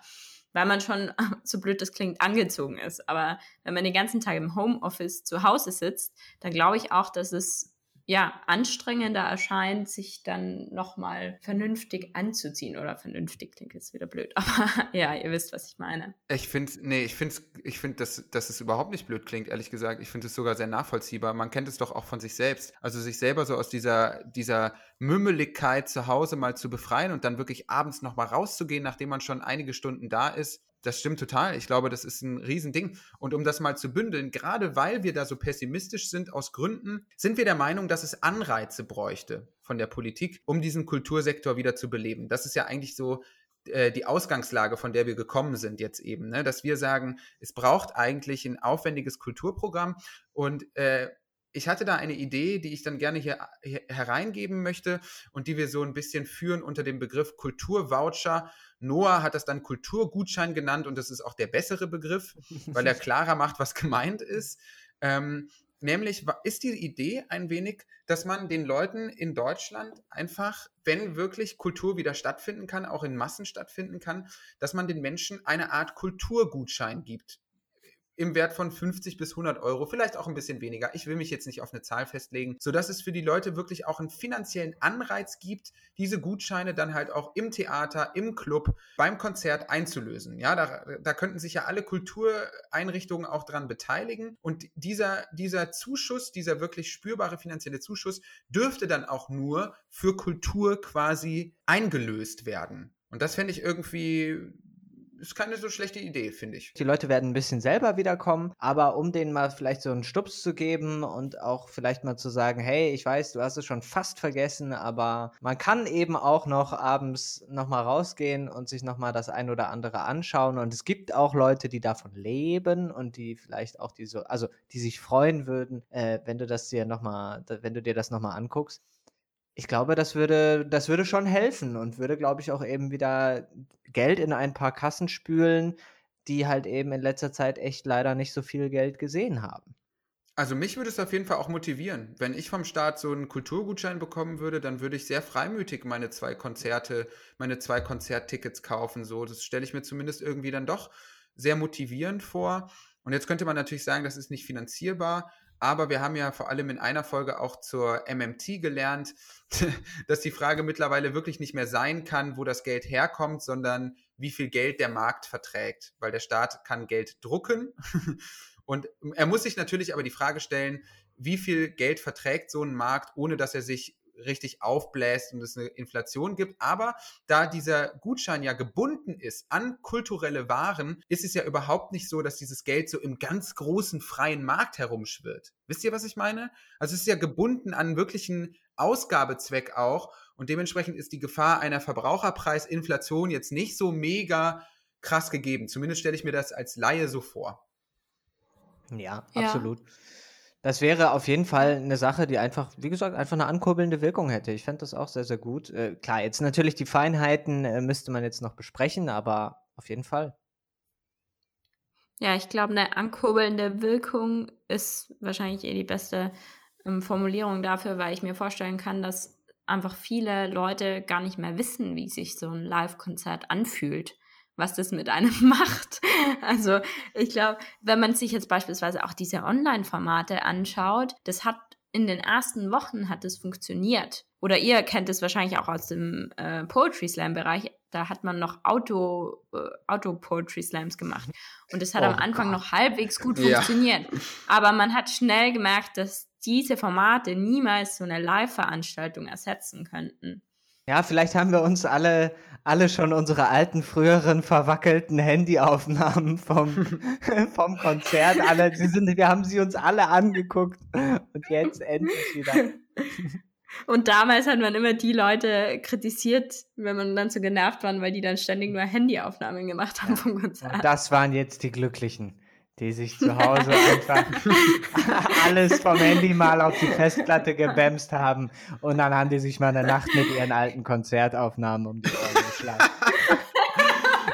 weil man schon, so blöd das klingt, angezogen ist. Aber wenn man den ganzen Tag im Homeoffice zu Hause sitzt, dann glaube ich auch, dass es ja, anstrengender erscheint, sich dann nochmal vernünftig anzuziehen. Oder vernünftig klingt jetzt wieder blöd, aber ja, ihr wisst, was ich meine. Ich finde, nee, ich finde, ich find, dass, dass es überhaupt nicht blöd klingt, ehrlich gesagt. Ich finde es sogar sehr nachvollziehbar. Man kennt es doch auch von sich selbst. Also sich selber so aus dieser, dieser Mümmeligkeit zu Hause mal zu befreien und dann wirklich abends nochmal rauszugehen, nachdem man schon einige Stunden da ist das stimmt total. Ich glaube, das ist ein Riesending. Und um das mal zu bündeln, gerade weil wir da so pessimistisch sind aus Gründen, sind wir der Meinung, dass es Anreize bräuchte von der Politik, um diesen Kultursektor wieder zu beleben. Das ist ja eigentlich so äh, die Ausgangslage, von der wir gekommen sind jetzt eben, ne? dass wir sagen, es braucht eigentlich ein aufwendiges Kulturprogramm und äh, ich hatte da eine Idee, die ich dann gerne hier, hier, hereingeben möchte und die wir so ein bisschen führen unter dem Begriff Kulturvoucher Noah hat das dann Kulturgutschein genannt und das ist auch der bessere Begriff, weil er klarer macht, was gemeint ist. Ähm, nämlich ist die Idee ein wenig, dass man den Leuten in Deutschland einfach, wenn wirklich Kultur wieder stattfinden kann, auch in Massen stattfinden kann, dass man den Menschen eine Art Kulturgutschein gibt im Wert von 50 bis 100 Euro, vielleicht auch ein bisschen weniger. Ich will mich jetzt nicht auf eine Zahl festlegen, sodass es für die Leute wirklich auch einen finanziellen Anreiz gibt, diese Gutscheine dann halt auch im Theater, im Club, beim Konzert einzulösen. Ja, da, da könnten sich ja alle Kultureinrichtungen auch dran beteiligen und dieser, dieser Zuschuss, dieser wirklich spürbare finanzielle Zuschuss dürfte dann auch nur für Kultur quasi eingelöst werden. Und das fände ich irgendwie ist keine so schlechte Idee, finde ich. Die Leute werden ein bisschen selber wiederkommen, aber um denen mal vielleicht so einen Stups zu geben und auch vielleicht mal zu sagen, hey, ich weiß, du hast es schon fast vergessen, aber man kann eben auch noch abends nochmal rausgehen und sich nochmal das ein oder andere anschauen. Und es gibt auch Leute, die davon leben und die vielleicht auch die so, also die sich freuen würden, äh, wenn du das dir nochmal, wenn du dir das nochmal anguckst. Ich glaube, das würde, das würde schon helfen und würde, glaube ich, auch eben wieder Geld in ein paar Kassen spülen, die halt eben in letzter Zeit echt leider nicht so viel Geld gesehen haben. Also mich würde es auf jeden Fall auch motivieren. Wenn ich vom Staat so einen Kulturgutschein bekommen würde, dann würde ich sehr freimütig meine zwei Konzerte, meine zwei Konzerttickets kaufen. So, das stelle ich mir zumindest irgendwie dann doch sehr motivierend vor. Und jetzt könnte man natürlich sagen, das ist nicht finanzierbar. Aber wir haben ja vor allem in einer Folge auch zur MMT gelernt, dass die Frage mittlerweile wirklich nicht mehr sein kann, wo das Geld herkommt, sondern wie viel Geld der Markt verträgt. Weil der Staat kann Geld drucken Und er muss sich natürlich aber die Frage stellen, wie viel Geld verträgt so ein Markt, ohne dass er sich richtig aufbläst und es eine Inflation gibt. Aber da dieser Gutschein ja gebunden ist an kulturelle Waren, ist es ja überhaupt nicht so, dass dieses Geld so im ganz großen freien Markt herumschwirrt. Wisst ihr, was ich meine? Also es ist ja gebunden an wirklichen Ausgabezweck auch und dementsprechend ist die Gefahr einer Verbraucherpreisinflation jetzt nicht so mega krass gegeben. Zumindest stelle ich mir das als Laie so vor. Ja, absolut. Ja. Das wäre auf jeden Fall eine Sache, die einfach, wie gesagt, einfach eine ankurbelnde Wirkung hätte. Ich fände das auch sehr, sehr gut. Äh, klar, jetzt natürlich die Feinheiten äh, müsste man jetzt noch besprechen, aber auf jeden Fall. Ja, ich glaube, eine ankurbelnde Wirkung ist wahrscheinlich eh die beste ähm, Formulierung dafür, weil ich mir vorstellen kann, dass einfach viele Leute gar nicht mehr wissen, wie sich so ein Live-Konzert anfühlt was das mit einem macht. Also ich glaube, wenn man sich jetzt beispielsweise auch diese Online-Formate anschaut, das hat in den ersten Wochen hat es funktioniert. Oder ihr kennt es wahrscheinlich auch aus dem äh, Poetry Slam-Bereich. Da hat man noch Auto, äh, Auto Poetry Slams gemacht. Und es hat oh am Anfang Gott. noch halbwegs gut funktioniert. Ja. Aber man hat schnell gemerkt, dass diese Formate niemals so eine Live-Veranstaltung ersetzen könnten. Ja, vielleicht haben wir uns alle, alle schon unsere alten, früheren, verwackelten Handyaufnahmen vom, vom Konzert. Alle, sie sind, wir haben sie uns alle angeguckt und jetzt endlich wieder. Und damals hat man immer die Leute kritisiert, wenn man dann so genervt war, weil die dann ständig nur Handyaufnahmen gemacht haben ja. vom Konzert. Und das waren jetzt die Glücklichen die sich zu Hause einfach alles vom Handy mal auf die Festplatte gebämst haben und dann haben die sich mal eine Nacht mit ihren alten Konzertaufnahmen um die Ohren geschlagen.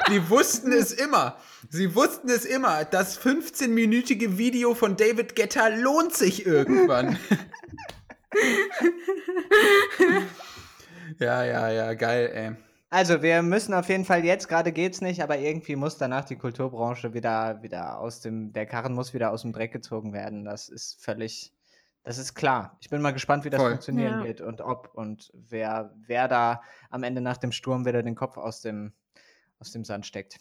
Die wussten es immer. Sie wussten es immer. Das 15-minütige Video von David Guetta lohnt sich irgendwann. ja, ja, ja, geil, ey. Also, wir müssen auf jeden Fall jetzt, gerade geht's nicht, aber irgendwie muss danach die Kulturbranche wieder, wieder aus dem, der Karren muss wieder aus dem Dreck gezogen werden. Das ist völlig, das ist klar. Ich bin mal gespannt, wie das Voll. funktionieren ja. wird und ob und wer, wer da am Ende nach dem Sturm wieder den Kopf aus dem, aus dem Sand steckt.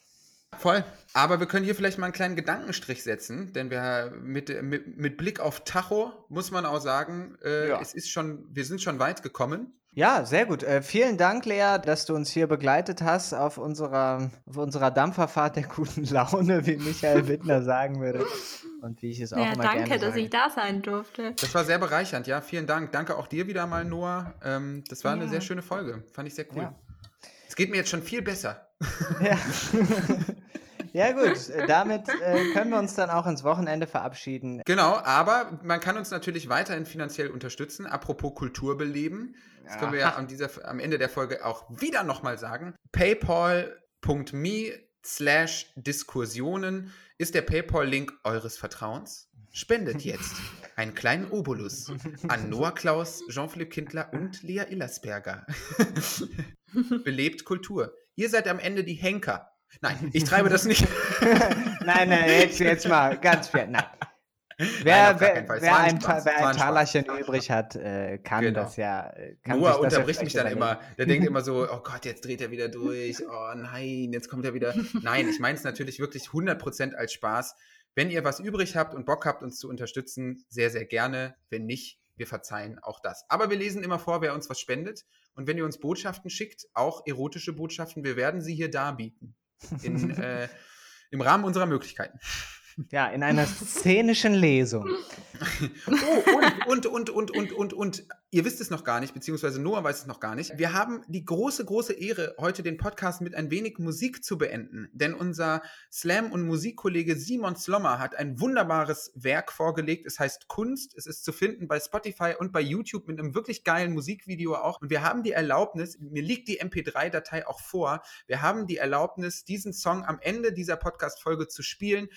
Voll. Aber wir können hier vielleicht mal einen kleinen Gedankenstrich setzen, denn wir mit, mit, mit Blick auf Tacho muss man auch sagen, äh, ja. es ist schon, wir sind schon weit gekommen. Ja, sehr gut. Äh, vielen Dank, Lea, dass du uns hier begleitet hast auf unserer, auf unserer Dampferfahrt der guten Laune, wie Michael Wittner sagen würde. Und wie ich es auch ja, immer danke, gerne dass ich da sein durfte. Das war sehr bereichernd, ja. Vielen Dank. Danke auch dir wieder mal, Noah. Ähm, das war ja. eine sehr schöne Folge. Fand ich sehr cool. Ja. Es geht mir jetzt schon viel besser. Ja. Ja gut, äh, damit äh, können wir uns dann auch ins Wochenende verabschieden. Genau, aber man kann uns natürlich weiterhin finanziell unterstützen. Apropos Kulturbeleben, das können wir ja am, dieser, am Ende der Folge auch wieder nochmal sagen. paypal.me slash Diskursionen ist der PayPal-Link eures Vertrauens. Spendet jetzt einen kleinen Obolus an Noah Klaus, Jean-Philippe Kindler und Lea Illersberger. Belebt Kultur. Ihr seid am Ende die Henker. Nein, ich treibe das nicht. nein, nein, jetzt, jetzt mal ganz fair. Nein. Wer, Nein, wer, wer, ein, wer ein Talerchen übrig hat, äh, kann genau. das ja. Äh, kann Noah unterbricht mich dann immer. Der denkt immer so: Oh Gott, jetzt dreht er wieder durch. Oh nein, jetzt kommt er wieder. Nein, ich meine es natürlich wirklich 100% als Spaß. Wenn ihr was übrig habt und Bock habt, uns zu unterstützen, sehr, sehr gerne. Wenn nicht, wir verzeihen auch das. Aber wir lesen immer vor, wer uns was spendet. Und wenn ihr uns Botschaften schickt, auch erotische Botschaften, wir werden sie hier darbieten. In, äh, Im Rahmen unserer Möglichkeiten. Ja, in einer szenischen Lesung. oh, und, und, und, und, und, und, und, ihr wisst es noch gar nicht, beziehungsweise Noah weiß es noch gar nicht. Wir haben die große, große Ehre, heute den Podcast mit ein wenig Musik zu beenden. Denn unser Slam- und Musikkollege Simon Slommer hat ein wunderbares Werk vorgelegt. Es heißt Kunst. Es ist zu finden bei Spotify und bei YouTube mit einem wirklich geilen Musikvideo auch. Und wir haben die Erlaubnis, mir liegt die MP3-Datei auch vor, wir haben die Erlaubnis, diesen Song am Ende dieser Podcast-Folge zu spielen.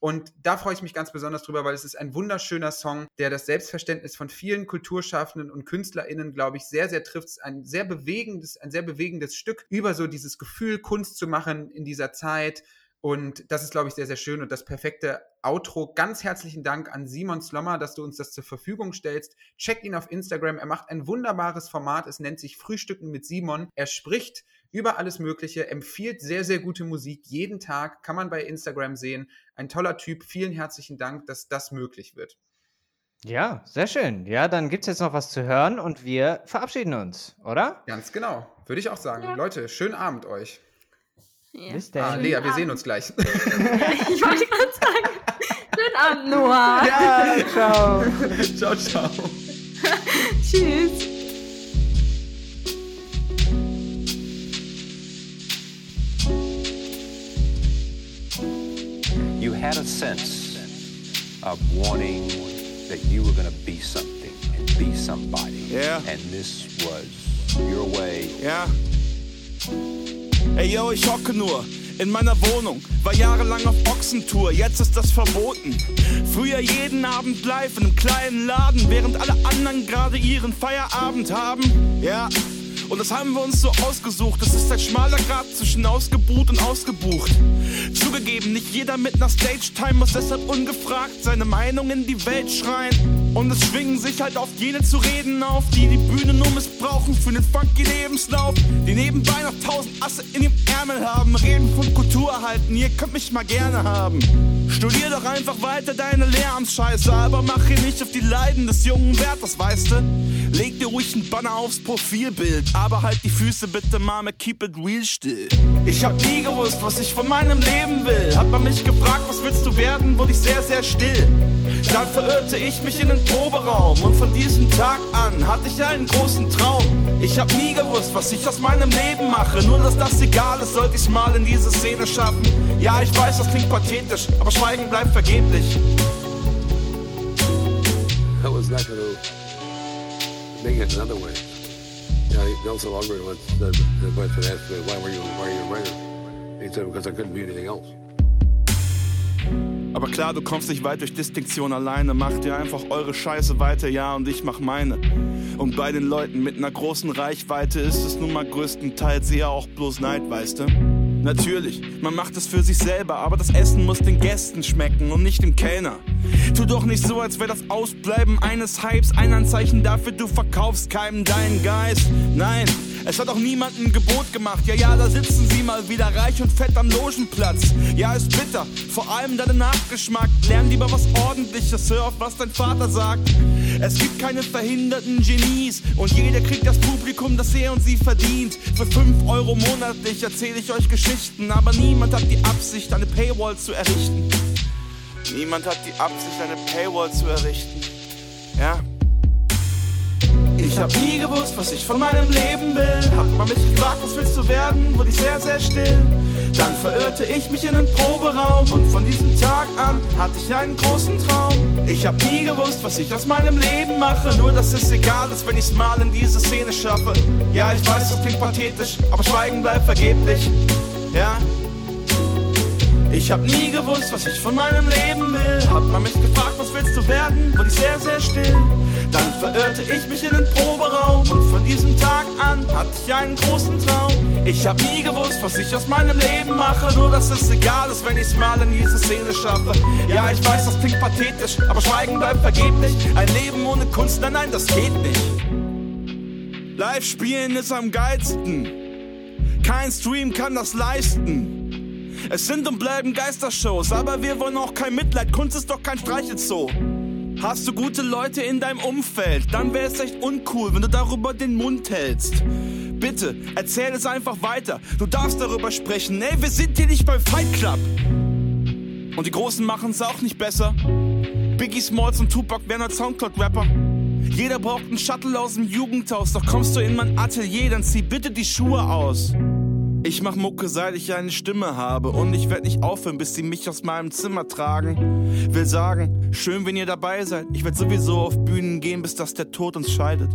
Und da freue ich mich ganz besonders drüber, weil es ist ein wunderschöner Song, der das Selbstverständnis von vielen Kulturschaffenden und KünstlerInnen, glaube ich, sehr, sehr trifft. Ein sehr bewegendes, ein sehr bewegendes Stück über so dieses Gefühl, Kunst zu machen in dieser Zeit. Und das ist, glaube ich, sehr, sehr schön und das perfekte Outro. Ganz herzlichen Dank an Simon Slommer, dass du uns das zur Verfügung stellst. Checkt ihn auf Instagram. Er macht ein wunderbares Format. Es nennt sich Frühstücken mit Simon. Er spricht über alles Mögliche, empfiehlt sehr, sehr gute Musik jeden Tag, kann man bei Instagram sehen. Ein toller Typ. Vielen herzlichen Dank, dass das möglich wird. Ja, sehr schön. Ja, dann gibt es jetzt noch was zu hören und wir verabschieden uns, oder? Ganz genau. Würde ich auch sagen. Ja. Leute, schönen Abend euch. Ja. Bis dann. Ah, Lea, wir sehen uns gleich. ich wollte gerade sagen. Schönen Abend, Noah. Ja, ciao. ciao, ciao. Tschüss. Had a sense of wanting that you were going to be something and be somebody. Yeah. And this was your way. Ja. Ey, yo, ich hocke nur in meiner Wohnung, war jahrelang auf Ochsentour, jetzt ist das verboten. Früher jeden Abend live in einem kleinen Laden, während alle anderen gerade ihren Feierabend haben. Ja, und das haben wir uns so ausgesucht. Es ist ein schmaler Grad zwischen ausgebucht und ausgebucht. Zugegeben, nicht jeder mit einer Stage-Time muss deshalb ungefragt seine Meinung in die Welt schreien. Und es schwingen sich halt oft jene zu reden auf, die die Bühne nur missbrauchen für den funky Lebenslauf. Die nebenbei noch tausend Asse in dem Ärmel haben. Reden von Kultur erhalten, ihr könnt mich mal gerne haben. Studier doch einfach weiter deine Lehramtsscheiße, aber mach hier nicht auf die Leiden des jungen Wärters, weißt du? Leg dir ruhig einen Banner aufs Profilbild, aber halt die Füße bitte, Mame, keep it real still. Ich hab nie gewusst, was ich von meinem Leben will. Hat man mich gefragt, was willst du werden, wurde ich sehr, sehr still. Dann verirrte ich mich in den Proberaum und von diesem Tag an hatte ich einen großen Traum. Ich hab nie gewusst, was ich aus meinem Leben mache. Nur dass das egal ist, sollte ich mal in diese Szene schaffen. Ja, ich weiß, das klingt pathetisch, aber Schweigen bleibt vergeblich. I was not gonna make it another way. Yeah, Nelson Algren once said, the question asked me, why were you, why are you a writer? He said, because I couldn't be anything else. Aber klar, du kommst nicht weit durch Distinktion alleine. Macht ihr einfach eure Scheiße weiter, ja, und ich mach meine. Und bei den Leuten mit einer großen Reichweite ist es nun mal größtenteils eher auch bloß Neid, weißt du? Natürlich, man macht es für sich selber, aber das Essen muss den Gästen schmecken und nicht dem Kellner. Tu doch nicht so, als wäre das Ausbleiben eines Hypes ein Anzeichen dafür, du verkaufst keinem deinen Geist. Nein, es hat auch niemand ein Gebot gemacht. Ja, ja, da sitzen sie mal wieder reich und fett am Logenplatz. Ja, ist bitter, vor allem deine Nachgeschmack. Lern lieber was ordentliches, hör auf, was dein Vater sagt. Es gibt keine verhinderten Genies und jeder kriegt das Publikum, das er und sie verdient. Für 5 Euro monatlich erzähle ich euch Geschichten, aber niemand hat die Absicht, eine Paywall zu errichten. Niemand hat die Absicht, eine Paywall zu errichten. Ja. Ich hab nie gewusst, was ich von meinem Leben will. Hab man mich gefragt, was willst du werden, wurde ich sehr, sehr still. Dann verirrte ich mich in den Proberaum und von diesem Tag an hatte ich einen großen Traum. Ich hab nie gewusst, was ich aus meinem Leben mache, nur dass es egal ist, wenn ich's mal in diese Szene schaffe. Ja, ich weiß, das klingt pathetisch, aber Schweigen bleibt vergeblich. Ja, ich hab nie gewusst, was ich von meinem Leben will. Hat man mich gefragt, was willst du werden, wurde ich sehr, sehr still. Dann verirrte ich mich in den Proberaum und von diesem Tag an hatte ich einen großen Traum. Ich hab nie gewusst, was ich aus meinem Leben mache, nur dass es egal ist, wenn ich's mal in diese Szene schaffe. Ja, ich weiß, das klingt pathetisch, aber Schweigen bleibt vergeblich. Ein Leben ohne Kunst, nein, nein, das geht nicht. Live spielen ist am geilsten. Kein Stream kann das leisten. Es sind und bleiben Geistershows, aber wir wollen auch kein Mitleid. Kunst ist doch kein Streichelzoo. Hast du gute Leute in deinem Umfeld, dann wäre es echt uncool, wenn du darüber den Mund hältst. Bitte, erzähl es einfach weiter. Du darfst darüber sprechen. Ey, wir sind hier nicht beim Fight Club. Und die Großen machen es auch nicht besser. Biggie Smalls und Tupac wären als Soundcloud-Rapper. Jeder braucht einen Shuttle aus dem Jugendhaus. Doch kommst du in mein Atelier, dann zieh bitte die Schuhe aus. Ich mach Mucke, seit ich eine Stimme habe und ich werd nicht aufhören, bis sie mich aus meinem Zimmer tragen. Will sagen, schön, wenn ihr dabei seid. Ich werd sowieso auf Bühnen gehen, bis dass der Tod uns scheidet.